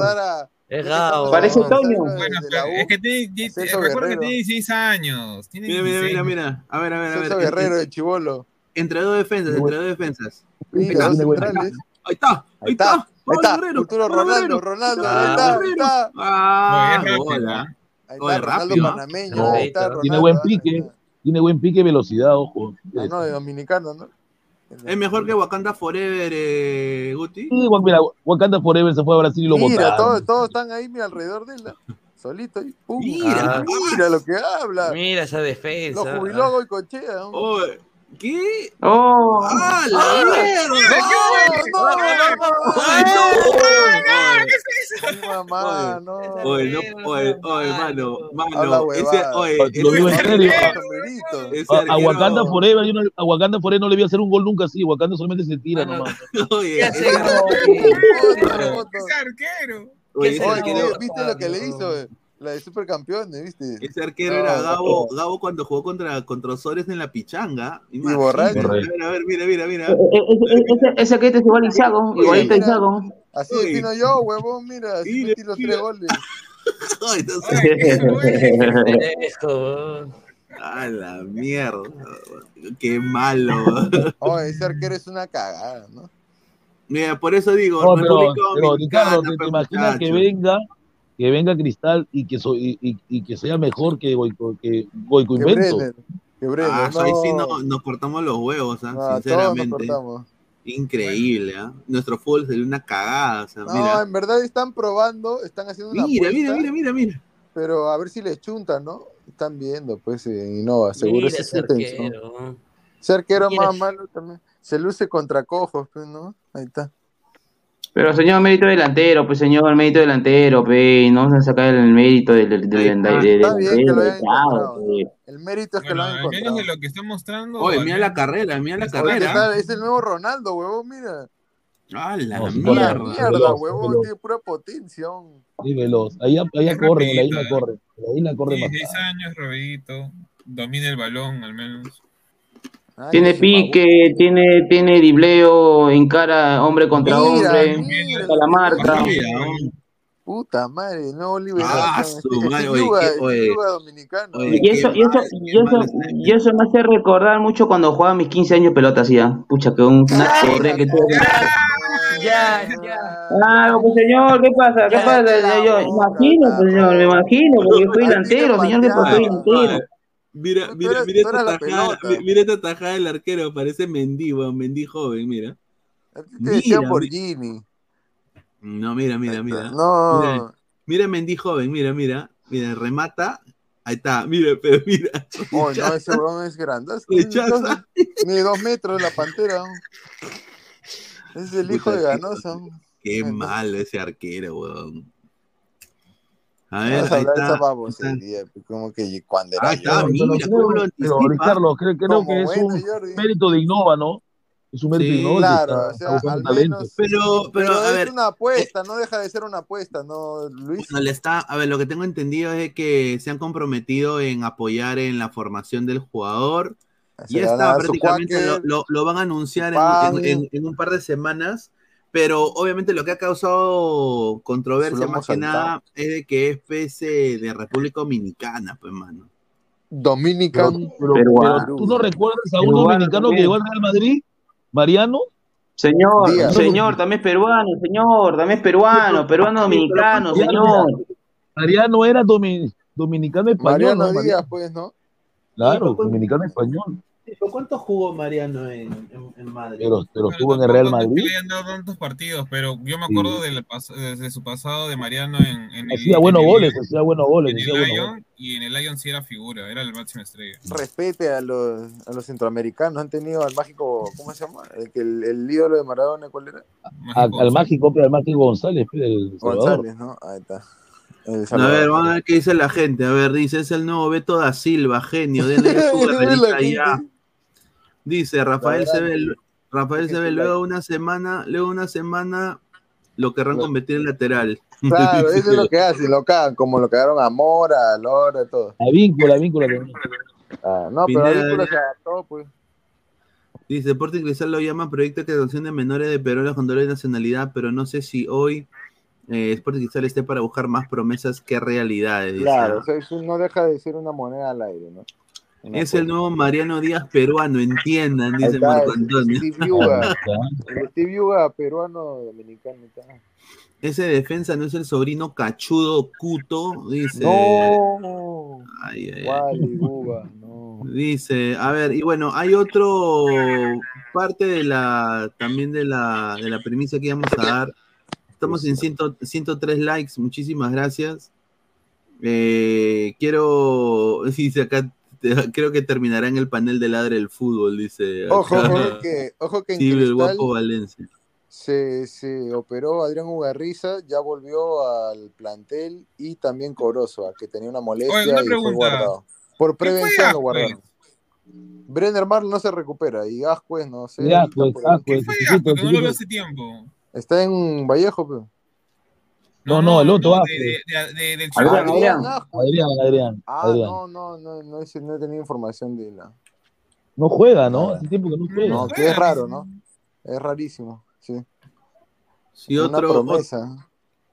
Es Gabo. Parece Toño. de- Bueno, de pero la U. es que tiene, tiene- Celso recuerda que Guerrero. tiene 16 años. Tiene Mira, mira, 16. mira, mira. A ver, a ver, a ver. Celso En- Guerrero de Chivolo. Entre dos defensas, entre dos defensas. Mira, dos centrales. Ahí está, ahí está, ahí está. Ronaldo, Guerrero. Ronaldo, Pablo ahí está, ahí Guerrero. está. Ah. Ahí está, Ronaldo rápido. panameño, No, ahí está tiene Ronaldo. Tiene buen ahí pique, tiene buen pique y velocidad, ojo. Ah, no, de dominicano, ¿no? Es mejor que Wakanda Forever, eh, Guti. Sí, mira, Wakanda Forever se fue a Brasil y lo Mira, botaron. todos, todos están ahí mira, alrededor de él, ¿no? solito y pum. Mira. Ah, mira lo que habla. Mira esa Lo defensa. jubiló Goicochea. ¿no? ¿Qué? Oh, ¡Ah, la ¡Ah! mierda! ¡No, no, no! Oye, no, oye, oye, mano, mano, ese, huevada. oye, Lo digo en ese serio. Sombrerito. ese A, a arquero- Wakanda Forever, yo no, a Wakanda Forever no le voy a hacer un gol nunca así. Wakanda solamente se tira Ah, no. nomás. Oye, ese sé, Otro, otro. Ese arquero. oye, ¿Qué ese se Oye, arquero- ¿viste- ¿viste lo que le hizo? Eh? La de supercampeones, ¿viste? Ese arquero No, era no. Gabo, Gabo cuando jugó contra, contra Osores en la pichanga. Imagínate. borracho. A ver, a ver, mira, mira, mira. E- e- e- ese, que este es igual a Isago, igualito a. Isago. Así defino yo, huevón, mira, así Mira, metí los mira. tres goles. Ay, no. A la mierda. Qué malo. Oye, ese arquero es una cagada, ¿no? Mira, por eso digo, No, pero, República pero Dominicana, Ricardo, ¿te, te imaginas que venga, que venga Cristal y que, so- y, y- y que sea mejor que Goico, que Goico Que Invento? Que Ah, no. ahí sí no- nos cortamos los huevos, ¿ah? Nos sinceramente. Increíble, ¿ah? Nuestro fútbol sería una cagada, o sea, No, mira. en verdad están probando, están haciendo una Mira, apuesta, mira, mira, mira, mira. pero a ver si les chuntan, ¿no? Están viendo, pues, en Innova, seguro es ese su intención. arquero. Ese arquero más malo también. Se luce contra cojos, pues, ¿no? Ahí está. Pero señor mérito delantero, pues señor mérito delantero, pe, no se sacar el mérito del, del, del, Ahí del- está. del Está bien que lo delantero, hayan encontrado, chao, pe. El mérito es que Bueno, lo han al menos encontrado. de lo que está mostrando. Oye, mira la carrera, mira la Oye, ¿qué carrera. Es el nuevo Ronaldo, huevón, mira. Ah, la No, mierda. mierda, veloz, huevón, veloz. tiene pura potencia. Sí, veloz. Allá, allá Es corren, en la ¿eh? corre. En la isla corre más. 16 años, Robito. Domina el balón, al menos. Tiene que pique, tiene, tiene dribleo, encara hombre contra Mira, hombre, mira, la marca. Mira. Puta madre, no Oliver. Ah, Atom, su madre, oye, Yuga, qué- oye. Yuga dominicano. Oye, Y eso, y eso, mal, y eso, y eso me hace recordar mucho cuando jugaba mis 15 años pelota, así, ¿ah? Pucha, que un- una correa que tuve. Ya, ya. Claro, pues señor, ¿qué pasa? ¿Qué pasa? Yo, imagino, pues, señor, me imagino, porque yo fui delantero, señor, que pateaba. soy delantero. Mira, mira, mira esta tajada, mira esta tajada del arquero, parece Mendy, weón, Mendy joven, mira. A ti te decían Mira, Borgini. No, mira, mira, mira. No. Mira, mira Mendy joven, mira, mira. Mira, remata. Ahí está, mira, pero mira. Oh, no, ese huevón es grandazo. Rechaza. Mide dos metros la pantera. Es el hijo de Puta, qué- Ganosa. Qué no. malo ese arquero, weón. A ver, Vamos a de esa está. babosería, pues, como que cuando era Ahí está, yo. mira, Pero, cómo lo pero. Ricardo, creo, creo que es bueno, un Jordi. mérito de Innova, ¿no? Es un mérito Sí, de Innova Claro, está, o está sea, al menos. Pero, pero, Pero a es ver, una apuesta, no deja de ser una apuesta, ¿no, Luis? no le está, a ver, lo que tengo entendido es que se han comprometido en apoyar en la formación del jugador. Se Ya le van a está, dar su prácticamente lo, cuáquer, lo- lo van a anunciar en, en- en- en un par de semanas, pero obviamente lo que ha causado controversia más que nada es de que es PC de República Dominicana, pues, mano. Pero, Dominican. pero, tú no recuerdas a un Peruano dominicano que llegó al Real Madrid, Mariano. Señor, Díaz. señor, también es peruano, señor, también es peruano, peruano dominicano, señor. Mariano era domi- dominicano español, Mariano ¿no? Díaz, pues, ¿no? Claro, Sí, pues, dominicano español. ¿Pero cuánto jugó Mariano en, en- en Madrid? Pero, pero Pero estuvo en el Real Madrid. le hayan dado tantos partidos, pero yo me Sí. acuerdo del pas- desde su pasado de Mariano en, en el, Hacía buenos en el- goles, hacía buenos goles, en el y en el Lyon sí era figura, era el máximo estrella. Respete a los, a los centroamericanos. Han tenido al mágico, ¿cómo se llama? El, el, el ídolo de Maradona, ¿cuál era? A- al mágico, pero al mágico González. González, ¿no? Ahí está. A ver, vamos a ver qué dice la gente. A ver, dice, es el nuevo Beto da Silva, genio. Denle su ya. Dice Rafael verdad, Sebel, Rafael sí, la- luego una semana, luego una semana lo querrán convertir en lateral. Claro, eso es lo que hacen, lo cagan, como lo cagaron a Mora, a Lora, todo. La víncula, la víncula también. Ah, no, pero la Pineda, víncula se adaptó, pues. Dice, Sporting Cristal lo llama Proyecto de Adopción de Menores de Peruanos con doble nacionalidad, pero no sé si hoy eh, Sporting Cristal esté para buscar más promesas que realidades. Claro, o sea, eso no deja de ser una moneda al aire, ¿no? Es el nuevo Mariano Díaz peruano, entiendan, dice está, Marco Antonio. Steve Yuga, el Steve Yuga peruano dominicano. está. Ese defensa no es el sobrino cachudo Cuto, dice. No, Ay, ay, ay. Wally, Buba, no. Dice, a ver, y bueno, hay otro parte de la también de la de la premisa que íbamos a dar. Estamos en 100 103 likes, muchísimas gracias. Eh, quiero, dice acá, creo que terminará en el panel de ladre del fútbol, dice. Ojo, que, ojo que en Sí, el guapo Valencia. se, se operó Adrián Ugarriza, ya volvió al plantel y también Corozo, que tenía una molestia Oye, una y fue pregunta. guardado. Por ¿Qué fue prevención lo guardaron. Brenner Marl no se recupera y Ascuez no sé. Ya, pues. Ascuez, no lo veo hace tiempo. Está en Vallejo, pero. No, no, el otro de, de, de, de- del Adrián. Adrián. Adrián, Adrián, Ah, no, no, no, no, no he tenido información de la. No juega, ¿no? Hace tiempo que no juega. No, que es raro, ¿no? Es rarísimo, sí. Sí, otro, promesa.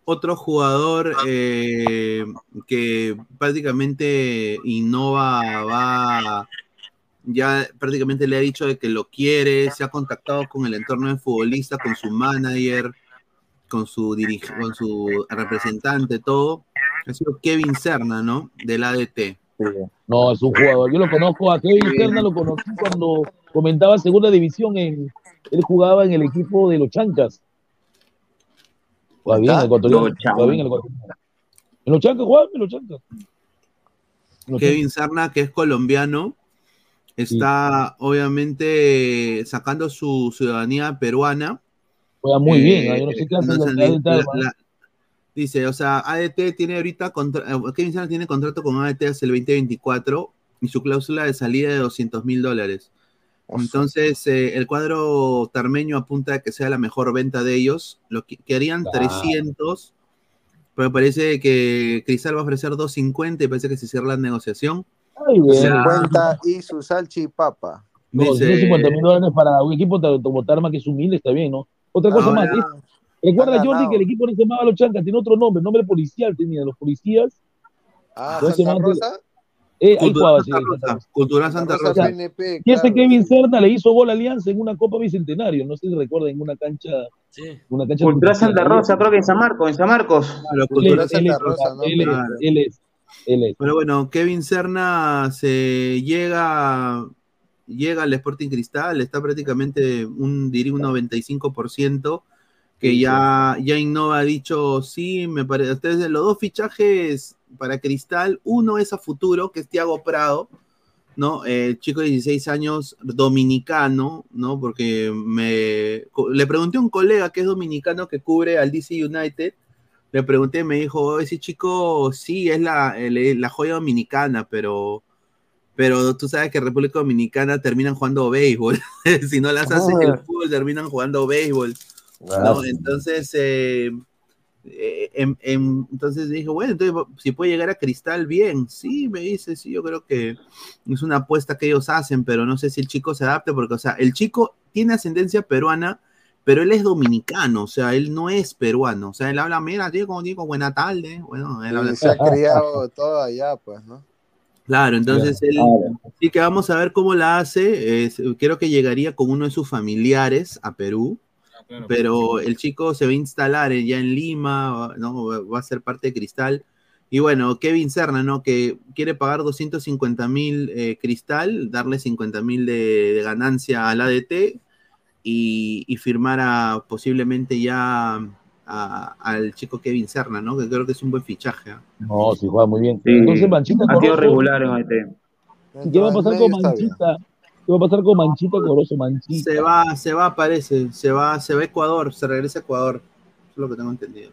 otro jugador eh, que prácticamente innova, va, ya prácticamente le ha dicho de que lo quiere, se ha contactado con el entorno del futbolista, con su manager, con su dirige, con su representante, todo. Ha sido Kevin Serna, ¿no? Del ADT. No, es un jugador. Yo lo conozco a Kevin Serna, lo conocí cuando comentaba segunda división. En, él jugaba en el equipo de los Chancas. Juega bien, el ecuatoriano. Bien el ecuatoriano. En los Chancas jugaba, en los Chancas. En los Kevin Serna, que es colombiano, está obviamente sacando su ciudadanía peruana. Juega muy Eh, bien, yo no sé qué hace entonces, la- la- la- la- Dice, o sea, ADT tiene ahorita, contra- eh, Kevin Serna tiene contrato con ADT hasta el 2024 y su cláusula de salida de 200 mil dólares. Entonces, eh, el cuadro tarmeño apunta a que sea la mejor venta de ellos. Lo que querían Claro. 300, pero parece que Cristal va a ofrecer 250 y parece que se cierra la negociación. Ay, O sea, 50 y su salchipapa. No, Dice- 150 mil dólares para un equipo como Tarma que es humilde, está bien, ¿no? Otra cosa Ahora- más, es- recuerda Jordi que el equipo no se llamaba Los Chancas, tiene otro nombre, nombre policial tenía, los policías. Ah, ¿cómo se Santa? Rosa. Eh, ahí Cultural sí, Santa Rosa. Cultural Santa Rosa Rosa. PNP, Y ese claro. Kevin Serna le hizo gol a Alianza en una Copa Bicentenario, no sé si recuerdan, en una cancha. Una cancha Cultural Santa. Rosa, creo que en San Marcos, en San Marcos. Pero Él Cultural es, él es, Santa Rosa, ¿no? él es, Claro. él es, él es. Pero bueno, Kevin Serna se llega, llega al Sporting Cristal, está prácticamente un, diría un 95%, que ya, ya Innova ha dicho, sí, me parece, ustedes los dos fichajes para Cristal, uno es a futuro, que es Tiago Prado, ¿no? El chico de 16 años, dominicano, ¿no? Porque me, le pregunté a un colega que es dominicano que cubre al DC United, le pregunté, me dijo, "Oh, ese chico sí es la, la joya dominicana, pero, pero tú sabes que República Dominicana terminan jugando béisbol. si no las hacen el fútbol, terminan jugando béisbol. ¿no? Ah. Entonces, eh, eh, em- em- entonces dije, bueno, entonces si puede llegar a Cristal, bien. Sí, me dice, sí, yo creo que es una apuesta que ellos hacen, pero no sé si el chico se adapte, porque, o sea, el chico tiene ascendencia peruana, pero él es dominicano, o sea, él no es peruano, o sea, él habla, mira, tío, como digo, buena tarde, bueno, él habla se ha criado todo allá, pues, ¿no? Claro, entonces él Claro. sí que vamos a ver cómo la hace. es- creo que llegaría con uno de sus familiares a Perú, pero el chico se va a instalar ya en Lima, ¿no? Va- va a ser parte de Cristal. Y bueno, Kevin Serna, ¿no? Que quiere pagar 250 mil eh, Cristal, darle 50 mil de, de ganancia al ADT y, y firmar a, posiblemente ya a- al chico Kevin Serna, ¿no? Que creo que es un buen fichaje. ¿ah? No, sí, juega muy bien. Sí, Entonces, Manchita ha sido Corozo, regular en. ¿y ¿qué va a pasar con Manchita? ¿Qué va a pasar con Manchita Corozo? Manchita. Se va, se va, parece, se va, se va a Ecuador, se regresa a Ecuador. Eso es lo que tengo entendido.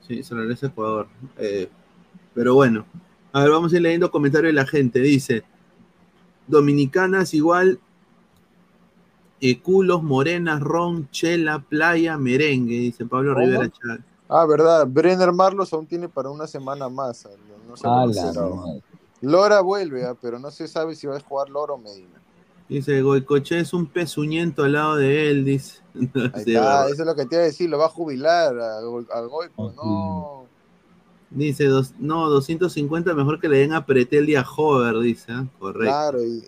Sí, se regresa a Ecuador. Eh, pero bueno, a ver, vamos a ir leyendo comentarios de la gente. Dice, Dominicanas igual, eh, culos, morenas, ron, chela, playa, merengue, dice Pablo ¿Cómo? Rivera Chávez. Ah, verdad. Brenner Marlos aún tiene para una semana más. No se ha Ah, la. Lora vuelve, ah, pero no se sabe si va a jugar Lora o Medina. Dice, Goicoche es un pezuñento al lado de él, dice. No Ahí sé, está, eso es lo que te iba a decir, lo va a jubilar a, Go- a Goico. No, Dice, dos, no, 250 mejor que le den a Pretel y a Hover, dice. ¿ah? Correcto. claro, y,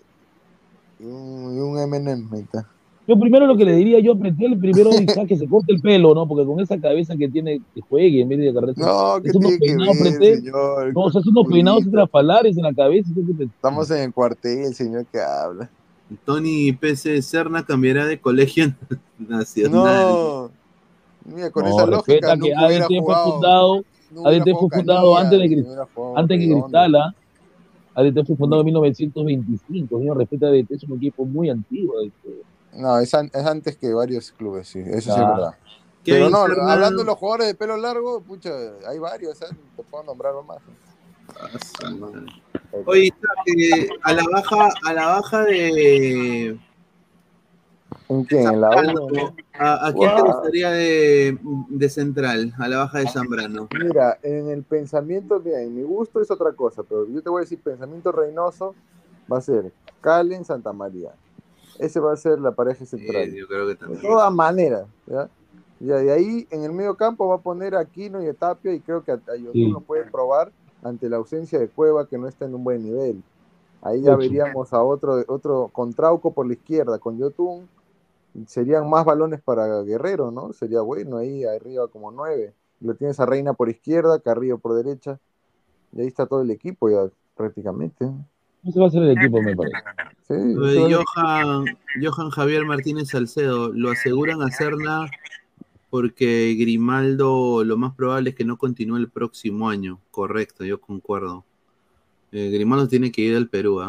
y un, y un M&M, ahí está. Yo primero lo que le diría, yo apreté el primero quizás que se corte el pelo, ¿no? Porque con esa cabeza que tiene, que juegue en vez de agarrar. No, ¿qué es unos tiene que peinados, ver, apreté. señor? No, o sea, es unos peinados estrafalares en la cabeza. ¿qué te- Estamos en el cuartel, señor que habla. Tony PC Serna cambiará de colegio nacional. No, mira, con No, esa lógica que nunca hubiera ADT fue jugado. fundado, no hubiera ADT fue fundado Canilla, antes de, hubiera jugado antes que León. Cristal, ¿ah? ADT fue fundado en 1925, señor, respeta ADT, es un equipo muy antiguo. este. No, es, an- es antes que varios clubes, sí, eso sí es Ah. verdad. Pero no, hablando de los jugadores de pelo largo, pucha, hay varios, ¿sabes? Te puedo nombrar más. Oye, eh, a la baja, a la baja de ¿En quién? ¿a, quién te gustaría de, de central? A la baja de Zambrano. Mira, en el pensamiento, mira, en mi gusto es otra cosa, pero yo te voy a decir, pensamiento reinoso va a ser Calen Santa María. Ese va a ser la pareja central. yo creo que De todas maneras, ¿ya? Ya de ahí en el medio campo va a poner a Aquino y a Tapia y creo que a, a Yotun Sí. lo puede probar ante la ausencia de Cueva que no está en un buen nivel. Ahí ya veríamos a otro, otro con Trauco por la izquierda, con Yotun. Serían más balones para Guerrero, ¿no? Sería bueno ahí arriba como nueve. Lo tienes a Reina por izquierda, Carrillo por derecha. Y ahí está todo el equipo ya prácticamente. Ese va a ser el equipo, me parece. Sí, Johan, Johan Javier Martínez Salcedo, lo aseguran a Serna porque Grimaldo lo más probable es que no continúe el próximo año. Correcto, yo concuerdo. Eh, Grimaldo tiene que ir al Perú.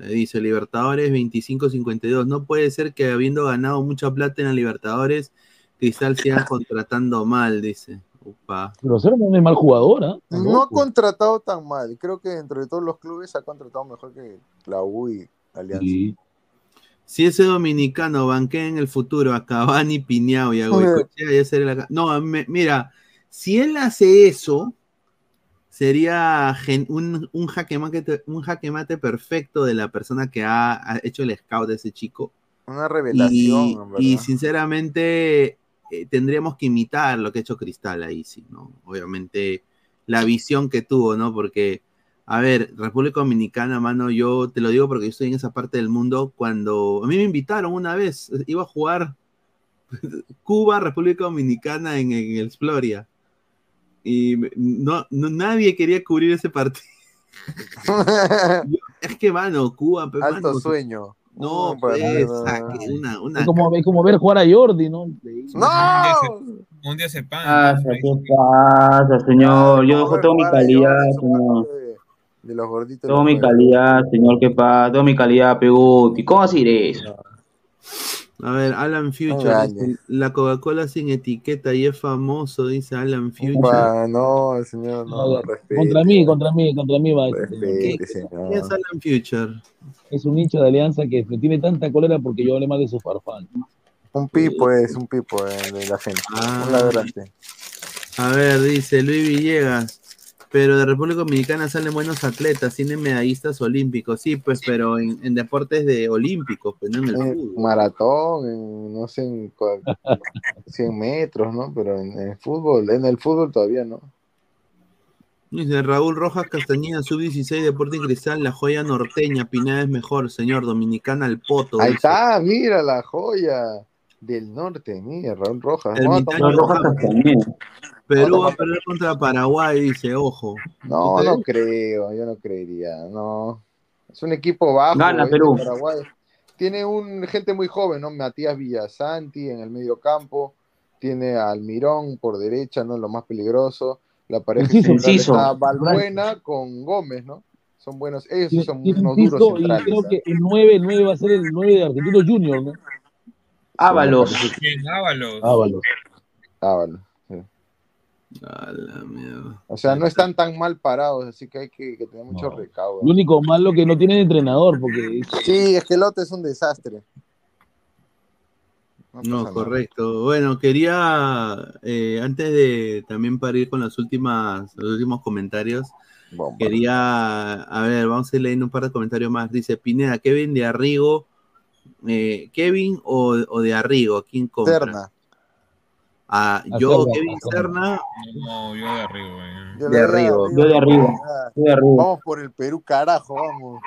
Eh, Dice Libertadores 25-52. No puede ser que habiendo ganado mucha plata en la Libertadores, Cristal siga contratando mal, dice. Upa. Pero Serna no es mal jugador, ¿ah? No ha contratado tan mal. Creo que dentro de todos los clubes ha contratado mejor que la U y Alianza. Sí. Si ese dominicano banquea en el futuro a Cavani, Piñao y a Goicoechea, ya sería la... No, me- mira, si él hace eso, sería gen- un, un, jaque mate, un jaque mate perfecto de la persona que ha, ha hecho el scout de ese chico. Una revelación, Y, y sinceramente eh, tendríamos que imitar lo que ha hecho Cristal ahí, sí, ¿no? Obviamente la visión que tuvo, ¿no? Porque, a ver, República Dominicana, mano, yo te lo digo porque yo estoy en esa parte del mundo, cuando a mí me invitaron una vez, iba a jugar Cuba, República Dominicana en, en el Exploria. Y no, no- nadie quería cubrir ese partido. Es que, mano, Cuba, Alto mano, sueño. No, Mm, pues, una, una Es como, es como ver jugar a Jordi, ¿no? ¡No! Un día se ¿Qué paga. pasa? ¿Qué pasa, señor? Yo dejo toda mi calidad, señor. De los gorditos. Toda mi calidad, señor, ¿qué pasa? Toda mi calidad, Peguti. ¿Cómo decir eso? A ver, Alan Future, dice, la Coca-Cola sin etiqueta y es famoso, dice Alan Future. Upa, no, señor, no, No, respete. Contra mí, contra mí, contra mí va este. Respete, señor. ¿Qué es Alan Future? Es un hincha de alianza que me tiene tanta cólera porque yo hablé mal de su farfán. Un pipo es, un pipo eh, de la gente. Ah. Un ladrante. A ver, dice Luis Villegas, pero de República Dominicana salen buenos atletas, tienen medallistas olímpicos, sí, pues, pero en, en deportes de olímpicos, pues no en el En fútbol. maratón, en, no sé, en cua- 100 metros, ¿no? Pero en, en fútbol, en el fútbol todavía no. Dice Raúl Rojas Castañeda, sub-16, Deporte Cristal, la joya norteña, Pineda es mejor, señor, Dominicana al poto. Ahí dice. está, mira la joya del norte, mira, Raúl Rojas. El tomar- Rojas Perú Vamos a va a perder contra Paraguay, dice, ojo. No, ¿Tú no creo, yo no creería, no. Es un equipo bajo. Gana este Perú. Paraguay. Tiene un gente muy joven, ¿no? Matías Villasanti en el medio campo, tiene a Almirón por derecha, ¿no? Lo más peligroso. La pareja Enciso. está Balbuena con Gómez, ¿no? Son buenos, ellos sí son unos duros y centrales. creo ¿ah? que el 9, el 9 va a ser el 9 de Argentino Junior, ¿no? Ábalos. Ábalos. Ábalos. Ábalos. A la mierda. O sea, no están tan mal parados, así que hay que, que tener mucho recaudo. Lo único malo que no tiene entrenador, porque Sí, es que el otro es un desastre. No, correcto. Bueno, quería, eh, antes de también para ir con las últimas, los últimos comentarios, quería, a ver, vamos a ir leyendo un par de comentarios más. Dice Pineda, Kevin de Arrigo, eh, Kevin o, o de Arrigo, ¿quién compra? Serna. Ah, yo, Serna, Kevin a Serna. Serna, No, yo de arriba. eh. Yo De arriba. Yo de arriba. Yo de arriba. Vamos por el Perú, carajo, vamos.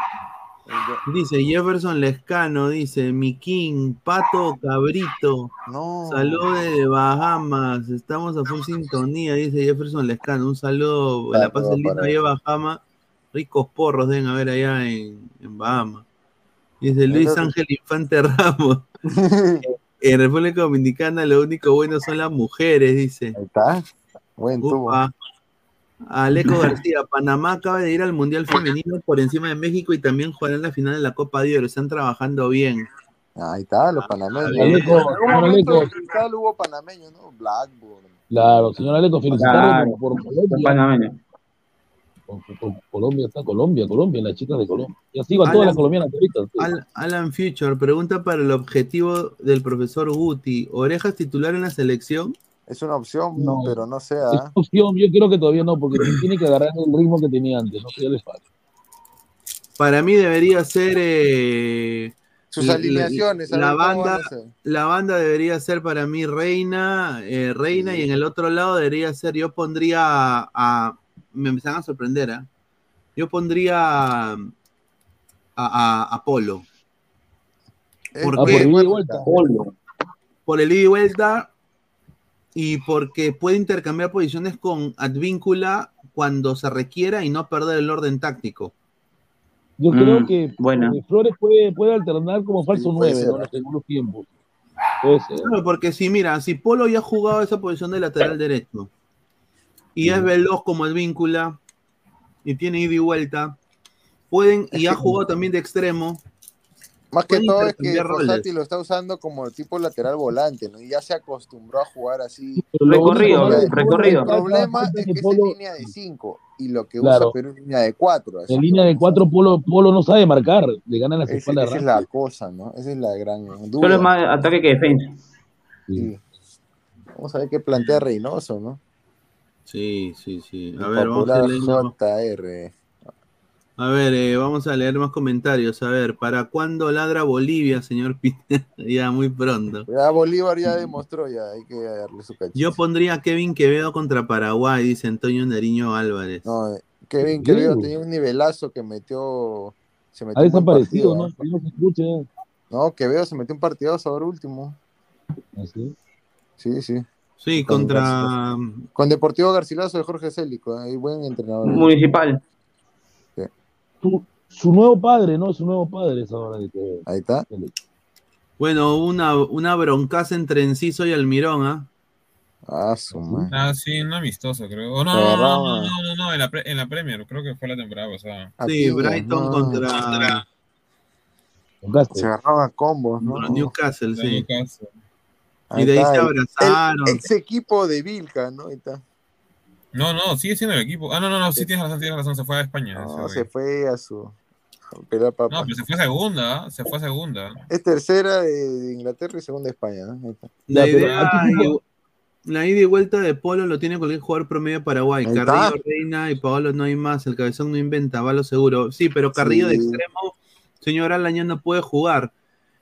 dice Jefferson Lescano, dice mi King, Pato Cabrito, No. saludos de Bahamas, estamos a full sintonía, dice Jefferson Lescano, un saludo, la paz Saludos linda para ahí él. a Bahamas, ricos porros deben haber allá en, en Bahamas. Dice Luis Entonces- Ángel Infante Ramos. En República Dominicana lo único bueno son las mujeres, dice. Ahí está. Buen tubo. Aleco García, Panamá acaba de ir al Mundial Femenino por encima de México y también jugará en la final de la Copa de Oro. Están trabajando bien. Ahí está, los panameños. bien. En algún señor momento Aleco. en Cristal hubo panameños, ¿no? Blackburn. Claro, señor Aleco, felicitarlo Claro. por, por panameño. Colombia está Colombia, Colombia, las chicas de Colombia. Y así van todas las colombianas ahorita. Alan Future pregunta para el objetivo del profesor Guti. ¿Orejas titular en la selección? Es una opción, No. pero no sé. Es ¿ah? opción, yo creo que todavía no, porque tiene que agarrar el ritmo que tenía antes, no sé, ya les falta. Para mí debería ser eh, Sus alineaciones, La, banda, la banda debería ser para mí Reina, eh, Reina y en el otro lado debería ser, yo pondría a, a- me empiezan a sorprender, ¿ah? yo pondría a, a, a Polo. ¿Por Ah, por qué? ida y vuelta. Polo. por el ida y vuelta y porque puede intercambiar posiciones con Advíncula cuando se requiera y no perder el orden táctico. Yo creo Mm, que eh, Flores puede, puede alternar como falso Sí, puede 9, ser. ¿no? En los segundos tiempos. Puede ser. Claro, porque si mira, si Polo ya ha jugado esa posición de lateral derecho y es veloz como Advíncula y tiene ida y vuelta, pueden y ha jugado también de extremo. Más que todo es que. Fossati lo está usando como tipo lateral volante, ¿no? Y ya se acostumbró a jugar así. Recorrido, El recorrido. problema es Falta que es en línea de 5 y lo que Claro. usa Perú es línea de 4. En línea de cuatro, Polo, Polo no sabe marcar, le ganan las espaldas esa es la cosa, ¿no? Esa es la gran Solo es duda. más ataque que defensa. Sí. Vamos a ver qué plantea Reynoso, ¿no? Sí, sí, sí. A El ver, vamos a leer, JR. a ver, eh, vamos a leer más comentarios. A ver, ¿para cuándo ladra Bolivia, señor Pineda? ya muy pronto. Ya Bolívar ya demostró, ya hay que darle su cachito. Yo pondría a Kevin Quevedo contra Paraguay, dice Antonio Nariño Álvarez. No, eh, Kevin Quevedo tenía un nivelazo que metió. Se metió Ha desaparecido, partido, ¿no? Que no se escucha. No, Quevedo se metió un partidazo ahora último. Así. Sí, sí. Sí, Con contra. Con Deportivo Garcilaso de Jorge Célico, ahí buen entrenador. Municipal. Su, su nuevo padre, ¿no? Su nuevo padre es ahora de que. Ahí está. Bueno, una, una broncaza entre Enciso y Almirón, ¿ah? Ah, su madre. Ah, sí, un amistoso, creo. Oh, no, no, no, no, no, no, no, en la, pre- en la Premier, creo que fue la temporada pasada. Sí, Aquí, Brighton no. contra. Se agarraban combos, ¿no? Newcastle, sí. Newcastle. Y de ahí está se abrazaron. El ex equipo de Vilca, ¿no? Ahí está. No, no, sigue siendo el equipo. Ah, no, no, no, sí tienes razón, tienes razón, se fue a España. No, se fue a su. No, pero se fue a segunda, ¿ah? se fue a segunda. Es tercera de, Inglaterra y segunda de España, ¿no? Ahí está. La pero idea, la ida y vuelta de Polo lo tiene cualquier jugador promedio de Paraguay. Ahí está. Carrillo, Reina y Paolo no hay más. El cabezón no inventa, va lo seguro. Sí, pero Carrillo de extremo, señor Alaña no puede jugar.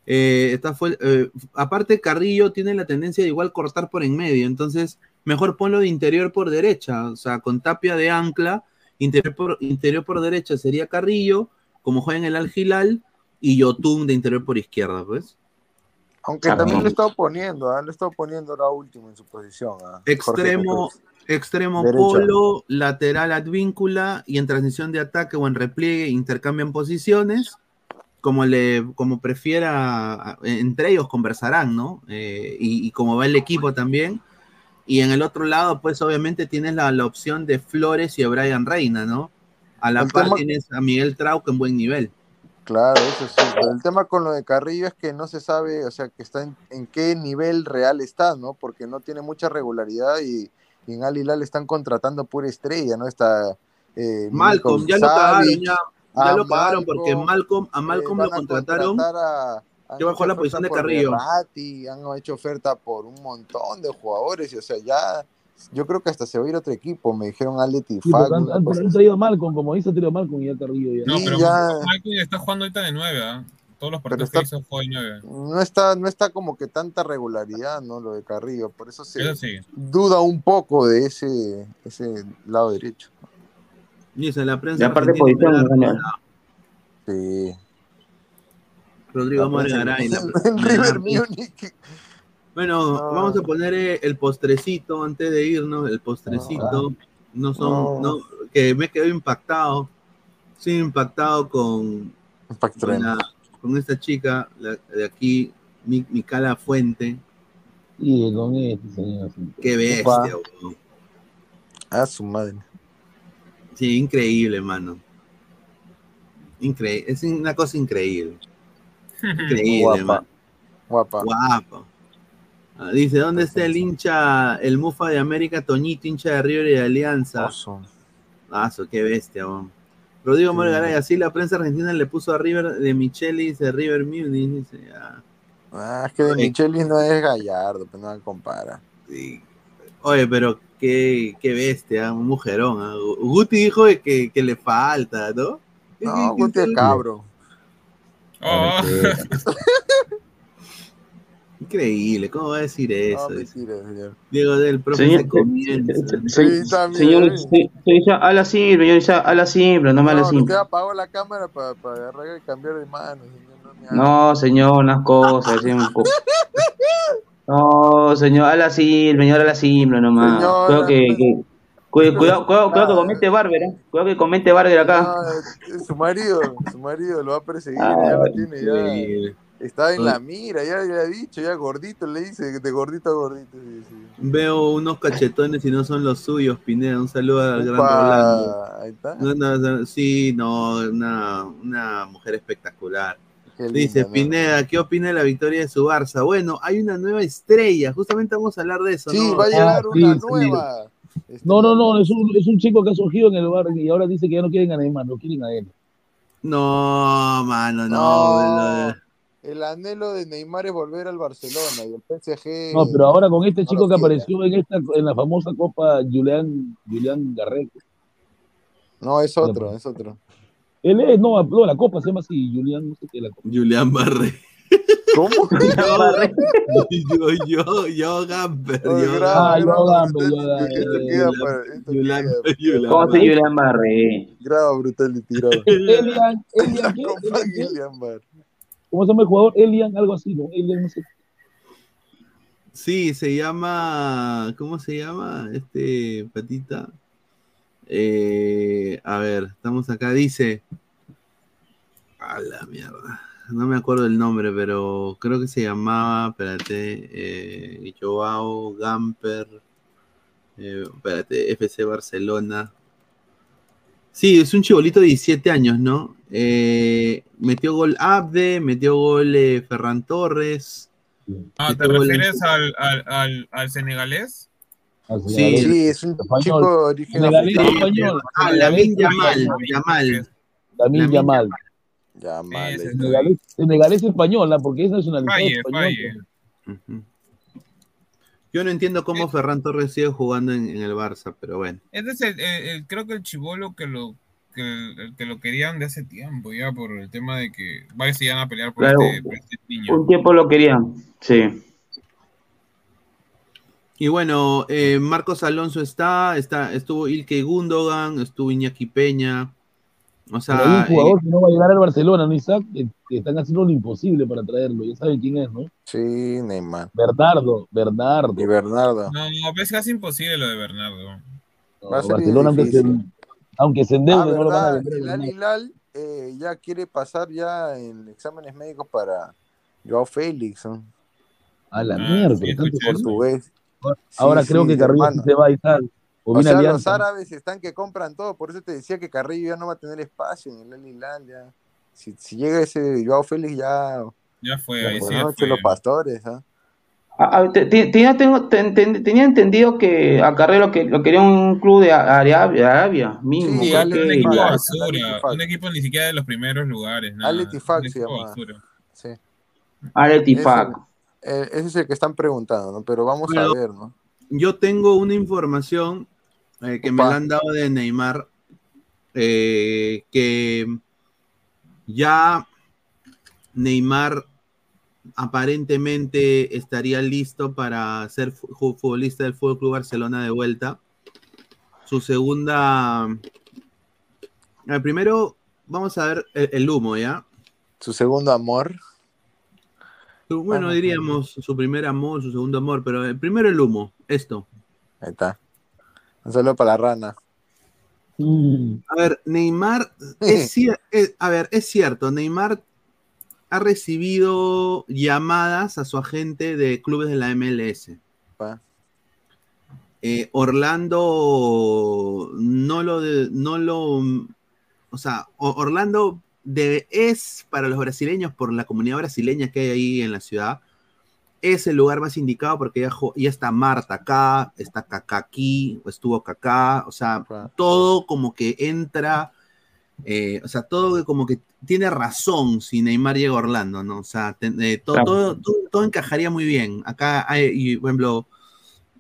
Eh, está fue, eh, aparte, Carrillo tiene la tendencia de igual cortar por en medio. Entonces, mejor ponlo de interior por derecha. O sea, con tapia de ancla, interior por, interior por derecha sería Carrillo, como juega en el Al Hilal, y Yotun de interior por izquierda, pues. Aunque también lo he estado poniendo, ¿ah? lo he estado poniendo ahora último en su posición. ¿ah? Extremo, extremo Derecha. polo, lateral advíncula y en transición de ataque o en repliegue intercambian posiciones. Como, le, como prefiera, entre ellos conversarán, ¿no? Eh, y, y como va el equipo también. Y en el otro lado, pues obviamente tienes la, la opción de Flores y a Brian Reina, ¿no? A la El par tema- tienes a Miguel Trauco en buen nivel. Claro, eso sí. Pero el tema con lo de Carrillo es que no se sabe, o sea, que está en, en qué nivel real está, ¿no? Porque no tiene mucha regularidad y, y en Al Hilal están contratando pura estrella, ¿no? Está eh, Malcolm, ya lo cagaron, ya, ya lo cagaron porque Malcolm, Malcolm, a eh, Malcolm lo contrataron. contratar a, Yo la posición de Carrillo. Berratti, han hecho oferta por un montón de jugadores, y, o sea, ya, yo creo que hasta se va a ir otro equipo, me dijeron Aleti Sí, han, han- han traído Malcolm, como dice, traído Malcolm y ya Carrillo ya. No, pero ya- Michael está jugando ahorita de 9, ¿ah? Todos los partidos está- que hizo fue de 9. no está, no está como que tanta regularidad, ¿no? Lo de Carrillo, por eso se Eso sí. duda un poco de ese, ese lado derecho. Dice la prensa. Y aparte posición. Sí. Rodrigo en River Múnich. Bueno, No. vamos a poner eh, el postrecito antes de irnos. El postrecito. No son. No. No, que me quedo impactado. Sí, impactado con, con, la- con esta chica la- de aquí, Mi- Micala Fuente. Sí, con este señor. Qué bestia, weón. A su madre. Sí, increíble, mano. Increíble. Es una cosa increíble. Increíble, Guapa. Guapa. Guapo. Ah, dice, ¿dónde está el hincha, el mufa de América, Toñito, hincha de River y de Alianza? Ah, su, qué bestia, weón. Rodrigo Sí. Morgaray, así la prensa argentina le puso a River de Michelis, de River Munich, dice, ah. Ah, es que de Oye. Michelis no es Gallardo, pero no compara. Sí. Oye, pero qué, qué bestia, un mujerón. ah. Guti dijo de que, que le falta, ¿no? No, Guti es cabro. Oh. Increíble, ¿cómo va a decir eso? No, mentira, señor. Diego del profe Señor- se comienza. Se- Sí, también. Señor, se- señor, habla simple, señor, ya, habla simple, no me No, usted simple. apagó la cámara para agarrar y cambiar de mano. señor, no. No, señor, unas cosas, poco. No, señor, habla simple, señor, habla simple nomás. Señor, Cuidado que, que- cu- cuidado, cuidado, cuidado que comente Barber, ¿eh? Cuidado que comente Barber acá. No, es su marido, su marido lo va a perseguir, Ah, ya lo tiene, ya. increíble. Está en la mira, ya le ha dicho, ya gordito le dice, de gordito a gordito. sí, sí. Veo unos cachetones y no son los suyos, Pineda. Un saludo al gran Rolando. ahí está. No, no, no, sí, no, una, una mujer espectacular. Dice ¿no? Pineda, ¿qué opina de la victoria de su Barça? Bueno, hay una nueva estrella, justamente vamos a hablar de eso. Sí, ¿no? va a llegar Ah, una sí. nueva. No, no, no, es un, es un chico que ha surgido en el bar y ahora dice que ya no quieren a Neymar, no quieren a él. No, mano, no. No, lo- el anhelo de Neymar es volver al Barcelona y el PSG. No, pero ahora con este no chico lo que quiere. apareció en esta en la famosa Copa Julián Julián Garreto. No, es otro, es otro. Él es, no, no, la Copa se llama así, Julián, no sé qué, la Copa. Julián Barré. ¿Cómo? yo, yo, yo, Gamper. Yo, Ah, yo Gamper, yo Gamper. esto queda para, esto Julián, queda- Julián ¿Cómo se Barré. Julián Barré? graba Brutality, graba. Elian, Elian, Elian, Bar. ¿Cómo se llama el jugador? Elian, algo así, ¿no? Elian, no sé. Sí, se llama. ¿Cómo se llama? Este patita. Eh, a ver, estamos acá. Dice. A la mierda. No me acuerdo el nombre, pero creo que se llamaba. Espérate. Eh, Joao Gamper. eh, espérate, FC Barcelona. Sí, es un chibolito de 17 años, ¿no? Eh, metió gol Abde, metió gol eh, Ferran Torres. Ah, ¿te refieres al, al, al, al senegalés? Sí, Sí, es un Español. chico africano. español. Ah, Lamin Yamal. Yamal. Lamin Yamal. Ya, mal. ese eh. es Senegalés, española, porque es nacionalizado Falle, español. falle. Ujú. Yo no entiendo cómo Ferran Torres sigue jugando en, en el Barça, pero bueno. Ese es el, el- el- creo que el chivolo que lo que, el que lo querían de hace tiempo ya por el tema de que varios se iban a pelear por, Claro. este, por este niño. Un tiempo lo querían, sí. Y bueno, eh, Marcos Alonso está, está, estuvo Ilke Gundogan, estuvo Iñaki Peña. O Pero hay un sea, jugador eh, que no va a llegar al Barcelona, ¿no, Isaac? Que, que están haciendo lo imposible para traerlo. Ya saben quién es, ¿no? Sí, Neymar. Bernardo, Bernardo. Y Bernardo. No, no, es casi imposible lo de Bernardo. No, Va a ser Barcelona, aunque se, aunque se Ah, endeude, no lo van a verdad, vender. el Al Hilal eh, ya quiere pasar ya en exámenes médicos para Joao Félix, ¿no? A la Ah, mierda. sí, portugués. Ahora Sí, creo sí, que Carrillo hermano. se va y tal. O, O los árabes están que compran todo, por eso te decía que Carrillo ya no va a tener espacio en el Al Hilal ya. Si, si llega ese Joao Félix ya, Ya fue, ya ahí sí ya fue. los pastores, ¿ah? Ah, ah, te- te- Tenía, tengo- te- te- tenía entendido que a Carrero que lo quería un club de Arabia, Arabia mismo. Sí, creo Ale que- Un equipo basura, un ni siquiera de los primeros lugares, nada. Al Ittifaq un se equipo llama. basura. Sí. Aretifac. Ese, eh, ese es el que están preguntando, ¿no? Pero vamos Bueno, a ver, ¿no? Yo tengo una información eh, que me la han dado de Neymar, eh, que ya Neymar aparentemente estaría listo para ser futbolista del Fútbol Club Barcelona de vuelta. Su segunda. primero, vamos a ver el, el humo, ¿ya? Su segundo amor. Bueno, diríamos su primer amor, su segundo amor, pero el primero el humo, esto. Ahí está. Un saludo para la rana. A ver, Neymar, es es- a ver, es cierto, Neymar ha recibido llamadas a su agente de clubes de la MLS. Pa. Eh, Orlando no lo, de- no lo, o sea, Orlando de- es para los brasileños, por la comunidad brasileña que hay ahí en la ciudad, es el lugar más indicado porque ya, ya está Marta acá, está Kaká aquí, estuvo Kaká, o sea, todo como que entra, eh, o sea, todo como que tiene razón si Neymar llega a Orlando, ¿no? O sea, te- eh, todo, Claro. todo, todo- todo encajaría muy bien. Acá hay, y, por ejemplo,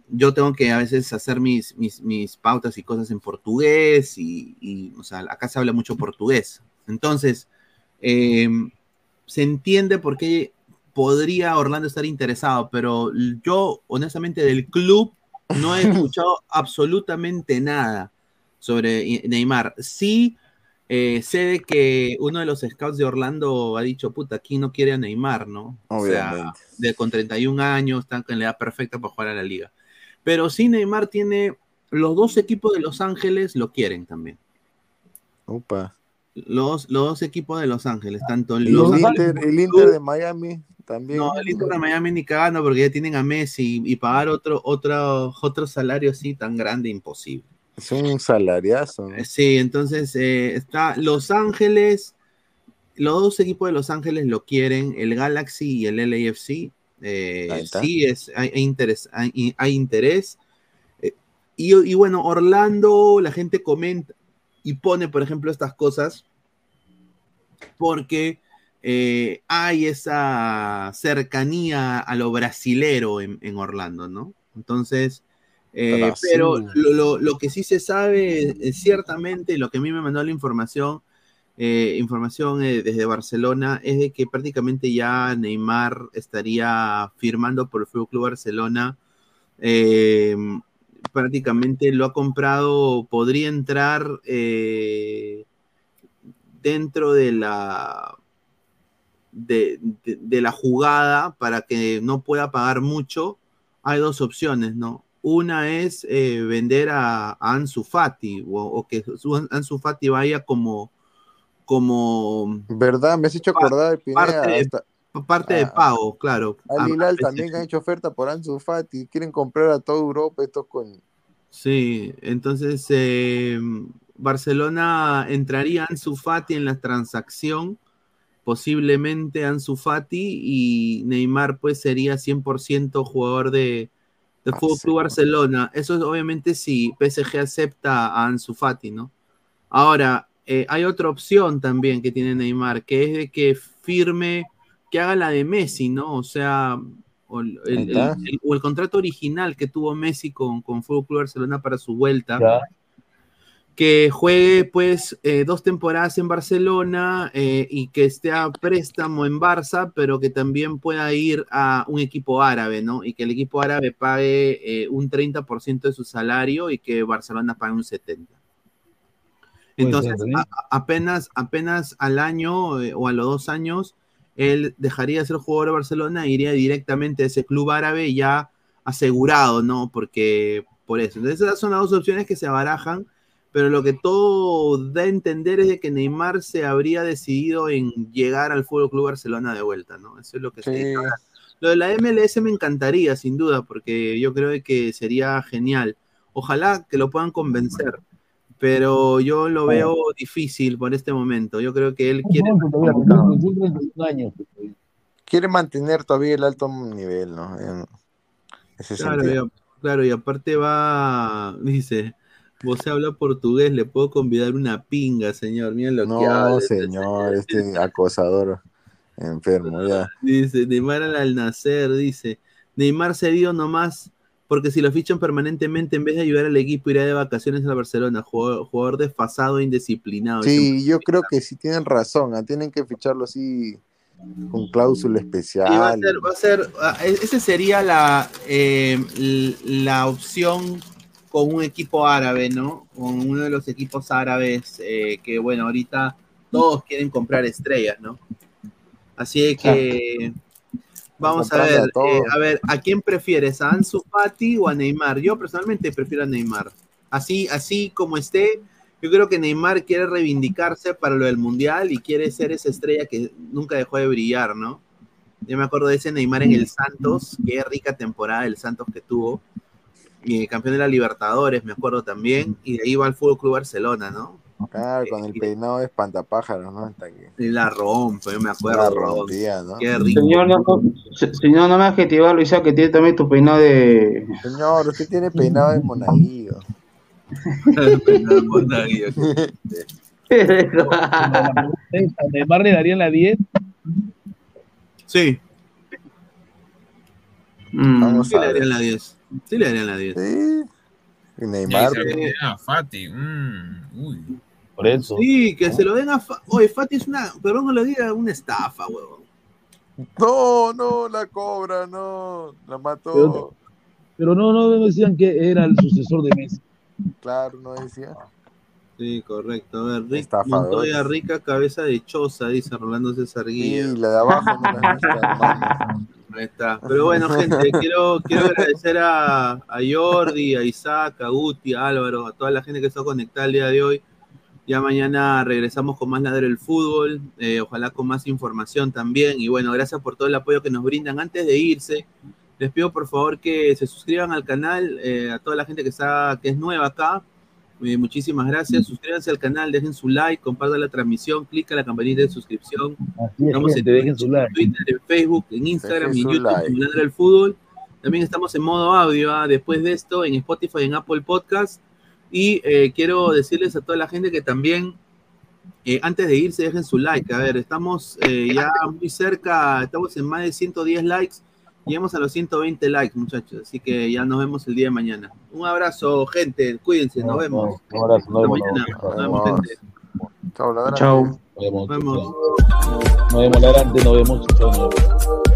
yo tengo que a veces hacer mis, mis, mis pautas y cosas en portugués y, y, o sea, acá se habla mucho portugués. Entonces, eh, se entiende por qué podría Orlando estar interesado, pero yo, honestamente, del club no he escuchado absolutamente nada sobre Neymar. Sí, eh, sé de que uno de los scouts de Orlando ha dicho, puta, aquí no quiere a Neymar, ¿no? O sea, Obviamente. de, con 31 años, está en la edad perfecta para jugar a la liga. Pero sí, Neymar tiene, los dos equipos de Los Ángeles lo quieren también. Upa. Los, los dos equipos de Los Ángeles, tanto los el Ángeles Inter, el Inter de Miami también. no, el Inter de Miami ni cagando porque ya tienen a Messi y pagar otro, otro, otro salario así tan grande imposible. Es un salariazo. ¿no? Eh, Sí, entonces eh, está Los Ángeles, los dos equipos de Los Ángeles lo quieren, el Galaxy y el LAFC. eh, sí, es, hay, hay interés. Hay, hay interés. Eh, y, y bueno, Orlando, la gente comenta y pone, por ejemplo, estas cosas porque eh, hay esa cercanía a lo brasilero en, en Orlando, ¿no? Entonces, eh, Brasil. pero lo, lo- lo que sí se sabe eh, ciertamente, lo que a mí me mandó la información, eh, información desde Barcelona, es de que prácticamente ya Neymar estaría firmando por el Fútbol Club Barcelona. Prácticamente lo ha comprado, podría entrar eh, dentro de la de, de- de la jugada para que no pueda pagar mucho, hay dos opciones, ¿no? Una es eh, vender a, a Ansu Fati o, o que su- Ansu Fati vaya como como ¿Verdad? Me has hecho acordar de Pineda. parte, parte de Ah. pago, claro. Al Hilal también han hecho oferta por Ansu Fati. Quieren comprar a toda Europa estos con... Sí, entonces eh, Barcelona entraría Ansu Fati en la transacción, posiblemente Ansu Fati y Neymar pues sería 100% jugador de, de Fútbol Club Barcelona. Eso es obviamente si PSG acepta a Ansu Fati, ¿no? Ahora, eh, hay otra opción también que tiene Neymar, que es de que firme, que haga la de Messi, ¿no? O sea, o el, el- Ahí está. el- o el contrato original que tuvo Messi con, con Fútbol Club Barcelona para su vuelta. Ya. Que juegue pues eh, dos temporadas en Barcelona eh, y que esté a préstamo en Barça, pero que también pueda ir a un equipo árabe, ¿no? Y que el equipo árabe pague eh, un 30% de su salario y que Barcelona pague un 70%. Entonces, a- a- apenas, apenas al año eh, o a los dos años, él dejaría de ser jugador de Barcelona e iría directamente a ese club árabe ya asegurado, ¿no? Porque por eso. Entonces, esas son las dos opciones que se barajan, pero lo que todo da a entender es de que Neymar se habría decidido en llegar al Fútbol Club Barcelona de vuelta, ¿no? Eso es lo que se dice. Lo de la MLS me encantaría, sin duda, porque yo creo que sería genial. Ojalá que lo puedan convencer, pero yo lo veo difícil por este momento. Yo creo que él quiere. Quiere mantener todavía el alto nivel, ¿no? En ese Claro, y, claro, y aparte va, dice, vos habla portugués, le puedo convidar una pinga, señor. Miren lo que No, habla. señor, este acosador. Enfermo, ya. Dice, Neymar al, al nacer, dice. Neymar se dio nomás porque si lo fichan permanentemente, en vez de ayudar al equipo, irá de vacaciones a Barcelona. Jugador, jugador desfasado e indisciplinado. Sí, yo creo que sí tienen razón. ah, Tienen que ficharlo así con cláusula especial. Y va a ser, va a ser, ah, e- esa sería la, eh, la opción con un equipo árabe, ¿no? Con uno de los equipos árabes eh, que, bueno, ahorita todos quieren comprar estrellas, ¿no? Así que vamos a ver, a eh, a ver, ¿a quién prefieres? ¿A Ansu Fati o a Neymar? Yo personalmente prefiero a Neymar. Así, así como esté, yo creo que Neymar quiere reivindicarse para lo del Mundial y quiere ser esa estrella que nunca dejó de brillar, ¿no? Yo me acuerdo de ese Neymar en el Santos, qué rica temporada del Santos que tuvo. Y campeón de la Libertadores, me acuerdo también. Y de ahí va al Fútbol Club Barcelona, ¿no? Claro, con el peinado de espantapájaros, ¿no? Hasta que Y la rompe, yo me acuerdo. la rompía, ¿no? Qué rico. Señor, no, no, se- señor, no me adjetiva, Luisa, que tiene también tu peinado de. Señor, usted tiene peinado de monaguillo. ¿A Neymar le darían la 10? Sí. Vamos sí a le darían la 10. Sí le darían la 10. Sí. Y Neymar. Se a Fati. mm, uy. Por eso. Sí, que se lo den a Fati. Oye, Fati es una, perdón que lo diga, una estafa, huevón. No, no, la cobra, no. La mató. Pero, pero no, no decían que era el sucesor de Messi. Claro, no decía. Sí, correcto. A ver, Rick. Montoya rica cabeza de choza, dice Rolando César Guía. Sí, la de abajo no la hermano. Ahí está. Pero bueno, gente, quiero, quiero agradecer a, a Jordi, a Isaac, a Guti, a Álvaro, a toda la gente que está conectada el día de hoy. Ya mañana regresamos con más Ladre el Fútbol, eh, ojalá con más información también. Y bueno, gracias por todo el apoyo que nos brindan. Antes de irse, les pido por favor que se suscriban al canal, eh, a toda la gente que, está, que es nueva acá. Eh, muchísimas gracias. Suscríbanse al canal, dejen su like, compartan la transmisión, clica la campanita de suscripción. Así es, Estamos gente, en dejen su like. Twitter, en Facebook, en Instagram y en Dejen su YouTube like. Ladra el Fútbol. También estamos en modo audio, ah, después de esto, en Spotify, en Apple Podcast. Y eh, quiero decirles a toda la gente que también, eh, antes de irse, dejen su like. A ver, estamos eh, ya muy cerca, estamos en más de 110 likes. Llegamos a los 120 likes, muchachos. Así que ya nos vemos el día de mañana. Un abrazo, gente. Cuídense, nos vemos. Un abrazo, nos vemos, mañana. nos vemos. gente. Chao. Chao. Nos vemos. Nos vemos. Nos vemos, adelante, nos vemos. Chao, nos vemos.